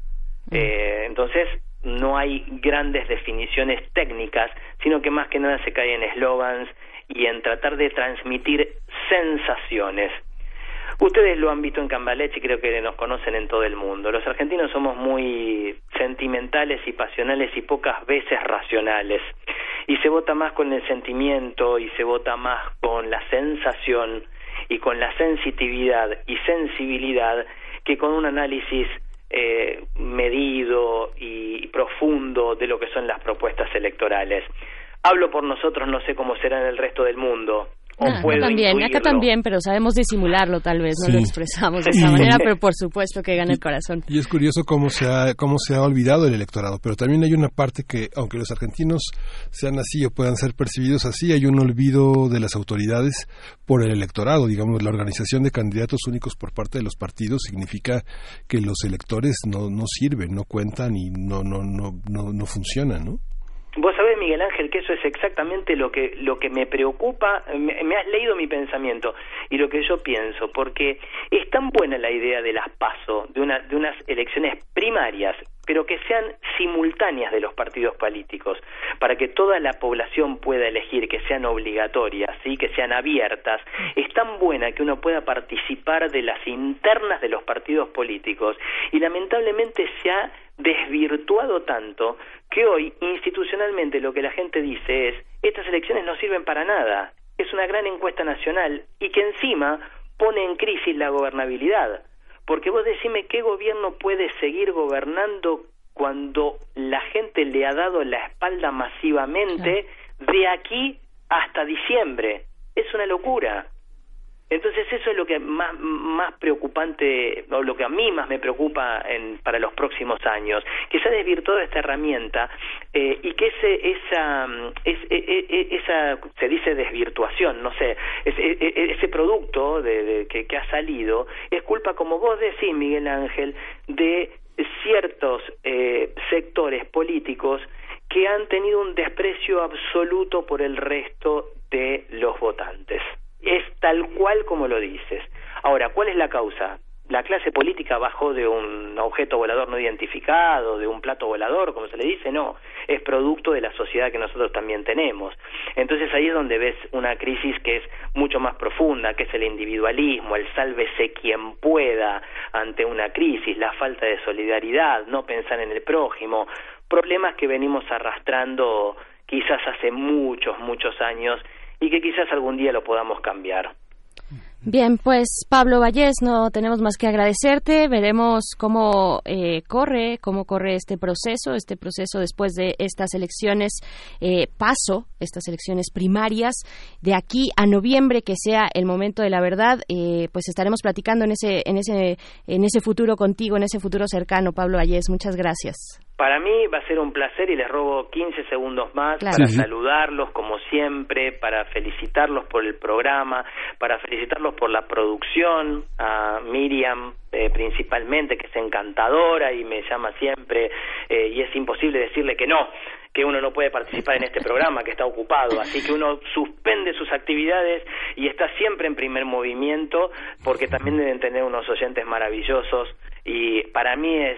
Speaker 21: Mm. Eh, entonces, no hay grandes definiciones técnicas, sino que más que nada se cae en eslogans y en tratar de transmitir sensaciones. Ustedes lo han visto en Cambalache y creo que nos conocen en todo el mundo. Los argentinos somos muy sentimentales y pasionales y pocas veces racionales. Y se vota más con el sentimiento y se vota más con la sensación y con la sensitividad y sensibilidad que con un análisis eh, medido y profundo de lo que son las propuestas electorales. Hablo por nosotros, no sé cómo será en el resto del mundo,
Speaker 2: acá también, acá también, pero sabemos disimularlo tal vez, no lo expresamos de esa manera, pero por supuesto que gana el corazón.
Speaker 1: Y es curioso cómo se, ha, cómo se ha olvidado el electorado, pero también hay una parte que, aunque los argentinos sean así o puedan ser percibidos así, hay un olvido de las autoridades por el electorado, digamos, la organización de candidatos únicos por parte de los partidos significa que los electores no, no sirven, no cuentan y no, no, no, no, no funcionan, ¿no?
Speaker 21: Vos sabés, Miguel Ángel, que eso es exactamente lo que, lo que me preocupa, me, has leído mi pensamiento y lo que yo pienso, porque es tan buena la idea de las PASO, de, una, de unas elecciones primarias, pero que sean simultáneas de los partidos políticos, para que toda la población pueda elegir, que sean obligatorias, ¿sí? que sean abiertas, es tan buena que uno pueda participar de las internas de los partidos políticos y lamentablemente se ha desvirtuado tanto que hoy institucionalmente lo que la gente dice es estas elecciones no sirven para nada, es una gran encuesta nacional y que encima pone en crisis la gobernabilidad. Porque vos decime qué gobierno puede seguir gobernando cuando la gente le ha dado la espalda masivamente de aquí hasta diciembre. Es una locura. Entonces eso es lo que más, más preocupante, o lo que a mí más me preocupa en, para los próximos años, que se ha desvirtuado esta herramienta eh, y que ese, esa, es, e, e, e, esa, se dice desvirtuación, no sé, ese, ese producto de, que, que ha salido es culpa, como vos decís, Miguel Ángel, de ciertos eh, sectores políticos que han tenido un desprecio absoluto por el resto de los votantes es tal cual como lo dices. Ahora, ¿cuál es la causa? La clase política bajó de un objeto volador no identificado, de un plato volador, como se le dice, no, es producto de la sociedad que nosotros también tenemos. Entonces ahí es donde ves una crisis que es mucho más profunda, que es el individualismo, el sálvese quien pueda ante una crisis, la falta de solidaridad, no pensar en el prójimo, problemas que venimos arrastrando quizás hace muchos, muchos años y que quizás algún día lo podamos cambiar.
Speaker 2: Bien, pues Pablo Vallés, no tenemos más que agradecerte. Veremos cómo eh, corre, cómo corre este proceso, este proceso después de estas elecciones eh, paso, estas elecciones primarias. De aquí a noviembre, que sea el momento de la verdad, eh, pues estaremos platicando en ese, en ese, en ese futuro contigo, en ese futuro cercano, Pablo Vallés. Muchas gracias.
Speaker 21: Para mí va a ser un placer y les robo 15 segundos más para saludarlos como siempre, para felicitarlos por el programa, para felicitarlos por la producción, a Miriam eh, principalmente, que es encantadora y me llama siempre eh, y es imposible decirle que no que uno no puede participar en este programa, que está ocupado, así que uno suspende sus actividades y está siempre en primer movimiento porque también deben tener unos oyentes maravillosos y para mí es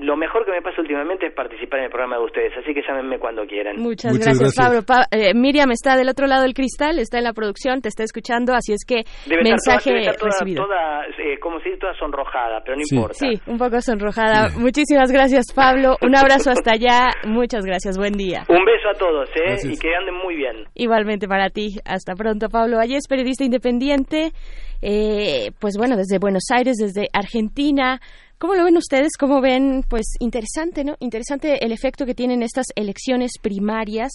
Speaker 21: lo mejor que me pasa últimamente es participar en el programa de ustedes, así que llámenme cuando quieran.
Speaker 2: Muchas, gracias, Pablo. Eh, Miriam está del otro lado del cristal, está en la producción, te está escuchando, así es que mensaje
Speaker 21: estar toda,
Speaker 2: recibido.
Speaker 21: Toda, eh, como si toda sonrojada, pero no importa.
Speaker 2: Sí, un poco sonrojada. Muchísimas gracias, Pablo. Un abrazo hasta allá. Muchas gracias. Buen día.
Speaker 21: Un beso a todos, ¿eh? Y que anden muy bien.
Speaker 2: Igualmente para ti. Hasta pronto, Pablo es periodista independiente. Eh, pues bueno, desde Buenos Aires, desde Argentina. ¿Cómo lo ven ustedes? ¿Cómo ven? Pues interesante, ¿no? Interesante el efecto que tienen estas elecciones primarias,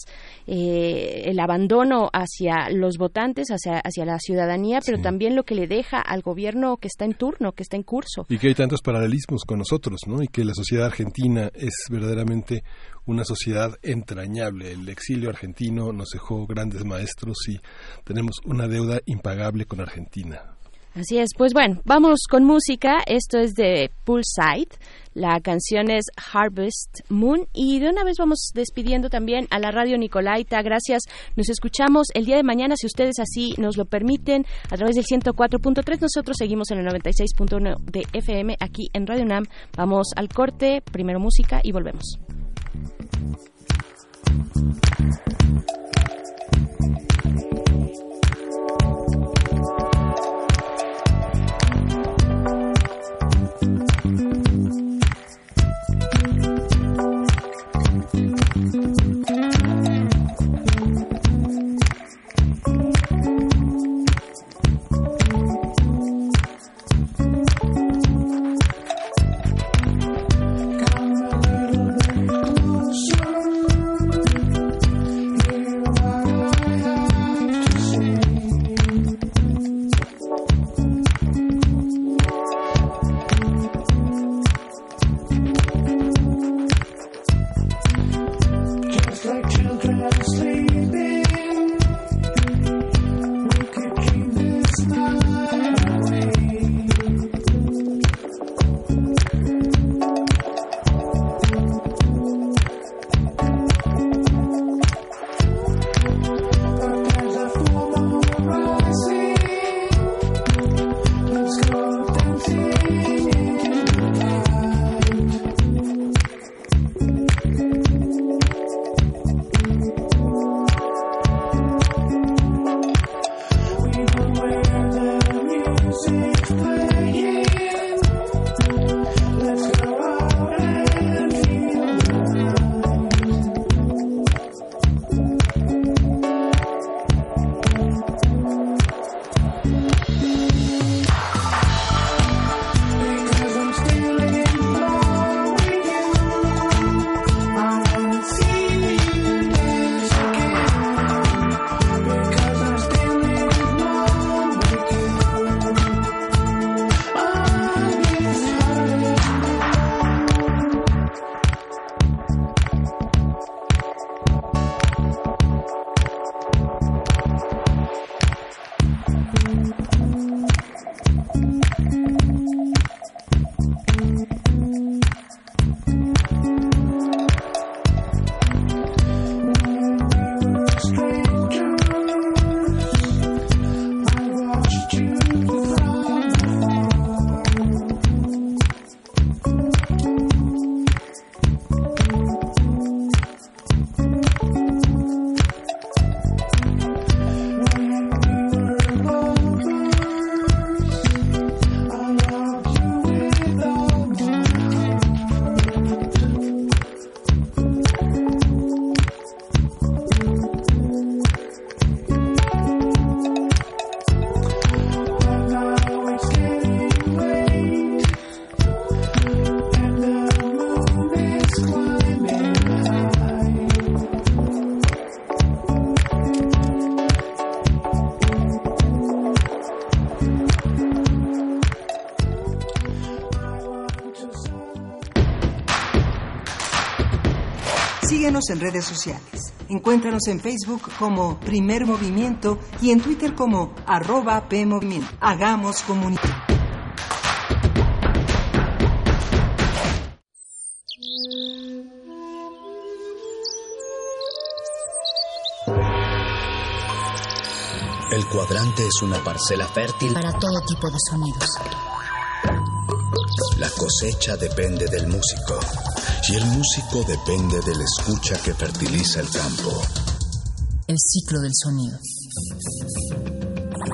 Speaker 2: eh, el abandono hacia los votantes, hacia, hacia la ciudadanía, pero también lo que le deja al gobierno que está en turno, que está en curso.
Speaker 1: Y que hay tantos paralelismos con nosotros, ¿no? Y que la sociedad argentina es verdaderamente una sociedad entrañable. El exilio argentino nos dejó grandes maestros y tenemos una deuda impagable con Argentina.
Speaker 2: Así es, pues bueno, vamos con música. Esto es de Poolside. La canción es Harvest Moon. Y de una vez vamos despidiendo también a la radio Nicolaita. Gracias. Nos escuchamos el día de mañana, si ustedes así nos lo permiten, a través del 104.3. Nosotros seguimos en el 96.1 de FM aquí en Radio NAM. Vamos al corte, primero música y volvemos.
Speaker 4: En redes sociales. Encuéntranos en Facebook como Primer Movimiento y en Twitter como arroba PMovimiento. Hagamos comunidad.
Speaker 22: El cuadrante es una parcela fértil
Speaker 23: para todo tipo de sonidos
Speaker 22: La cosecha depende del músico y el músico depende de la escucha que fertiliza el campo.
Speaker 14: El ciclo del sonido.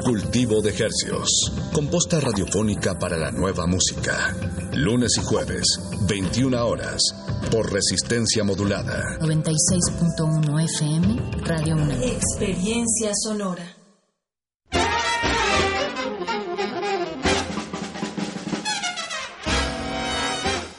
Speaker 9: Cultivo de Hercios. Composta radiofónica para la nueva música. Lunes y jueves, 21 horas. Por resistencia modulada.
Speaker 14: 96.1 FM, Radio 1.
Speaker 24: Experiencia sonora.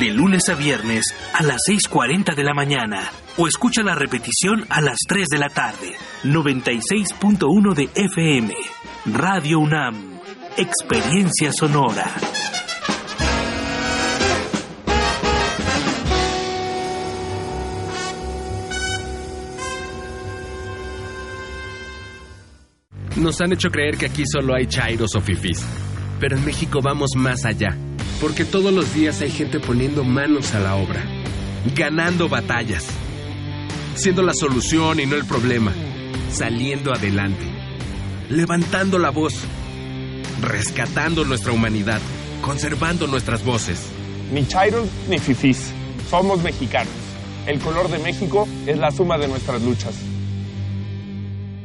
Speaker 25: De lunes a viernes a las 6.40 de la mañana o escucha la repetición a las 3 de la tarde. 96.1 de FM. Radio UNAM. Experiencia sonora.
Speaker 23: Nos han hecho creer que aquí solo hay chairos o fifís. Pero en México vamos más allá. Porque todos los días hay gente poniendo manos a la obra. Ganando batallas. Siendo la solución y no el problema. Saliendo adelante. Levantando la voz. Rescatando nuestra humanidad. Conservando nuestras voces.
Speaker 26: Ni chairos ni fifís. Somos mexicanos. El color de México es la suma de nuestras luchas.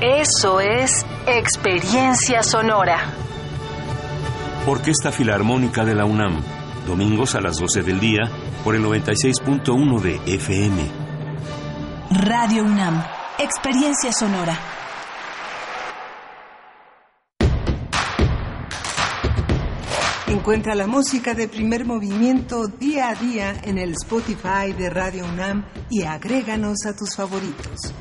Speaker 27: Eso es experiencia sonora.
Speaker 28: Orquesta Filarmónica de la UNAM, domingos a las 12 del día por el 96.1 de FM.
Speaker 14: Radio UNAM, experiencia sonora.
Speaker 4: Encuentra la música de primer movimiento día a día en el Spotify de Radio UNAM y agréganos a tus favoritos.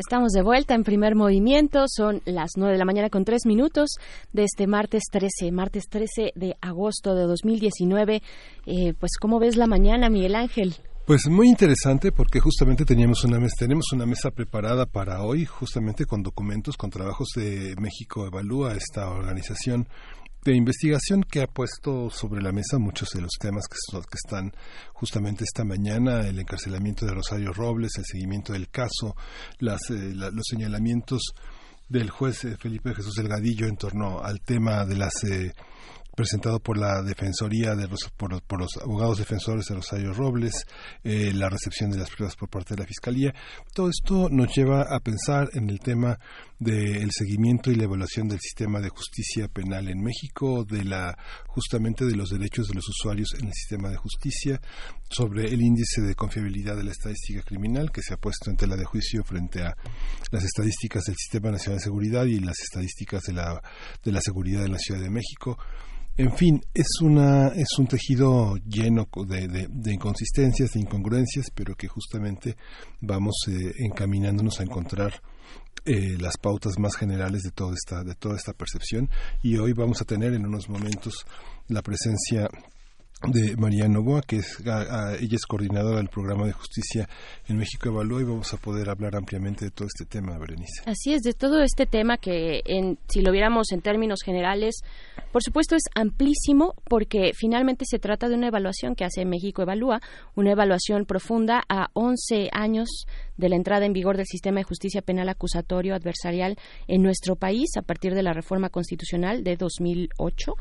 Speaker 2: Estamos de vuelta en primer movimiento, son las 9 de la mañana con 3 minutos de este martes 13, martes 13 de agosto de 2019. Eh, pues, ¿cómo ves la mañana, Miguel Ángel?
Speaker 1: Pues muy interesante porque justamente teníamos una mesa, tenemos una mesa preparada para hoy, justamente con documentos, con trabajos de México Evalúa, esta organización de investigación que ha puesto sobre la mesa muchos de los temas que, están justamente esta mañana, el encarcelamiento de Rosario Robles, el seguimiento del caso, las, eh, la, los señalamientos del juez eh, Felipe Jesús Delgadillo en torno al tema de las eh, presentado por la Defensoría, de los, por, por, los abogados defensores de Rosario Robles, eh, la recepción de las pruebas por parte de la Fiscalía. Todo esto nos lleva a pensar en el tema del seguimiento y la evaluación del sistema de justicia penal en México, de la justamente de los derechos de los usuarios en el sistema de justicia, sobre el índice de confiabilidad de la estadística criminal que se ha puesto en tela de juicio frente a las estadísticas del Sistema Nacional de Seguridad y las estadísticas de la, de la seguridad en la Ciudad de México. En fin, es, una, es un tejido lleno de, de, inconsistencias, de incongruencias, pero que justamente vamos eh, encaminándonos a encontrar eh, las pautas más generales de toda esta de toda esta percepción. Y hoy vamos a tener en unos momentos la presencia de María Novoa, que es, ella es coordinadora del programa de justicia en México Evalúa y vamos a poder hablar ampliamente de todo este tema, Berenice.
Speaker 2: Así es, de todo este tema que en, si lo viéramos en términos generales, por supuesto es amplísimo porque finalmente se trata de una evaluación que hace México Evalúa, una evaluación profunda a 11 años de la entrada en vigor del sistema de justicia penal acusatorio adversarial en nuestro país a partir de la reforma constitucional de 2008.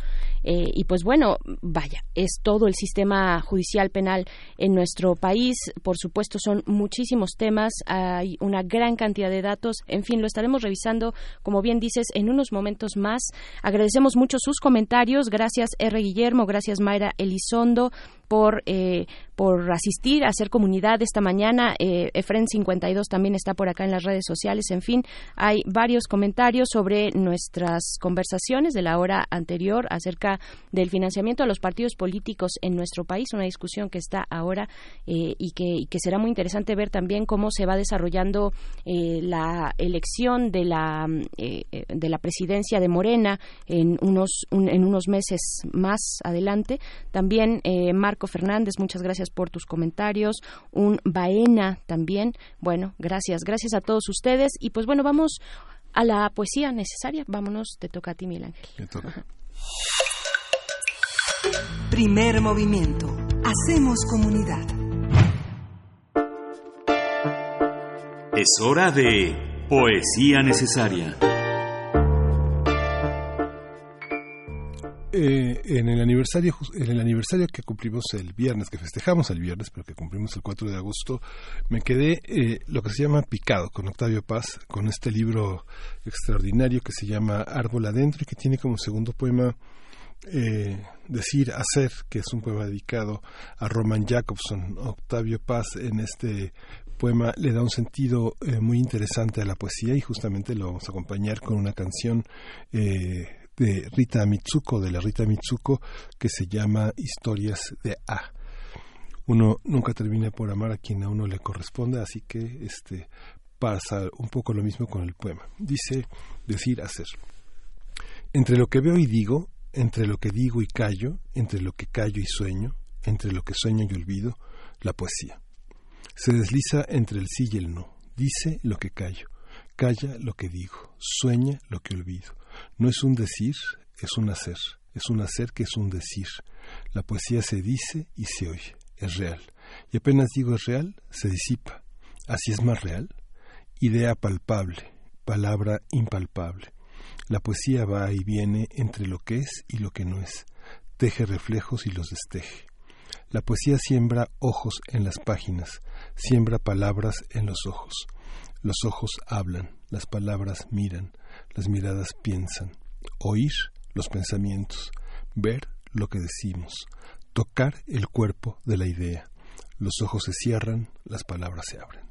Speaker 2: Eh, y pues bueno, vaya, es todo el sistema judicial penal en nuestro país. Por supuesto, son muchísimos temas, hay una gran cantidad de datos. En fin, lo estaremos revisando, como bien dices, en unos momentos más. Agradecemos mucho sus comentarios. Gracias, R. Guillermo. Gracias, Mayra Elizondo por, eh, por asistir, a hacer comunidad esta mañana. Eh, Efren 52 también está por acá en las redes sociales. En fin, hay varios comentarios sobre nuestras conversaciones de la hora anterior acerca del financiamiento a los partidos políticos en nuestro país, una discusión que está ahora eh, y, que, que, será muy interesante ver también cómo se va desarrollando eh, la elección de la, eh, de la presidencia de Morena en unos, un, en unos meses más adelante. También Marco Fernández, muchas gracias por tus comentarios. Un Baena también. Bueno, gracias, gracias a todos ustedes. Y pues bueno, vamos a la poesía necesaria. Vámonos, te toca a ti, Miguel Ángel.
Speaker 4: Primer movimiento. Hacemos comunidad.
Speaker 28: Es hora de poesía necesaria.
Speaker 1: Eh, en el aniversario en el aniversario que cumplimos el viernes que festejamos el viernes pero que cumplimos el 4 de agosto me quedé eh, lo que se llama picado con Octavio Paz con este libro extraordinario que se llama Árbol adentro y que tiene como segundo poema eh, Decir Hacer, que es un poema dedicado a Roman Jacobson. Octavio Paz en este poema le da un sentido muy interesante a la poesía y justamente lo vamos a acompañar con una canción eh, de Rita Mitsuko, de la Rita Mitsuko, que se llama Historias de A. Uno nunca termina por amar a quien a uno le corresponde, así que este pasa un poco lo mismo con el poema. Dice decir, hacer. Entre lo que veo y digo, entre lo que digo y callo, entre lo que callo y sueño, entre lo que sueño y olvido, la poesía. Se desliza entre el sí y el no, dice lo que callo, calla lo que digo, sueña lo que olvido. No es un decir, es un hacer. Es un hacer que es un decir. La poesía se dice y se oye. Es real. Y apenas digo es real, se disipa. Así es más real. Idea palpable, palabra impalpable. La poesía va y viene entre lo que es y lo que no es. Teje reflejos y los desteje. La poesía siembra ojos en las páginas, siembra palabras en los ojos. Los ojos hablan, las palabras miran, las miradas piensan, oír los pensamientos, ver lo que decimos, tocar el cuerpo de la idea. Los ojos se cierran, las palabras se abren.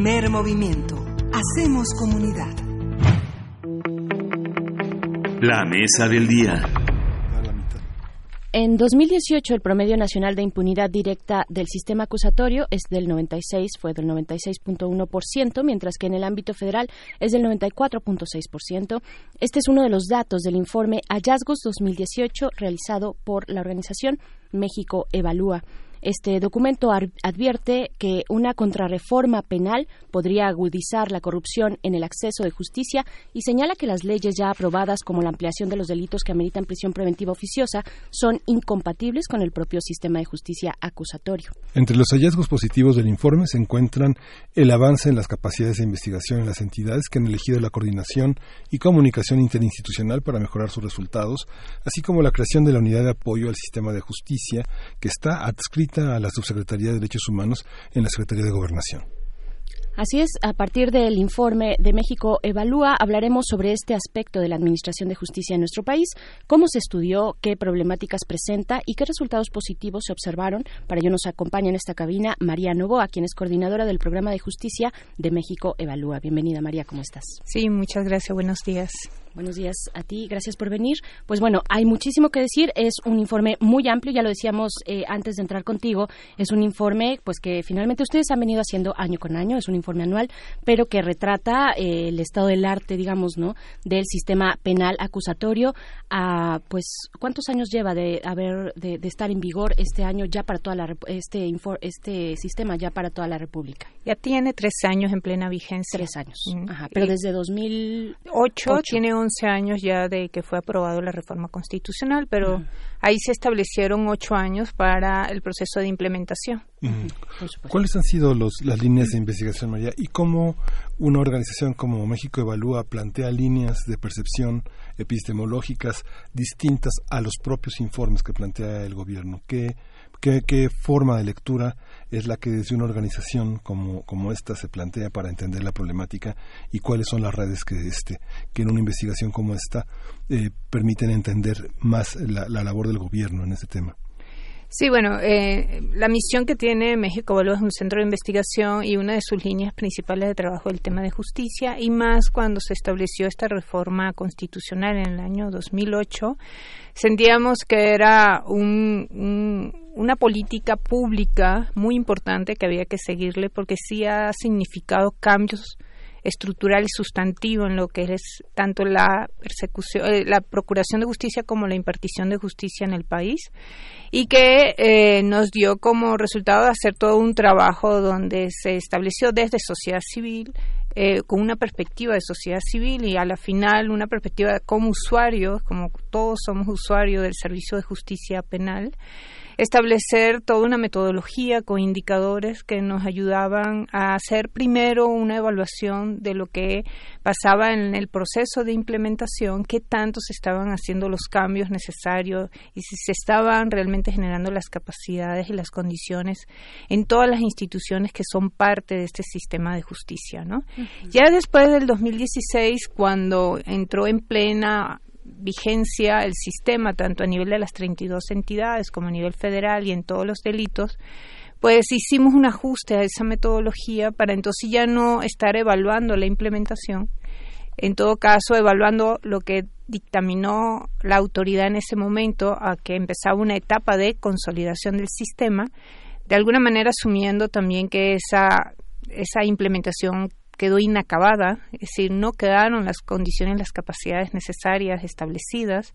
Speaker 4: Primer movimiento. Hacemos comunidad.
Speaker 28: La mesa del día.
Speaker 2: En 2018 el promedio nacional de impunidad directa del sistema acusatorio es del 96, fue del 96.1%, mientras que en el ámbito federal es del 94.6%. Este es uno de los datos del informe Hallazgos 2018 realizado por la organización México Evalúa. Este documento advierte que una contrarreforma penal podría agudizar la corrupción en el acceso de justicia y señala que las leyes ya aprobadas como la ampliación de los delitos que ameritan prisión preventiva oficiosa son incompatibles con el propio sistema de justicia acusatorio.
Speaker 1: Entre los hallazgos positivos del informe se encuentran el avance en las capacidades de investigación en las entidades que han elegido la coordinación y comunicación interinstitucional para mejorar sus resultados, así como la creación de la unidad de apoyo al sistema de justicia que está adscrita a la Subsecretaría de Derechos Humanos en la Secretaría de Gobernación.
Speaker 2: Así es, a partir del informe de México Evalúa hablaremos sobre este aspecto de la Administración de Justicia en nuestro país, cómo se estudió, qué problemáticas presenta y qué resultados positivos se observaron. Para ello nos acompaña en esta cabina María Novoa, quien es coordinadora del Programa de Justicia de México Evalúa. Bienvenida María, ¿cómo estás?
Speaker 29: Sí, muchas gracias, buenos días.
Speaker 2: Buenos días a ti, gracias por venir. Pues bueno, hay muchísimo que decir, es un informe muy amplio, ya lo decíamos eh, antes de entrar contigo, es un informe pues que finalmente ustedes han venido haciendo año con año, es un informe anual, pero que retrata eh, el estado del arte, digamos, ¿no? del sistema penal acusatorio a pues cuántos años lleva de haber de, estar en vigor este año ya para toda la este este sistema ya para toda la República.
Speaker 29: Ya tiene tres años en plena vigencia.
Speaker 2: Tres años. Ajá, pero desde 2008
Speaker 29: tiene 11 años ya de que fue aprobado la reforma constitucional, pero ahí se establecieron ocho años para el proceso de implementación.
Speaker 1: ¿Cuáles han sido los, las líneas de investigación, María? ¿Y cómo una organización como México Evalúa plantea líneas de percepción epistemológicas distintas a los propios informes que plantea el gobierno? ¿Qué, qué forma de lectura es la que desde una organización como, como esta se plantea para entender la problemática y cuáles son las redes que, este, que en una investigación como esta eh, permiten entender más la, labor del gobierno en este tema.
Speaker 29: Sí, bueno, eh, la misión que tiene México Evalúa es un centro de investigación y una de sus líneas principales de trabajo es el tema de justicia y más cuando se estableció esta reforma constitucional en el año 2008, sentíamos que era un una política pública muy importante que había que seguirle porque sí ha significado cambios estructural y sustantivo en lo que es tanto la persecución, eh, la procuración de justicia como la impartición de justicia en el país y que eh, nos dio como resultado de hacer todo un trabajo donde se estableció desde sociedad civil eh, con una perspectiva de sociedad civil y a la final una perspectiva como usuarios, como todos somos usuarios del servicio de justicia penal, establecer toda una metodología con indicadores que nos ayudaban a hacer primero una evaluación de lo que pasaba en el proceso de implementación, qué tanto se estaban haciendo los cambios necesarios y si se estaban realmente generando las capacidades y las condiciones en todas las instituciones que son parte de este sistema de justicia, ¿no? Ya después del 2016, cuando entró en plena vigencia el sistema tanto a nivel de las 32 entidades como a nivel federal y en todos los delitos, pues hicimos un ajuste a esa metodología para entonces ya no estar evaluando la implementación, en todo caso evaluando lo que dictaminó la autoridad en ese momento a que empezaba una etapa de consolidación del sistema, de alguna manera asumiendo también que esa, esa implementación quedó inacabada, es decir, no quedaron las condiciones, las capacidades necesarias establecidas.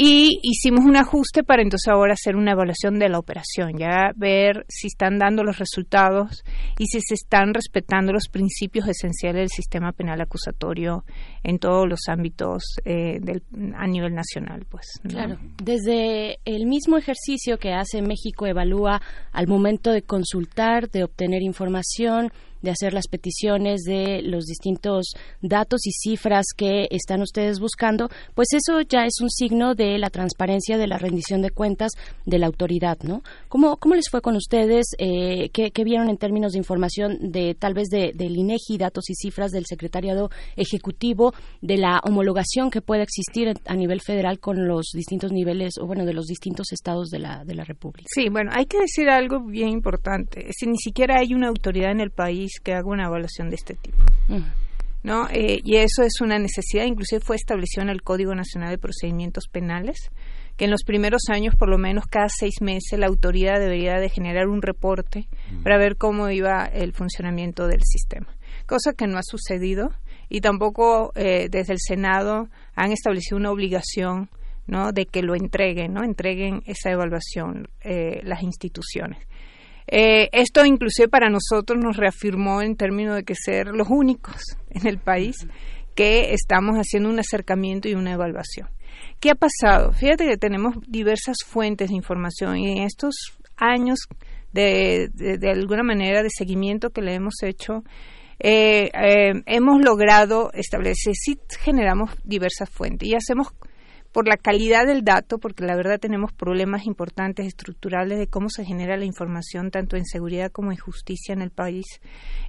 Speaker 29: Y hicimos un ajuste para entonces ahora hacer una evaluación de la operación, ya ver si están dando los resultados y si se están respetando los principios esenciales del sistema penal acusatorio en todos los ámbitos eh, del, a nivel nacional. Pues,
Speaker 2: Claro, desde el mismo ejercicio que hace México evalúa al momento de consultar, de obtener información, de hacer las peticiones de los distintos datos y cifras que están ustedes buscando, pues eso ya es un signo de la transparencia, de la rendición de cuentas de la autoridad, ¿no? ¿Cómo, cómo les fue con ustedes? Eh, ¿qué, vieron en términos de información de tal vez de, del INEGI, datos y cifras del Secretariado Ejecutivo, de la homologación que puede existir a nivel federal con los distintos niveles, o bueno, de los distintos estados de la, de la República?
Speaker 29: Sí, bueno, hay que decir algo bien importante. Si ni siquiera hay una autoridad en el país país que haga una evaluación de este tipo. ¿no? Eh, y eso es una necesidad, inclusive fue establecido en el Código Nacional de Procedimientos Penales, que en los primeros años, por lo menos cada seis meses, la autoridad debería de generar un reporte para ver cómo iba el funcionamiento del sistema, cosa que no ha sucedido y tampoco eh, desde el Senado han establecido una obligación ¿no? de que lo entreguen, ¿no? entreguen esa evaluación eh, las instituciones. Eh, esto inclusive para nosotros nos reafirmó en términos de que ser los únicos en el país que estamos haciendo un acercamiento y una evaluación. ¿Qué ha pasado? Fíjate que tenemos diversas fuentes de información y en estos años de, de, alguna manera de seguimiento que le hemos hecho, eh, eh, hemos logrado establecer, si generamos diversas fuentes y hacemos por la calidad del dato, porque la verdad tenemos problemas importantes estructurales de cómo se genera la información tanto en seguridad como en justicia en el país.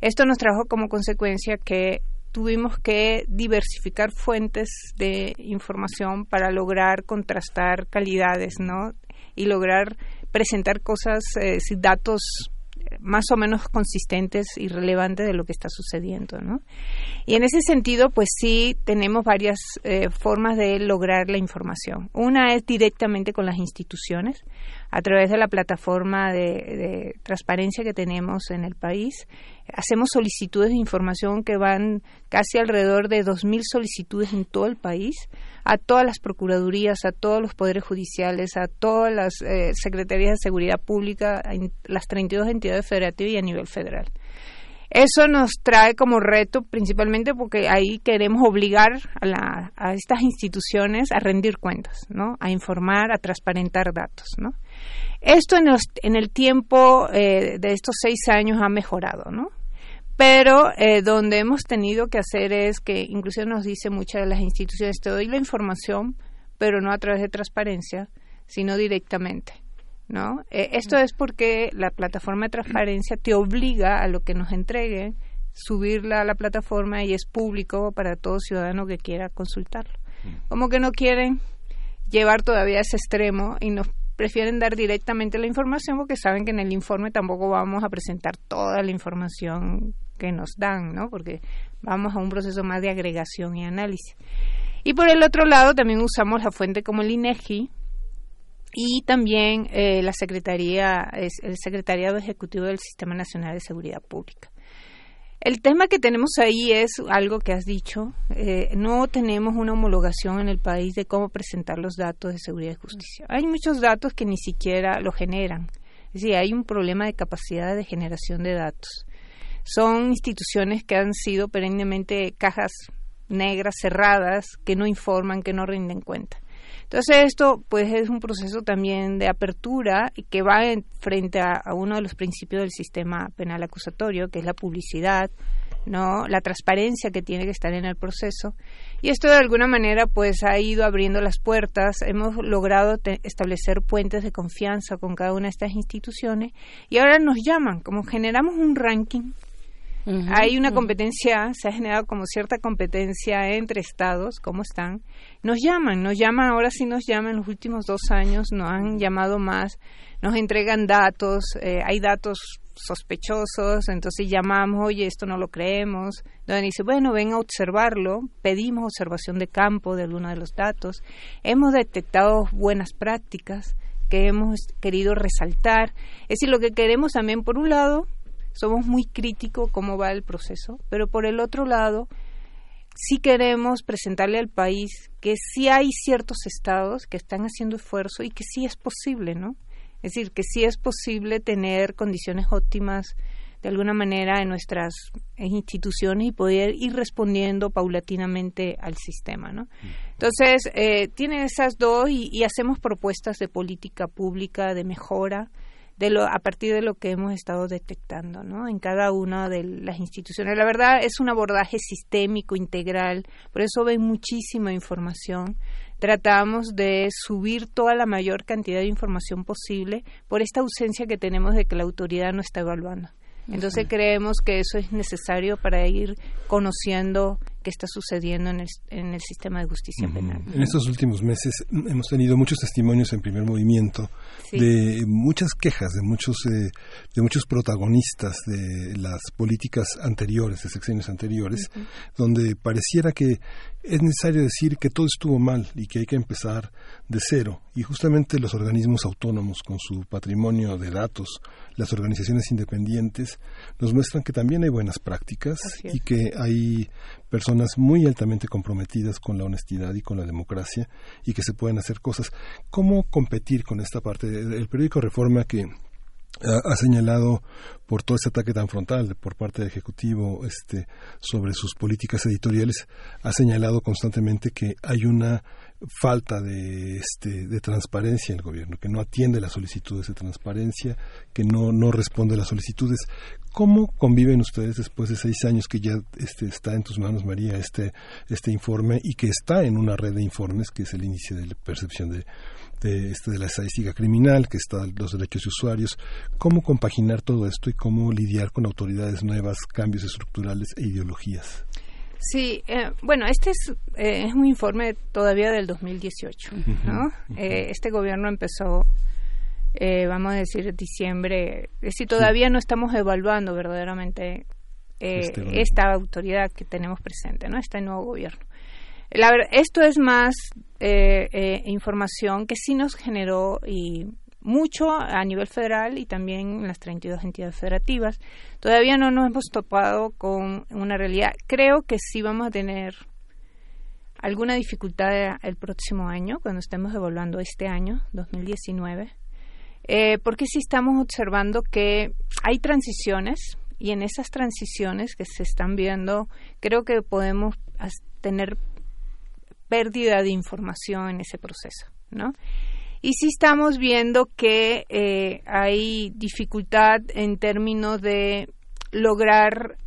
Speaker 29: Esto nos trajo como consecuencia que tuvimos que diversificar fuentes de información para lograr contrastar calidades, ¿no? Y lograr presentar cosas, eh, datos más o menos consistentes y relevantes de lo que está sucediendo, ¿no? Y en ese sentido, pues sí tenemos varias eh, formas de lograr la información. Una es directamente con las instituciones, a través de la plataforma de, transparencia que tenemos en el país. Hacemos solicitudes de información que van casi alrededor de 2.000 solicitudes en todo el país, a todas las procuradurías, a todos los poderes judiciales, a todas las eh, secretarías de seguridad pública, las 32 entidades federativas y a nivel federal. Eso nos trae como reto principalmente porque ahí queremos obligar a, a estas instituciones a rendir cuentas, ¿no? A informar, a transparentar datos, ¿no? Esto en, en el tiempo eh, de estos seis años ha mejorado, ¿no? Pero eh, donde hemos tenido que hacer es que incluso nos dice muchas de las instituciones, te doy la información, pero no a través de transparencia, sino directamente. ¿no? Eh, esto es porque la plataforma de transparencia te obliga a lo que nos entreguen, subirla a la plataforma y es público para todo ciudadano que quiera consultarlo. Como que no quieren llevar todavía ese extremo y nos prefieren dar directamente la información porque saben que en el informe tampoco vamos a presentar toda la información que nos dan, ¿no? Porque vamos a un proceso más de agregación y análisis. Y por el otro lado también usamos la fuente como el INEGI, y también eh, la Secretaría, el Secretariado Ejecutivo del Sistema Nacional de Seguridad Pública. El tema que tenemos ahí es algo que has dicho. Eh, no tenemos una homologación en el país de cómo presentar los datos de seguridad y justicia. Hay muchos datos que ni siquiera lo generan. Es decir, hay un problema de capacidad de generación de datos. Son instituciones que han sido perennemente cajas negras cerradas que no informan, que no rinden cuenta. Entonces esto pues es un proceso también de apertura y que va frente a, uno de los principios del sistema penal acusatorio, que es la publicidad, no la transparencia que tiene que estar en el proceso. Y esto de alguna manera pues ha ido abriendo las puertas. Hemos logrado establecer puentes de confianza con cada una de estas instituciones y ahora nos llaman como generamos un ranking hay una competencia, se ha generado como cierta competencia entre estados, ¿cómo están? Nos llaman, nos llaman, ahora sí nos llaman, en los últimos dos años nos han llamado más, nos entregan datos, eh, hay datos sospechosos, entonces llamamos, oye, esto no lo creemos. Entonces dice, bueno, ven a observarlo, pedimos observación de campo de alguno de los datos, hemos detectado buenas prácticas que hemos querido resaltar. Es decir, lo que queremos también, por un lado, somos muy críticos cómo va el proceso, pero por el otro lado, sí queremos presentarle al país que sí hay ciertos estados que están haciendo esfuerzo y que sí es posible, ¿no? Es decir, que sí es posible tener condiciones óptimas de alguna manera en nuestras instituciones y poder ir respondiendo paulatinamente al sistema, ¿no? Entonces, eh, tienen esas dos y, y hacemos propuestas de política pública, de mejora, de lo, a partir de lo que hemos estado detectando ¿no? en cada una de las instituciones. La verdad es un abordaje sistémico, integral, por eso ven muchísima información. Tratamos de subir toda la mayor cantidad de información posible por esta ausencia que tenemos de que la autoridad no está evaluando. Entonces creemos que eso es necesario para ir conociendo está sucediendo en el, en el sistema de justicia penal.
Speaker 1: En estos últimos meses hemos tenido muchos testimonios en primer movimiento de muchas quejas de muchos eh, de muchos protagonistas de las políticas anteriores, de sexenios anteriores, donde pareciera que es necesario decir que todo estuvo mal y que hay que empezar de cero. Y justamente los organismos autónomos, con su patrimonio de datos, las organizaciones independientes, nos muestran que también hay buenas prácticas y que hay personas muy altamente comprometidas con la honestidad y con la democracia y que se pueden hacer cosas. ¿Cómo competir con esta parte? El periódico Reforma que ha, señalado por todo este ataque tan frontal por parte del ejecutivo este sobre sus políticas editoriales ha señalado constantemente que hay una falta de este de transparencia en el gobierno que no atiende las solicitudes de transparencia que no no responde a las solicitudes. Cómo conviven ustedes después de seis años que ya este está en tus manos María este este informe y que está en una red de informes que es el índice de la percepción de de, este, de la estadística criminal, que están los derechos de usuarios, cómo compaginar todo esto y cómo lidiar con autoridades nuevas, cambios estructurales e ideologías.
Speaker 29: Sí, eh, bueno, este es, eh, es un informe todavía del 2018, ¿no? Eh, este gobierno empezó, vamos a decir, diciembre, es decir, todavía no estamos evaluando verdaderamente este esta autoridad que tenemos presente, ¿no? Este nuevo gobierno. Esto es más eh, eh, información que sí nos generó y mucho a nivel federal y también en las 32 entidades federativas. Todavía no nos hemos topado con una realidad. Creo que sí vamos a tener alguna dificultad el próximo año, cuando estemos evaluando este año, 2019, eh, porque sí estamos observando que hay transiciones y en esas transiciones que se están viendo, creo que podemos tener pérdida de información en ese proceso, ¿no? Y sí estamos viendo que eh, hay dificultad en términos de lograr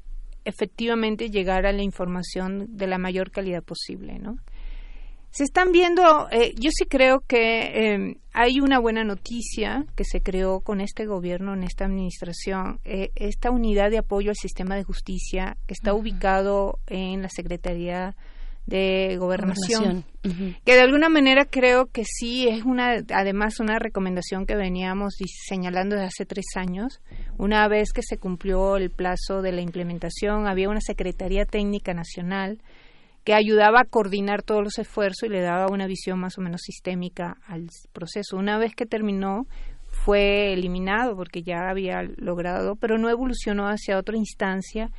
Speaker 29: efectivamente llegar a la información de la mayor calidad posible, ¿no? Se están viendo, eh, yo sí creo que eh, hay una buena noticia que se creó con este gobierno, en esta administración, esta unidad de apoyo al sistema de justicia que está ubicado en la Secretaría de gobernación, que de alguna manera creo que sí es una además una recomendación que veníamos señalando desde hace tres años. Una vez que se cumplió el plazo de la implementación había una secretaría técnica nacional que ayudaba a coordinar todos los esfuerzos y le daba una visión más o menos sistémica al proceso. Una vez que terminó fue eliminado porque ya había logrado pero no evolucionó hacia otra instancia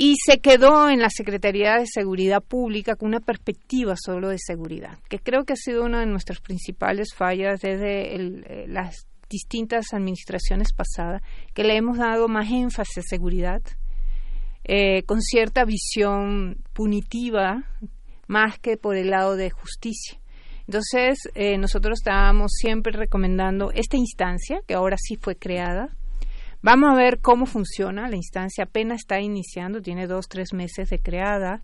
Speaker 29: y se quedó en la Secretaría de Seguridad Pública con una perspectiva solo de seguridad, que creo que ha sido una de nuestras principales fallas desde eh, las distintas administraciones pasadas, que le hemos dado más énfasis a seguridad, eh, con cierta visión punitiva, más que por el lado de justicia. Entonces, eh, nosotros estábamos siempre recomendando esta instancia, que ahora sí fue creada, Vamos a ver cómo funciona. La instancia apenas está iniciando, tiene dos, tres meses de creada.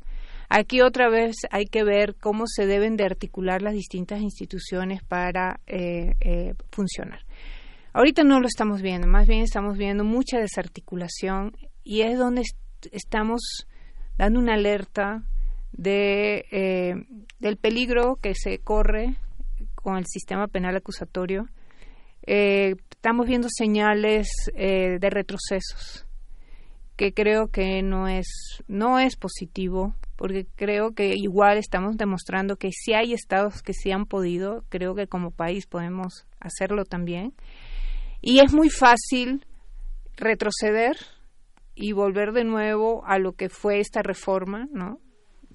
Speaker 29: Aquí otra vez hay que ver cómo se deben de articular las distintas instituciones para eh, eh, funcionar. Ahorita no lo estamos viendo, más bien estamos viendo mucha desarticulación y es donde estamos dando una alerta de, eh, del peligro que se corre con el sistema penal acusatorio estamos viendo señales eh, de retrocesos que creo que no es no es positivo porque creo que igual estamos demostrando que si hay estados que sí han podido creo que como país podemos hacerlo también. Y es muy fácil retroceder y volver de nuevo a lo que fue esta reforma no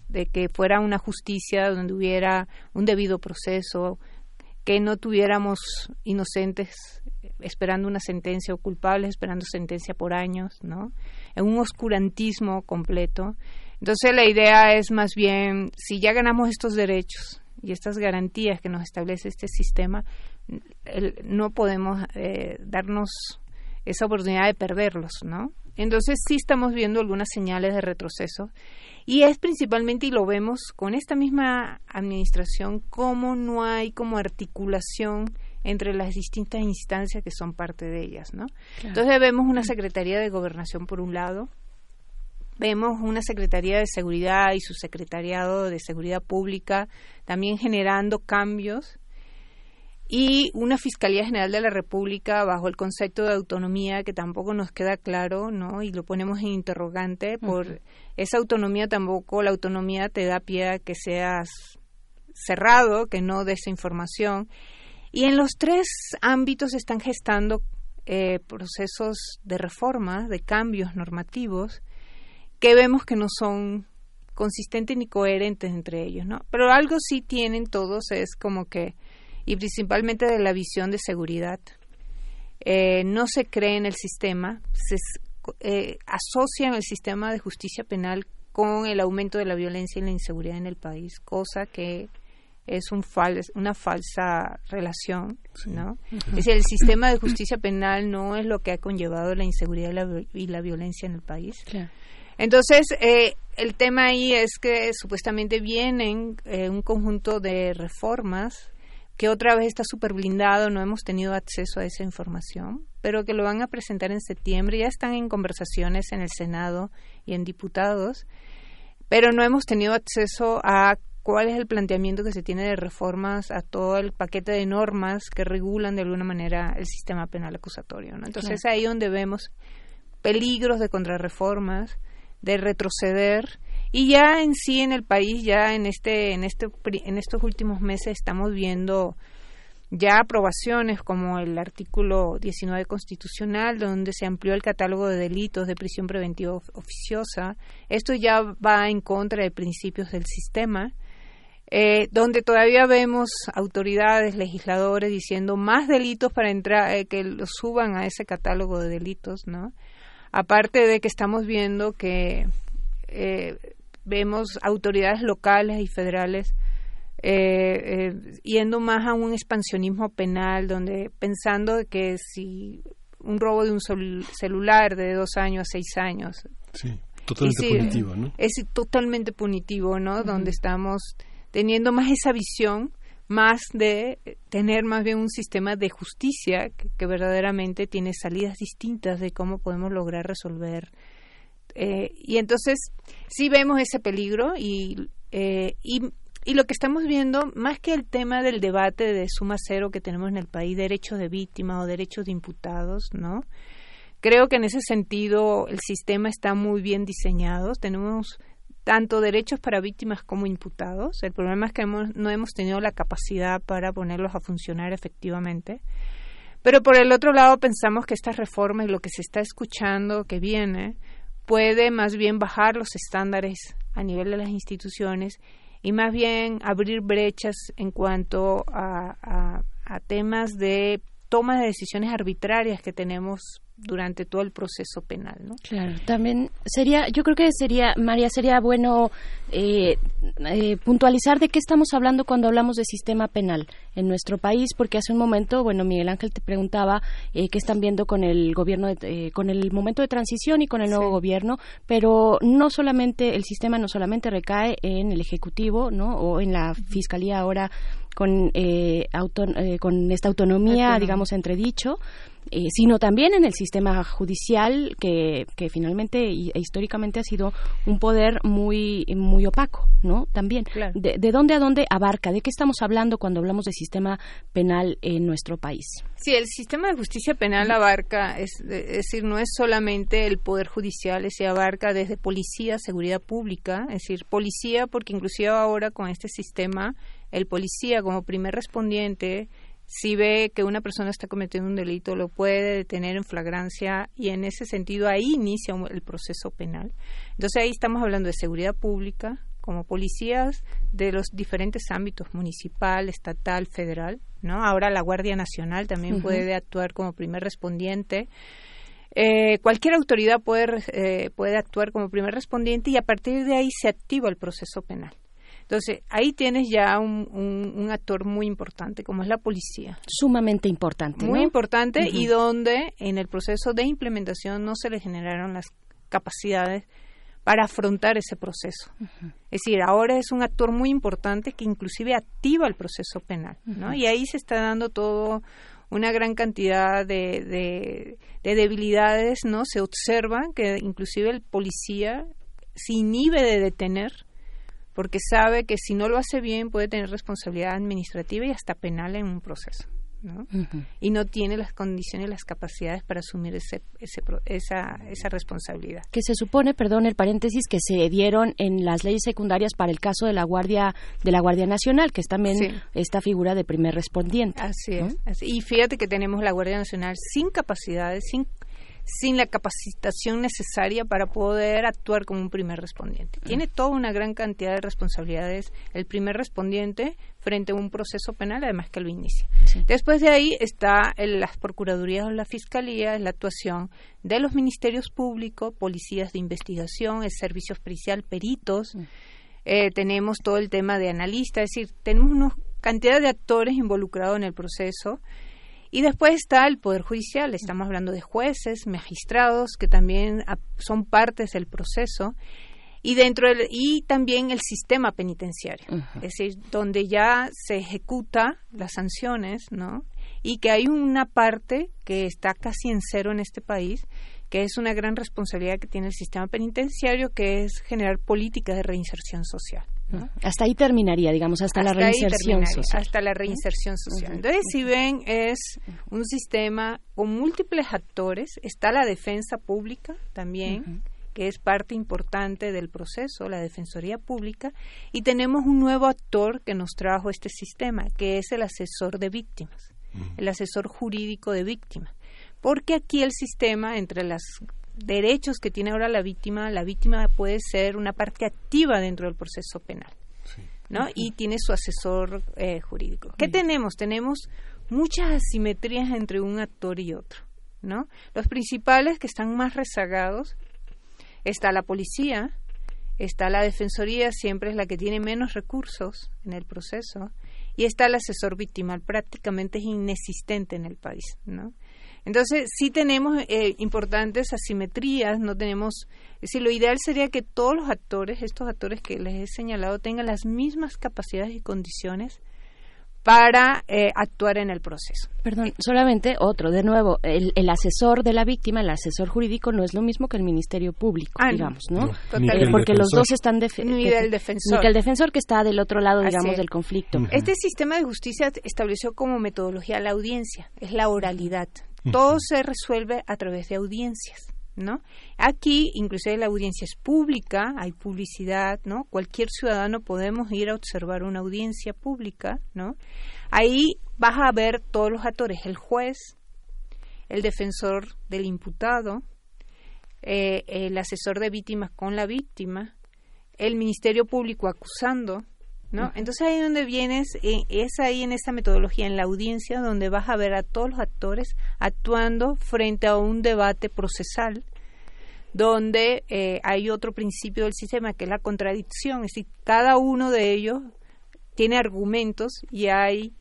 Speaker 29: de que fuera una justicia donde hubiera un debido proceso que no tuviéramos inocentes esperando una sentencia o culpables esperando sentencia por años, ¿no? En un oscurantismo completo. Entonces la idea es más bien, si ya ganamos estos derechos y estas garantías que nos establece este sistema, no podemos eh, darnos esa oportunidad de perderlos, ¿no? Entonces sí estamos viendo algunas señales de retroceso y es principalmente, y lo vemos con esta misma administración, cómo no hay como articulación entre las distintas instancias que son parte de ellas, ¿no? Entonces vemos una Secretaría de Gobernación por un lado, vemos una Secretaría de Seguridad y su Secretariado de Seguridad Pública también generando cambios y una Fiscalía General de la República bajo el concepto de autonomía que tampoco nos queda claro, ¿no? Y lo ponemos en interrogante por esa autonomía tampoco la autonomía te da pie a que seas cerrado, que no des información. Y en los tres ámbitos están gestando eh, procesos de reforma, de cambios normativos, que vemos que no son consistentes ni coherentes entre ellos, ¿no? Pero algo sí tienen todos, es como que y principalmente de la visión de seguridad. Eh, no se cree en el sistema, se eh, asocian el sistema de justicia penal con el aumento de la violencia y la inseguridad en el país, cosa que es un una falsa relación, ¿no? Es decir, el sistema de justicia penal no es lo que ha conllevado la inseguridad y la, violencia en el país. Entonces, eh, el tema ahí es que supuestamente vienen un conjunto de reformas que otra vez está súper blindado, no hemos tenido acceso a esa información, pero que lo van a presentar en septiembre, ya están en conversaciones en el Senado y en diputados, pero no hemos tenido acceso a cuál es el planteamiento que se tiene de reformas a todo el paquete de normas que regulan de alguna manera el sistema penal acusatorio. ¿no? Entonces es ahí donde vemos peligros de contrarreformas, de retroceder y ya en sí en el país, ya en este, en este, en estos últimos meses estamos viendo ya aprobaciones como el artículo 19 constitucional, donde se amplió el catálogo de delitos de prisión preventiva oficiosa. Esto ya va en contra de principios del sistema, eh, donde todavía vemos autoridades, legisladores diciendo más delitos para entrar, eh, que lo suban a ese catálogo de delitos, ¿no? Aparte de que estamos viendo que eh, vemos autoridades locales y federales eh, eh, yendo más a un expansionismo penal, donde pensando que si un robo de un celular de dos años a seis años.
Speaker 1: totalmente punitivo, ¿no?
Speaker 29: Es totalmente punitivo, ¿no? Donde estamos teniendo más esa visión, más de tener más bien un sistema de justicia que verdaderamente tiene salidas distintas de cómo podemos lograr resolver eh, y entonces sí vemos ese peligro eh, y, y, lo que estamos viendo, más que el tema del debate de suma cero que tenemos en el país, derechos de víctima o derechos de imputados, ¿no? Creo que en ese sentido el sistema está muy bien diseñado. Tenemos tanto derechos para víctimas como imputados. El problema es que no hemos tenido la capacidad para ponerlos a funcionar efectivamente. Pero por el otro lado pensamos que esta reforma y lo que se está escuchando que viene puede más bien bajar los estándares a nivel de las instituciones y más bien abrir brechas en cuanto a, a, temas de toma de decisiones arbitrarias que tenemos durante todo el proceso penal, ¿no?
Speaker 2: Claro, también sería, yo creo que sería, María, sería bueno eh, eh, puntualizar de qué estamos hablando cuando hablamos de sistema penal en nuestro país, porque hace un momento, bueno, Miguel Ángel te preguntaba eh, qué están viendo con el gobierno, con el momento de transición y con el nuevo gobierno, pero no solamente el sistema no solamente recae en el ejecutivo, ¿no? O en la fiscalía ahora con con esta autonomía, digamos, entredicho, eh, sino también en el sistema judicial que, que finalmente e históricamente ha sido un poder muy muy opaco, ¿no? También. De, de, dónde a dónde abarca? ¿De qué estamos hablando cuando hablamos de sistema penal en nuestro país?
Speaker 29: Sí, el sistema de justicia penal abarca, es, es decir, no es solamente el poder judicial, se abarca desde policía, seguridad pública, es decir, policía, porque inclusive ahora con este sistema, el policía como primer respondiente si ve que una persona está cometiendo un delito, lo puede detener en flagrancia y en ese sentido ahí inicia el proceso penal. Entonces ahí estamos hablando de seguridad pública, como policías de los diferentes ámbitos municipal, estatal, federal, ¿no? Ahora la Guardia Nacional también puede actuar como primer respondiente. Eh, cualquier autoridad puede, eh, puede actuar como primer respondiente y a partir de ahí se activa el proceso penal. Entonces, ahí tienes ya un, actor muy importante, como es la policía.
Speaker 2: Sumamente importante.
Speaker 29: Muy importante y donde en el proceso de implementación no se le generaron las capacidades para afrontar ese proceso. Es decir, ahora es un actor muy importante que inclusive activa el proceso penal, ¿no? Y ahí se está dando todo una gran cantidad de, de, de, debilidades, ¿no? Se observa que inclusive el policía se inhibe de detener porque sabe que si no lo hace bien puede tener responsabilidad administrativa y hasta penal en un proceso. ¿no? y no tiene las condiciones y las capacidades para asumir ese, esa, esa responsabilidad.
Speaker 2: Que se supone, perdón el paréntesis, que se dieron en las leyes secundarias para el caso de la Guardia de la Guardia Nacional, que es también esta figura de primer respondiente.
Speaker 29: Así es. Y fíjate que tenemos la Guardia Nacional sin capacidades, sin sin la capacitación necesaria para poder actuar como un primer respondiente. Tiene toda una gran cantidad de responsabilidades el primer respondiente frente a un proceso penal, además que lo inicia. Después de ahí está las procuradurías o la fiscalía, la actuación de los ministerios públicos, policías de investigación, el servicio especial, peritos. Eh, tenemos todo el tema de analistas, es decir, tenemos una cantidad de actores involucrados en el proceso y después está el Poder Judicial, estamos hablando de jueces, magistrados, que también son partes del proceso, y dentro del, y también el sistema penitenciario, es decir, donde ya se ejecuta las sanciones, ¿no? Y que hay una parte que está casi en cero en este país, que es una gran responsabilidad que tiene el sistema penitenciario, que es generar políticas de reinserción social.
Speaker 2: Hasta ahí terminaría, digamos, hasta, la reinserción social.
Speaker 29: Hasta la reinserción social. Entonces, si ven, es un sistema con múltiples actores. Está la defensa pública también, que es parte importante del proceso, la Defensoría Pública. Y tenemos un nuevo actor que nos trajo este sistema, que es el asesor de víctimas, el asesor jurídico de víctimas. Porque aquí el sistema, entre las derechos que tiene ahora la víctima, la víctima puede ser una parte activa dentro del proceso penal, ¿no? Y tiene su asesor eh, jurídico. ¿Qué tenemos? Tenemos muchas asimetrías entre un actor y otro, ¿no? Los principales que están más rezagados está la policía, está la defensoría, siempre es la que tiene menos recursos en el proceso, y está el asesor victimal, prácticamente es inexistente en el país, ¿no? Entonces, sí tenemos eh, importantes asimetrías, no tenemos, es decir, lo ideal sería que todos los actores, estos actores que les he señalado, tengan las mismas capacidades y condiciones para eh, actuar en el proceso.
Speaker 2: Perdón, solamente otro, de nuevo, el, asesor de la víctima, el asesor jurídico no es lo mismo que el Ministerio Público, ah, digamos, ¿no? Eh, porque los dos están
Speaker 29: ni del defensor.
Speaker 2: Ni que el defensor que está del otro lado, digamos, del conflicto.
Speaker 29: Este sistema de justicia estableció como metodología la audiencia, es la oralidad. Todo se resuelve a través de audiencias. ¿No? Aquí, inclusive la audiencia es pública, hay publicidad, ¿no? Cualquier ciudadano podemos ir a observar una audiencia pública, ¿no? Ahí vas a ver todos los actores, el juez, el defensor del imputado, eh, el asesor de víctimas con la víctima, el Ministerio Público acusando, ¿no? Entonces ahí donde vienes, eh, es ahí en esa metodología, en la audiencia, donde vas a ver a todos los actores actuando frente a un debate procesal, donde eh, hay otro principio del sistema que es la contradicción, es decir, cada uno de ellos tiene argumentos y hay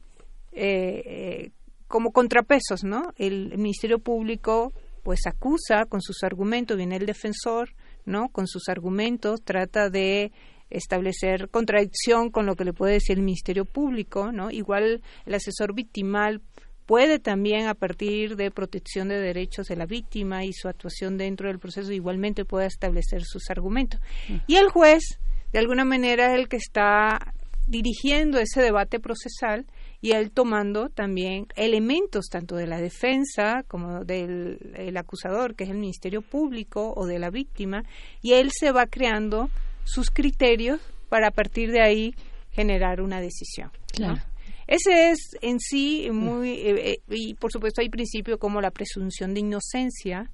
Speaker 29: eh, como contrapesos, ¿no? El, el Ministerio Público pues acusa con sus argumentos, viene el defensor, ¿no? Con sus argumentos trata de establecer contradicción con lo que le puede decir el Ministerio Público, ¿no? Igual el asesor victimal puede también a partir de protección de derechos de la víctima y su actuación dentro del proceso igualmente puede establecer sus argumentos. Y el juez, de alguna manera, es el que está dirigiendo ese debate procesal y él tomando también elementos tanto de la defensa como del acusador, que es el Ministerio Público, o de la víctima, y él se va creando sus criterios para a partir de ahí generar una decisión. Ese es en sí muy, eh, eh, y por supuesto hay principios como la presunción de inocencia,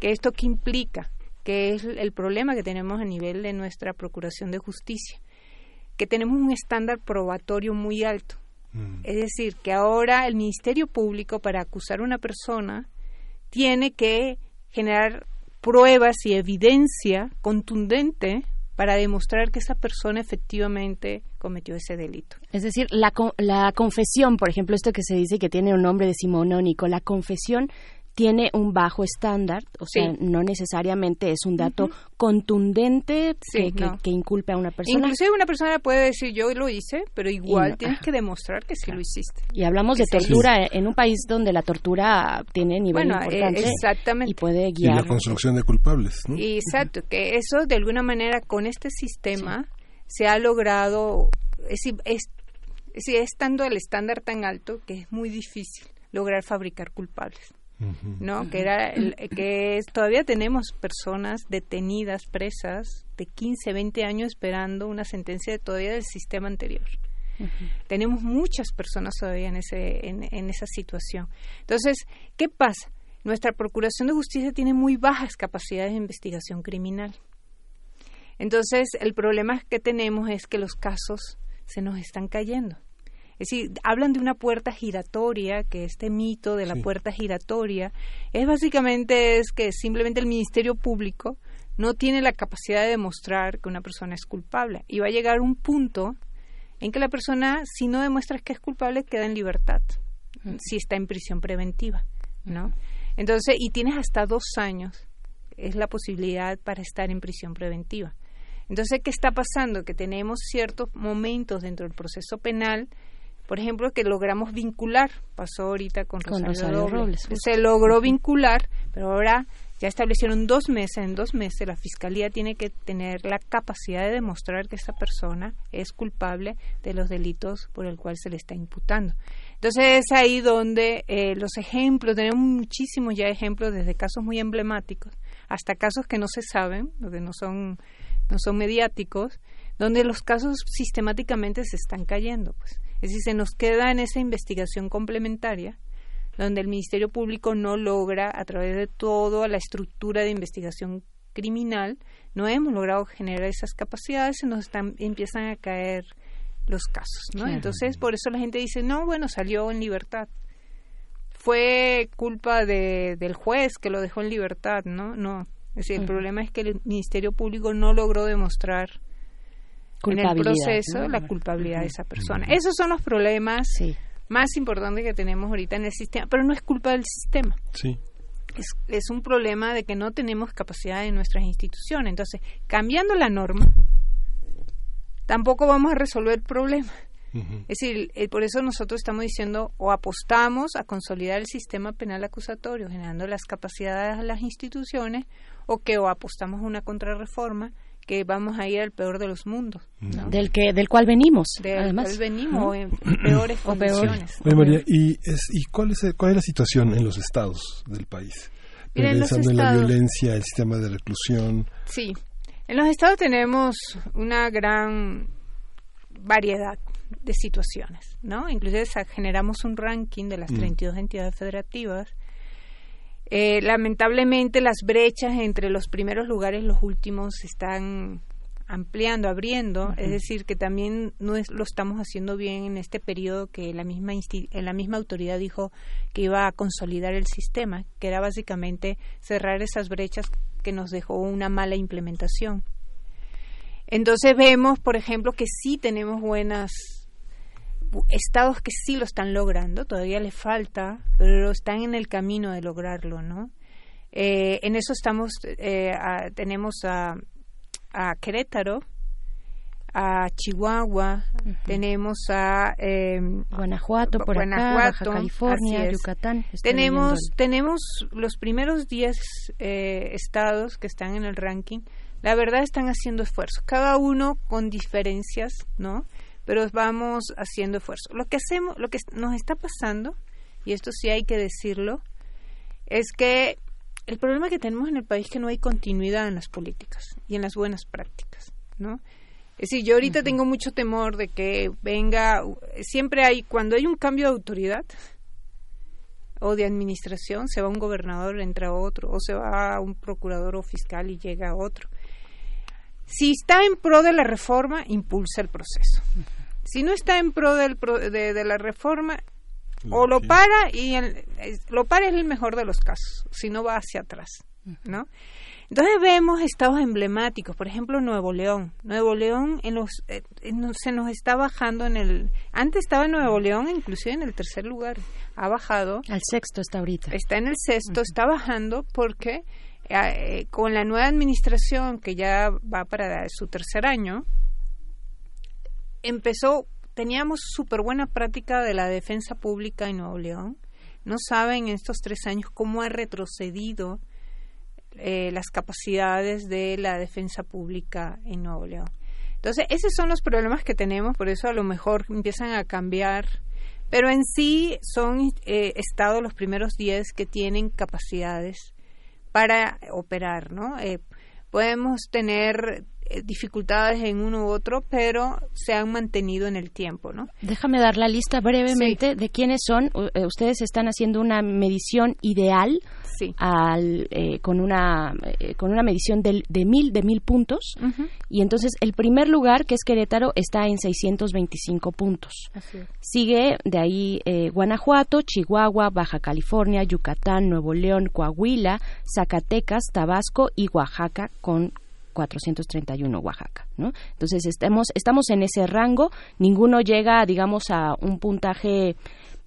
Speaker 29: que esto que implica, que es el problema que tenemos a nivel de nuestra Procuración de Justicia, que tenemos un estándar probatorio muy alto. Mm. Es decir, que ahora el Ministerio Público para acusar a una persona tiene que generar pruebas y evidencia contundente para demostrar que esa persona efectivamente cometió ese delito.
Speaker 2: Es decir, la, la confesión, por ejemplo, esto que se dice que tiene un nombre decimonónico, la confesión tiene un bajo estándar, o sea, no necesariamente es un dato contundente que, que, inculpe a una persona.
Speaker 29: Inclusive una persona puede decir yo lo hice, pero igual tienes que demostrar que sí lo hiciste.
Speaker 2: Y hablamos de tortura en un país donde la tortura tiene nivel bueno, eh, importante exactamente. y puede guiar.
Speaker 1: Y la construcción de culpables. ¿no?
Speaker 29: Exacto, que eso de alguna manera con este sistema se ha logrado, es, es, es, estando el estándar tan alto que es muy difícil lograr fabricar culpables. ¿No? Que era que todavía tenemos personas detenidas, presas de 15, 20 años esperando una sentencia de todavía del sistema anterior. Tenemos muchas personas todavía en ese en, en esa situación. Entonces, ¿qué pasa? Nuestra Procuración de Justicia tiene muy bajas capacidades de investigación criminal. Entonces, el problema que tenemos es que los casos se nos están cayendo. Es decir, hablan de una puerta giratoria, que este mito de la puerta giratoria es básicamente es que simplemente el Ministerio Público no tiene la capacidad de demostrar que una persona es culpable y va a llegar un punto en que la persona, si no demuestra que es culpable, queda en libertad, si está en prisión preventiva, ¿no? Entonces, y tienes hasta dos años, es la posibilidad para estar en prisión preventiva. Entonces, ¿qué está pasando? Que tenemos ciertos momentos dentro del proceso penal por ejemplo, que logramos vincular, pasó ahorita con Rosario, Robles, se logró vincular, pero ahora ya establecieron dos meses, en dos meses la Fiscalía tiene que tener la capacidad de demostrar que esa persona es culpable de los delitos por el cual se le está imputando. Entonces es ahí donde eh, los ejemplos, tenemos muchísimos ya ejemplos desde casos muy emblemáticos hasta casos que no se saben, que no son, no son mediáticos, donde los casos sistemáticamente se están cayendo. Pues. Es decir, se nos queda en esa investigación complementaria donde el Ministerio Público no logra, a través de toda la estructura de investigación criminal, no hemos logrado generar esas capacidades, se nos están, empiezan a caer los casos, ¿no? Entonces, por eso la gente dice, no, bueno, salió en libertad. Fue culpa de, del juez que lo dejó en libertad, ¿no? No. Es decir, el problema es que el Ministerio Público no logró demostrar en el proceso la culpabilidad de esa persona. Esos son los problemas más importantes que tenemos ahorita en el sistema, pero no es culpa del sistema.
Speaker 1: Sí.
Speaker 29: Es, es un problema de que no tenemos capacidad en nuestras instituciones. Entonces, cambiando la norma, tampoco vamos a resolver el problema. Es decir, eh, por eso nosotros estamos diciendo o apostamos a consolidar el sistema penal acusatorio, generando las capacidades a las instituciones, o que o apostamos a una contrarreforma que vamos a ir al peor de los mundos.
Speaker 2: Del, que, del cual venimos,
Speaker 29: del
Speaker 2: además.
Speaker 29: cual venimos, en peores condiciones.
Speaker 1: Oye, María, ¿y, es, y cuál, es, cuál es la situación en los estados del país? Pensando en la violencia, el sistema de reclusión.
Speaker 29: Sí, en los estados tenemos una gran variedad de situaciones, ¿no? Inclusive generamos un ranking de las 32 mm. entidades federativas eh, lamentablemente las brechas entre los primeros lugares y los últimos se están ampliando, abriendo, es decir, que también no lo estamos haciendo bien en este periodo que la misma la misma autoridad dijo que iba a consolidar el sistema, que era básicamente cerrar esas brechas que nos dejó una mala implementación. Entonces vemos, por ejemplo, que sí tenemos buenas estados que sí lo están logrando, todavía le falta, pero están en el camino de lograrlo, ¿no? Eh, en eso estamos, eh, tenemos a, a, Querétaro, a Chihuahua, tenemos a
Speaker 2: em, Guanajuato, por Guanajuato, California, Yucatán.
Speaker 29: Tenemos, tenemos los primeros 10 eh, estados que están en el ranking. La verdad están haciendo esfuerzos, cada uno con diferencias, ¿no? Pero vamos haciendo esfuerzo. Lo que hacemos, lo que nos está pasando, y esto sí hay que decirlo, es que el problema que tenemos en el país es que no hay continuidad en las políticas y en las buenas prácticas, ¿no? Es decir, yo ahorita tengo mucho temor de que venga, siempre hay, cuando hay un cambio de autoridad o de administración, se va un gobernador, entra otro, o se va un procurador o fiscal y llega otro. Si está en pro de la reforma, impulsa el proceso. Si no está en pro del de, la reforma, o lo para y lo para es el mejor de los casos, si no va hacia atrás, ¿no? Entonces vemos estados emblemáticos, por ejemplo Nuevo León. Nuevo León en los, eh, se nos está bajando en el... Antes estaba Nuevo León inclusive en el tercer lugar, ha bajado.
Speaker 2: Al sexto está ahorita.
Speaker 29: Está en el sexto, está bajando porque eh, con la nueva administración que ya va para su tercer año, empezó, teníamos súper buena práctica de la defensa pública en Nuevo León. No saben en estos tres años cómo ha retrocedido eh, las capacidades de la defensa pública en Nuevo León. Entonces, esos son los problemas que tenemos, por eso a lo mejor empiezan a cambiar, pero en sí son eh, estados los primeros 10 que tienen capacidades para operar, ¿no? Eh, podemos tener dificultades en uno u otro, pero se han mantenido en el tiempo, ¿no?
Speaker 2: Déjame dar la lista brevemente de quiénes son. Eh, ustedes están haciendo una medición ideal al, eh, con una con una medición de, de mil de mil puntos y entonces el primer lugar que es Querétaro está en 625 puntos. Sigue de ahí Guanajuato, Chihuahua, Baja California, Yucatán, Nuevo León, Coahuila, Zacatecas, Tabasco y Oaxaca con 431 Oaxaca, ¿no? Entonces estamos estamos en ese rango, ninguno llega, digamos, a un puntaje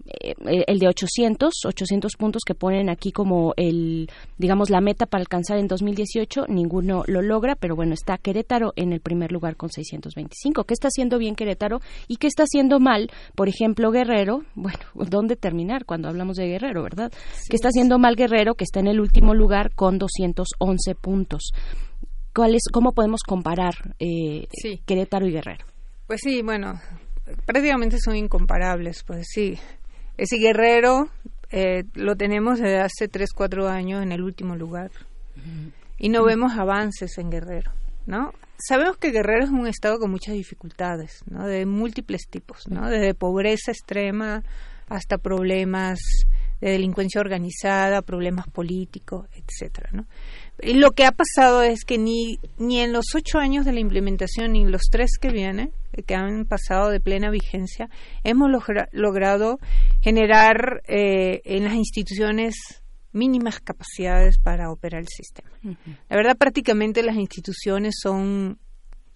Speaker 2: eh, el de 800, 800 puntos que ponen aquí como el, digamos, la meta para alcanzar en 2018, ninguno lo logra, pero bueno, está Querétaro en el primer lugar con 625. ¿Qué está haciendo bien Querétaro y qué está haciendo mal? Por ejemplo, Guerrero, bueno, ¿dónde terminar cuando hablamos de Guerrero, verdad? ¿Qué está haciendo mal Guerrero, que está en el último lugar con 211 puntos? ¿Cómo podemos comparar eh, Querétaro y Guerrero?
Speaker 29: Pues sí, bueno, prácticamente son incomparables, pues sí. Ese Guerrero eh, lo tenemos desde hace 3, 4 años en el último lugar y no vemos avances en Guerrero, ¿no? Sabemos que Guerrero es un estado con muchas dificultades, ¿no? De múltiples tipos, ¿no? Desde pobreza extrema hasta problemas de delincuencia organizada, problemas políticos, etcétera, ¿no? Lo que ha pasado es que ni, ni en los ocho años de la implementación, ni en los tres que vienen, que han pasado de plena vigencia, hemos logrado generar eh, en las instituciones mínimas capacidades para operar el sistema. La verdad, prácticamente las instituciones son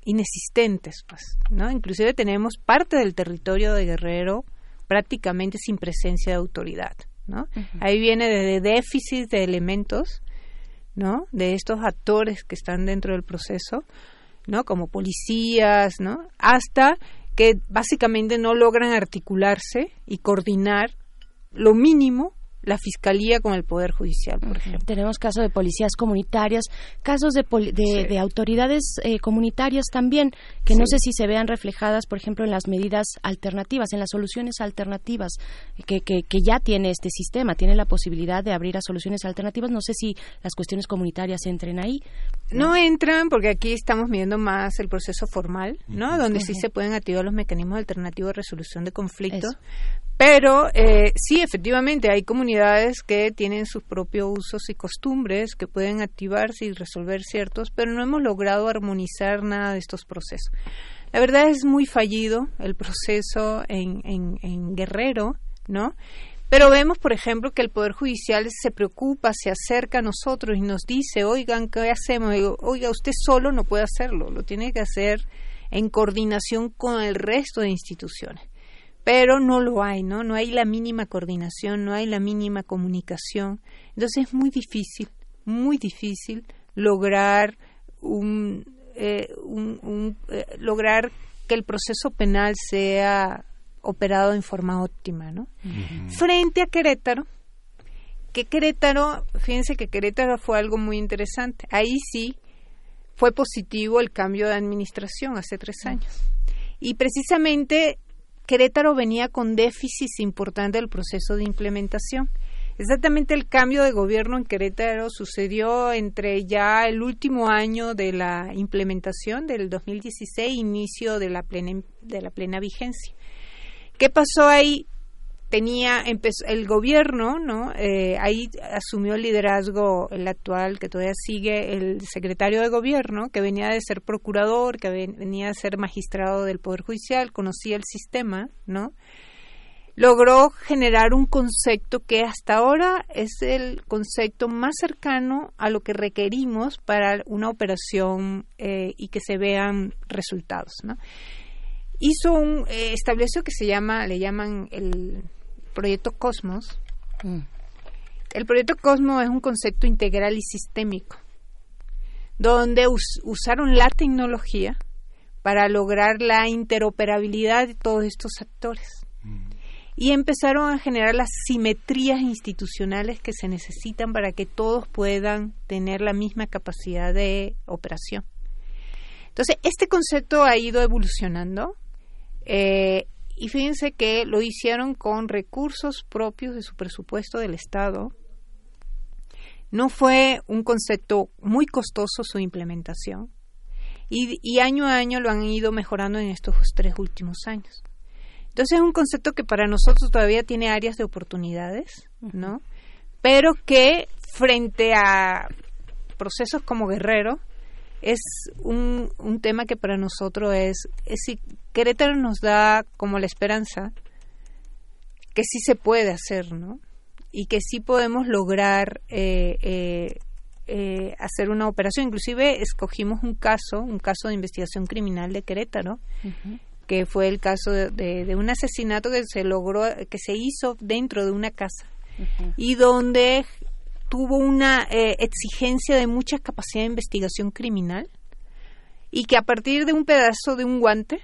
Speaker 29: inexistentes, pues, ¿no? Inclusive tenemos parte del territorio de Guerrero prácticamente sin presencia de autoridad, ¿no? Ahí viene desde déficit de elementos ¿no? De estos actores que están dentro del proceso, ¿no? Como policías, ¿no? Hasta que básicamente no logran articularse y coordinar lo mínimo la fiscalía con el poder judicial, por ejemplo.
Speaker 2: Tenemos casos de policías comunitarias, casos de, de, autoridades eh, comunitarias también, que no sé si se vean reflejadas, por ejemplo, en las medidas alternativas, en las soluciones alternativas que, que, ya tiene este sistema, tiene la posibilidad de abrir a soluciones alternativas. No sé si las cuestiones comunitarias entren ahí.
Speaker 29: No, entran porque aquí estamos midiendo más el proceso formal, ¿no? Donde sí se pueden activar los mecanismos alternativos de resolución de conflictos, pero eh, sí, efectivamente, hay comunidades que tienen sus propios usos y costumbres que pueden activarse y resolver ciertos, pero no hemos logrado armonizar nada de estos procesos. La verdad es muy fallido el proceso en, Guerrero, ¿no? Pero vemos, por ejemplo, que el Poder Judicial se preocupa, se acerca a nosotros y nos dice, oigan, ¿qué hacemos? Oiga, usted solo no puede hacerlo, lo tiene que hacer en coordinación con el resto de instituciones pero no lo hay, ¿no? No hay la mínima coordinación, no hay la mínima comunicación. Entonces es muy difícil, muy difícil lograr un, eh, eh, lograr que el proceso penal sea operado en forma óptima, ¿no? Frente a Querétaro, que Querétaro, fíjense que Querétaro fue algo muy interesante. Ahí sí fue positivo el cambio de administración hace tres años. Y precisamente Querétaro venía con déficits importantes del proceso de implementación. Exactamente el cambio de gobierno en Querétaro sucedió entre ya el último año de la implementación del 2016 inicio de la plena, de la plena vigencia. ¿Qué pasó ahí? Tenía el gobierno no eh, ahí asumió el liderazgo el actual que todavía sigue el secretario de gobierno que venía de ser procurador que venía de ser magistrado del poder judicial conocía el sistema no logró generar un concepto que hasta ahora es el concepto más cercano a lo que requerimos para una operación eh, y que se vean resultados. ¿no? Hizo un eh, estableció que se llama, le llaman el proyecto Cosmos. Mm. El proyecto Cosmos es un concepto integral y sistémico, donde usaron la tecnología para lograr la interoperabilidad de todos estos actores y empezaron a generar las simetrías institucionales que se necesitan para que todos puedan tener la misma capacidad de operación. Entonces, este concepto ha ido evolucionando eh, y fíjense que lo hicieron con recursos propios de su presupuesto del Estado. No fue un concepto muy costoso su implementación y, y año a año lo han ido mejorando en estos tres últimos años. Entonces es un concepto que para nosotros todavía tiene áreas de oportunidades, ¿no? Pero que frente a procesos como Guerrero es un, un tema que para nosotros es, es Querétaro nos da como la esperanza que sí se puede hacer, ¿no? Y que sí podemos lograr eh, eh, eh, hacer una operación. Inclusive escogimos un caso, un caso de investigación criminal de Querétaro, que fue el caso de, un asesinato que se logró, que se hizo dentro de una casa y donde tuvo una eh, exigencia de mucha capacidad de investigación criminal y que a partir de un pedazo de un guante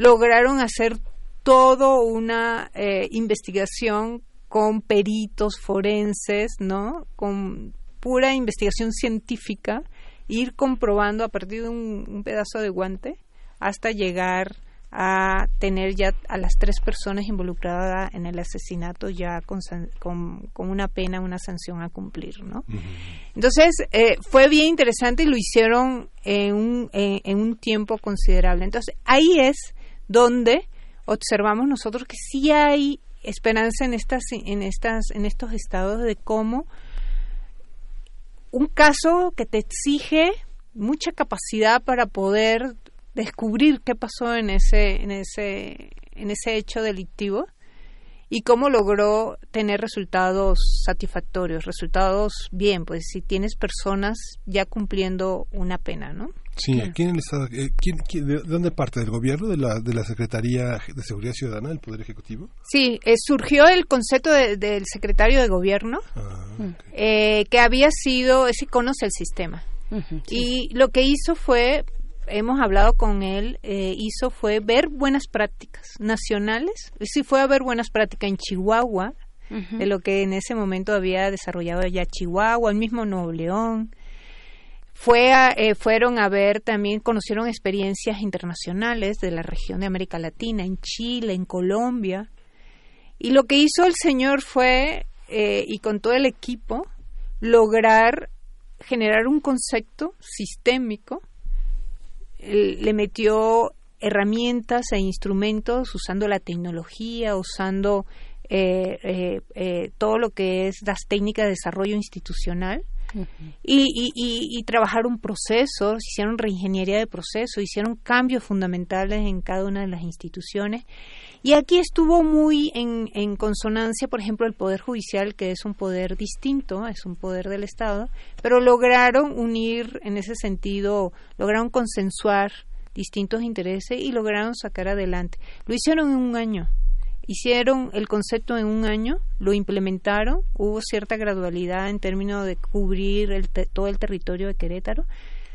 Speaker 29: lograron hacer toda una eh, investigación con peritos forenses, ¿no? Con pura investigación científica, ir comprobando a partir de un pedazo de guante hasta llegar a tener ya a las tres personas involucradas en el asesinato ya con, con, una pena, una sanción a cumplir, ¿no? Entonces, eh, fue bien interesante y lo hicieron en un, en, un tiempo considerable. Entonces, ahí es donde observamos nosotros que sí hay esperanza en estas, en estas, en estos estados de cómo un caso que te exige mucha capacidad para poder descubrir qué pasó en ese, en ese, en ese hecho delictivo y cómo logró tener resultados satisfactorios, resultados bien, pues si tienes personas ya cumpliendo una pena, ¿no?
Speaker 1: Sí, en el Estado, eh, de dónde parte? ¿Del gobierno, de la, de la Secretaría de Seguridad Ciudadana, del Poder Ejecutivo?
Speaker 29: Sí, eh, surgió el concepto del secretario de gobierno, ah, eh, que había sido, ese conoce el sistema. Y lo que hizo fue hemos hablado con él, eh, hizo fue ver buenas prácticas nacionales. Sí fue a ver buenas prácticas en Chihuahua, de lo que en ese momento había desarrollado ya Chihuahua, el mismo Nuevo León. Fue eh, fueron a ver también, conocieron experiencias internacionales de la región de América Latina, en Chile, en Colombia. Y lo que hizo el señor fue, eh, y con todo el equipo, lograr generar un concepto sistémico le metió herramientas e instrumentos usando la tecnología, usando eh, eh, eh, todo lo que es las técnicas de desarrollo institucional. Y, y, y, trabajaron procesos, hicieron reingeniería de procesos, hicieron cambios fundamentales en cada una de las instituciones. Y aquí estuvo muy en consonancia, por ejemplo, el Poder Judicial, que es un poder distinto, es un poder del Estado, pero lograron unir en ese sentido, lograron consensuar distintos intereses y lograron sacar adelante. Lo hicieron en un año. Hicieron el concepto en un año, lo implementaron, hubo cierta gradualidad en términos de cubrir el todo el territorio de Querétaro.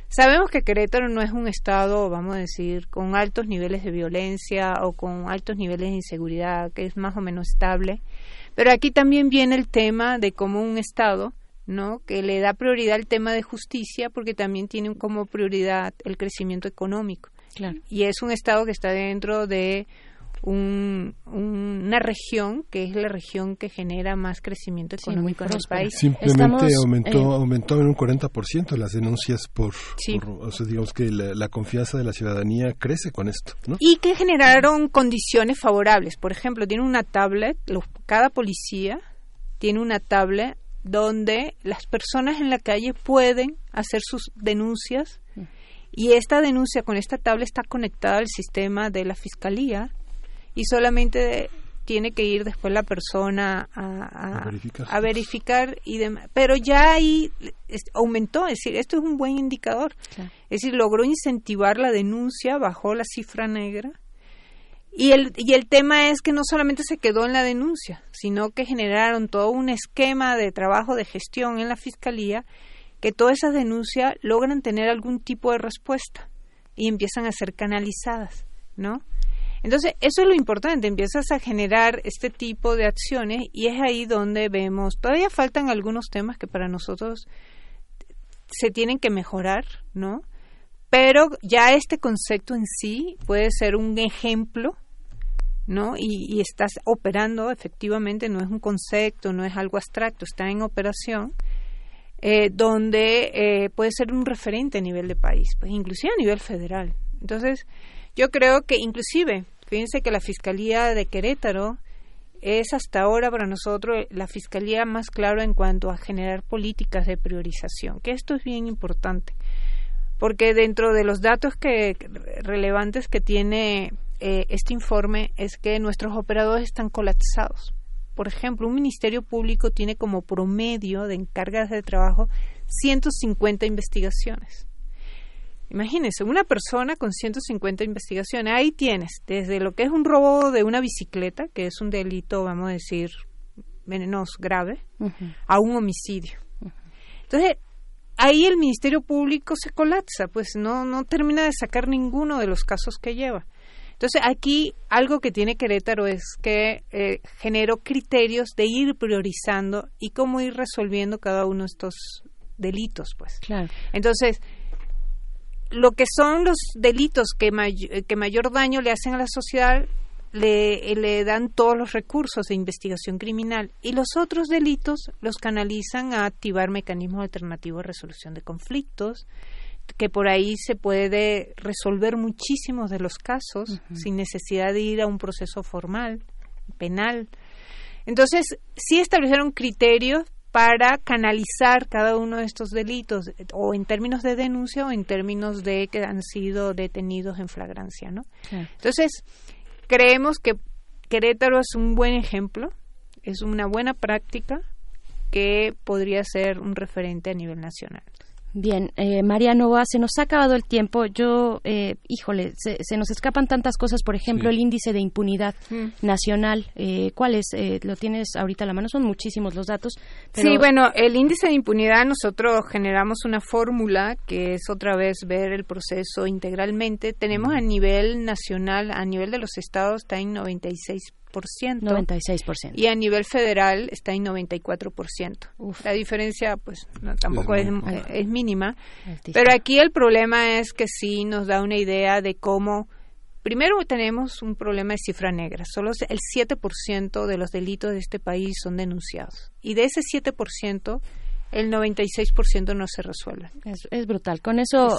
Speaker 29: Sabemos que Querétaro no es un estado, vamos a decir, con altos niveles de violencia o con altos niveles de inseguridad, que es más o menos estable, pero aquí también viene el tema de cómo un estado, ¿no? que le da prioridad al tema de justicia porque también tiene como prioridad el crecimiento económico. Y es un estado que está dentro de una región que es la región que genera más crecimiento económico en el país.
Speaker 1: Simplemente aumentó, aumentó en un 40% las denuncias por, o sea, digamos que la, confianza de la ciudadanía crece con esto.
Speaker 29: Y que generaron condiciones favorables. Por ejemplo, tiene una tablet, cada policía tiene una tablet donde las personas en la calle pueden hacer sus denuncias mm. y esta denuncia con esta tablet está conectada al sistema de la fiscalía y solamente tiene que ir después la persona a, a, verificar. y demás. Pero ya ahí aumentó, es decir, esto es un buen indicador. Es decir, logró incentivar la denuncia, bajó la cifra negra. Y el, y el tema es que no solamente se quedó en la denuncia, sino que generaron todo un esquema de trabajo de gestión en la Fiscalía que todas esas denuncias logran tener algún tipo de respuesta y empiezan a ser canalizadas, ¿no? Entonces, eso es lo importante, empiezas a generar este tipo de acciones y es ahí donde vemos, todavía faltan algunos temas que para nosotros se tienen que mejorar, ¿no? Pero ya este concepto en sí puede ser un ejemplo, ¿no? Y, estás operando efectivamente, no es un concepto, no es algo abstracto, está en operación eh, donde eh, puede ser un referente a nivel de país, pues inclusive a nivel federal. Entonces, yo creo que inclusive, fíjense que la Fiscalía de Querétaro es hasta ahora para nosotros la fiscalía más clara en cuanto a generar políticas de priorización, que esto es bien importante, porque dentro de los datos que relevantes que tiene eh, este informe es que nuestros operadores están colapsados por ejemplo, un ministerio público tiene como promedio de encargas de trabajo 150 investigaciones. Imagínense, una persona con 150 investigaciones, ahí tienes desde lo que es un robo de una bicicleta, que es un delito, vamos a decir, menos grave, a un homicidio. Entonces, ahí el Ministerio Público se colapsa, pues no, no termina de sacar ninguno de los casos que lleva. Entonces, aquí algo que tiene Querétaro es que eh, generó criterios de ir priorizando y cómo ir resolviendo cada uno de estos delitos, pues.
Speaker 2: Claro.
Speaker 29: Entonces, lo que son los delitos que, que mayor daño le hacen a la sociedad, le, le, dan todos los recursos de investigación criminal y los otros delitos los canalizan a activar mecanismos alternativos de resolución de conflictos, que por ahí se puede resolver muchísimos de los casos sin necesidad de ir a un proceso formal, penal. Entonces, sí establecieron criterios para canalizar cada uno de estos delitos, o en términos de denuncia o en términos de que han sido detenidos en flagrancia, ¿no? Entonces, creemos que Querétaro es un buen ejemplo, es una buena práctica que podría ser un referente a nivel nacional.
Speaker 2: Bien, eh, María Nova, se nos ha acabado el tiempo. Yo, eh, híjole, se, nos escapan tantas cosas. Por ejemplo, el índice de impunidad mm. nacional. Eh, ¿Cuál es? Eh, lo tienes ahorita a la mano. Son muchísimos los datos.
Speaker 29: Sí, bueno, el índice de impunidad nosotros generamos una fórmula que es otra vez ver el proceso integralmente. Tenemos a nivel nacional, a nivel de los estados, está en 96
Speaker 2: 96%.
Speaker 29: Y a nivel federal está en 94%. La diferencia, pues, tampoco es, es, mínima. Pero aquí el problema es que sí nos da una idea de cómo. Primero tenemos un problema de cifra negra. Solo el 7% de los delitos de este país son denunciados. Y de ese 7%, el 96% no se resuelve.
Speaker 2: Es, brutal. Con eso,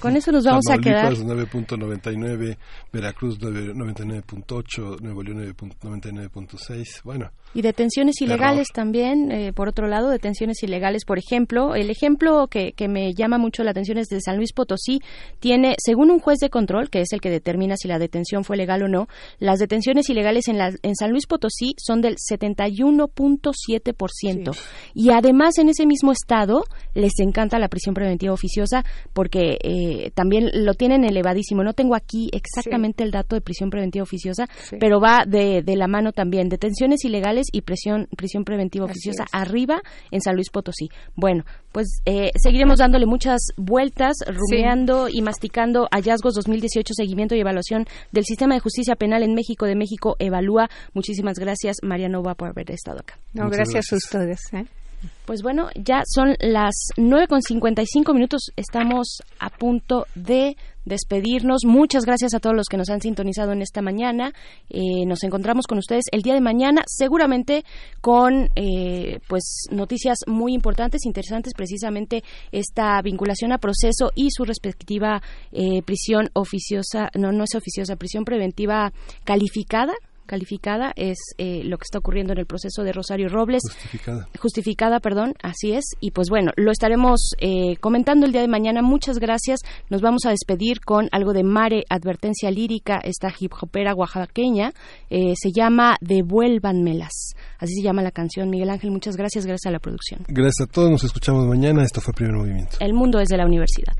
Speaker 2: con eso nos vamos a quedar.
Speaker 1: 9.99, Veracruz 99.8, Nuevo León 9.99.6. Bueno.
Speaker 2: Y detenciones ilegales también, eh, por otro lado, detenciones ilegales, por ejemplo. El ejemplo que, que me llama mucho la atención es de San Luis Potosí. Tiene, según un juez de control, que es el que determina si la detención fue legal o no, las detenciones ilegales en, la, en San Luis Potosí son del 71.7%. Y además en ese mismo estado les encanta la prisión preventiva oficiosa porque eh, también lo tienen elevadísimo. No tengo aquí exactamente el dato de prisión preventiva oficiosa, pero va de, de la mano también. Detenciones ilegales y prisión, prisión preventiva oficiosa arriba en San Luis Potosí. Bueno, pues eh, seguiremos dándole muchas vueltas, rumiando y masticando hallazgos 2018, seguimiento y evaluación del sistema de justicia penal en México, de México Evalúa. Muchísimas gracias, María Nova, por haber estado acá.
Speaker 29: No, gracias, a ustedes. ¿eh?
Speaker 2: Pues bueno, ya son las 9.55 minutos. Estamos a punto de despedirnos. Muchas gracias a todos los que nos han sintonizado en esta mañana. Eh, nos encontramos con ustedes el día de mañana, seguramente con eh, pues noticias muy importantes, interesantes, precisamente esta vinculación a proceso y su respectiva eh, prisión oficiosa, no, no es oficiosa, prisión preventiva calificada calificada es eh, lo que está ocurriendo en el proceso de Rosario Robles.
Speaker 1: Justificada.
Speaker 2: Justificada, perdón, así es. Y pues bueno, lo estaremos eh, comentando el día de mañana. Muchas gracias. Nos vamos a despedir con algo de Mare, advertencia lírica, esta hip hopera oaxaqueña. Eh, se llama Devuélvanmelas. Así se llama la canción. Miguel Ángel, muchas gracias. Gracias a la producción.
Speaker 1: Gracias a todos. Nos escuchamos mañana. Esto fue Primer Movimiento.
Speaker 2: El mundo es de la universidad.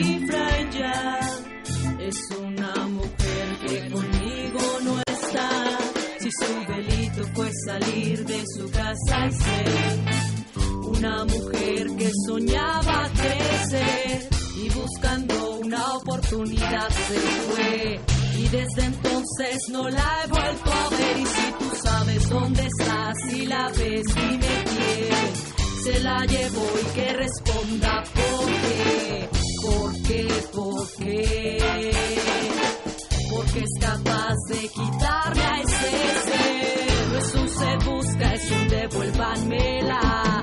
Speaker 24: Y es una mujer que conmigo no está. Si su delito fue salir de su casa y ser una mujer que soñaba crecer y buscando una oportunidad se fue. Y desde entonces no la he vuelto a ver. Y si tú sabes dónde está, si la ves, dime quién se la llevó y que responda por qué, por qué, por qué porque es capaz de quitarme a ese ser. No es un se busca, es un devuélvanmela.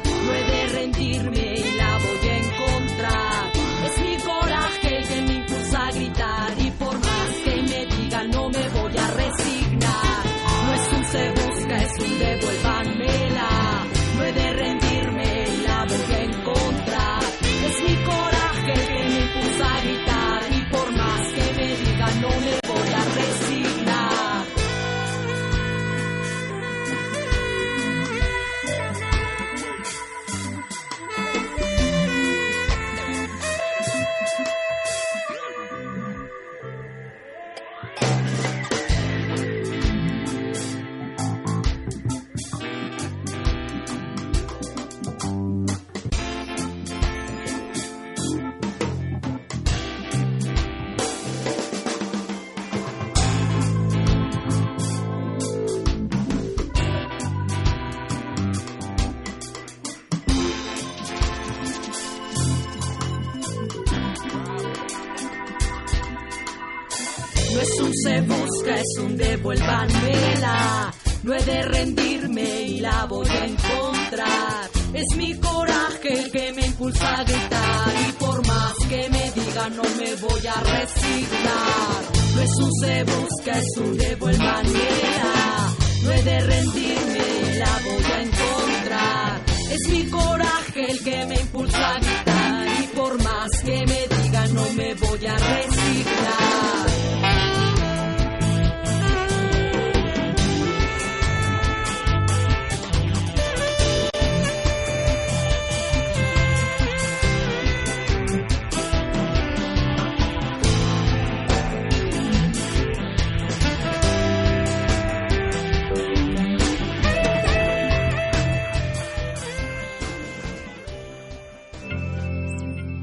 Speaker 24: Es un devuélvanmela. No he de rendirme y la voy a encontrar. Es mi coraje el que me impulsa a gritar. Y por más que me digan, no me voy a resignar. No es un se busca, es un devuélvanmela. No he de rendirme y la voy a encontrar. Es mi coraje el que me impulsa a gritar. Y por más que me digan, no me voy a resignar.